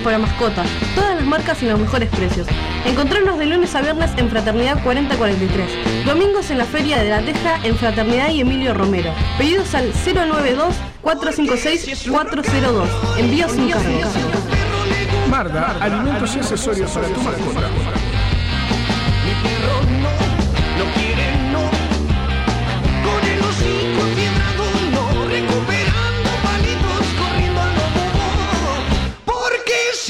Para mascotas, todas las marcas y los mejores precios. Encontrarnos de lunes a viernes en Fraternidad 4043, domingos en la Feria de la Teja en Fraternidad y Emilio Romero. Pedidos al 092 456 402. Envío sin cargo. Marda, alimentos y accesorios para tu mascota.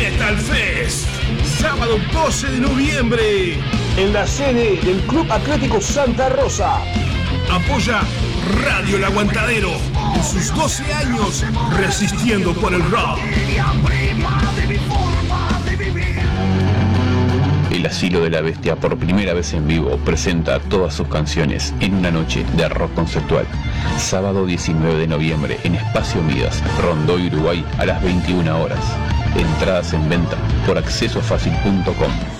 Metal Fest. Sábado 12 de noviembre. En la sede del Club Atlético Santa Rosa. Apoya Radio El Aguantadero. En sus 12 años resistiendo por el rock. El Asilo de la Bestia por primera vez en vivo presenta todas sus canciones en una noche de rock conceptual. Sábado 19 de noviembre en Espacio Midas, Rondoy, Uruguay a las 21 horas. Entradas en venta por accesofacil.com.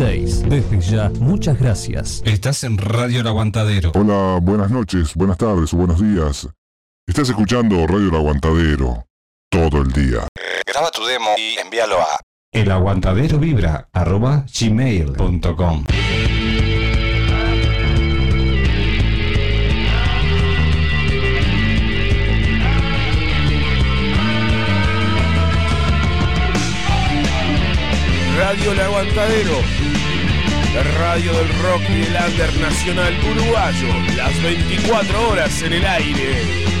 Desde ya, muchas gracias. Estás en Radio El Aguantadero. Hola, buenas noches, buenas tardes o buenos días. Estás escuchando Radio El Aguantadero todo el día. Graba tu demo y envíalo a elaguantaderovibra.gmail.com Radio El Aguantadero, radio del rock y el under nacional uruguayo, las 24 horas en el aire.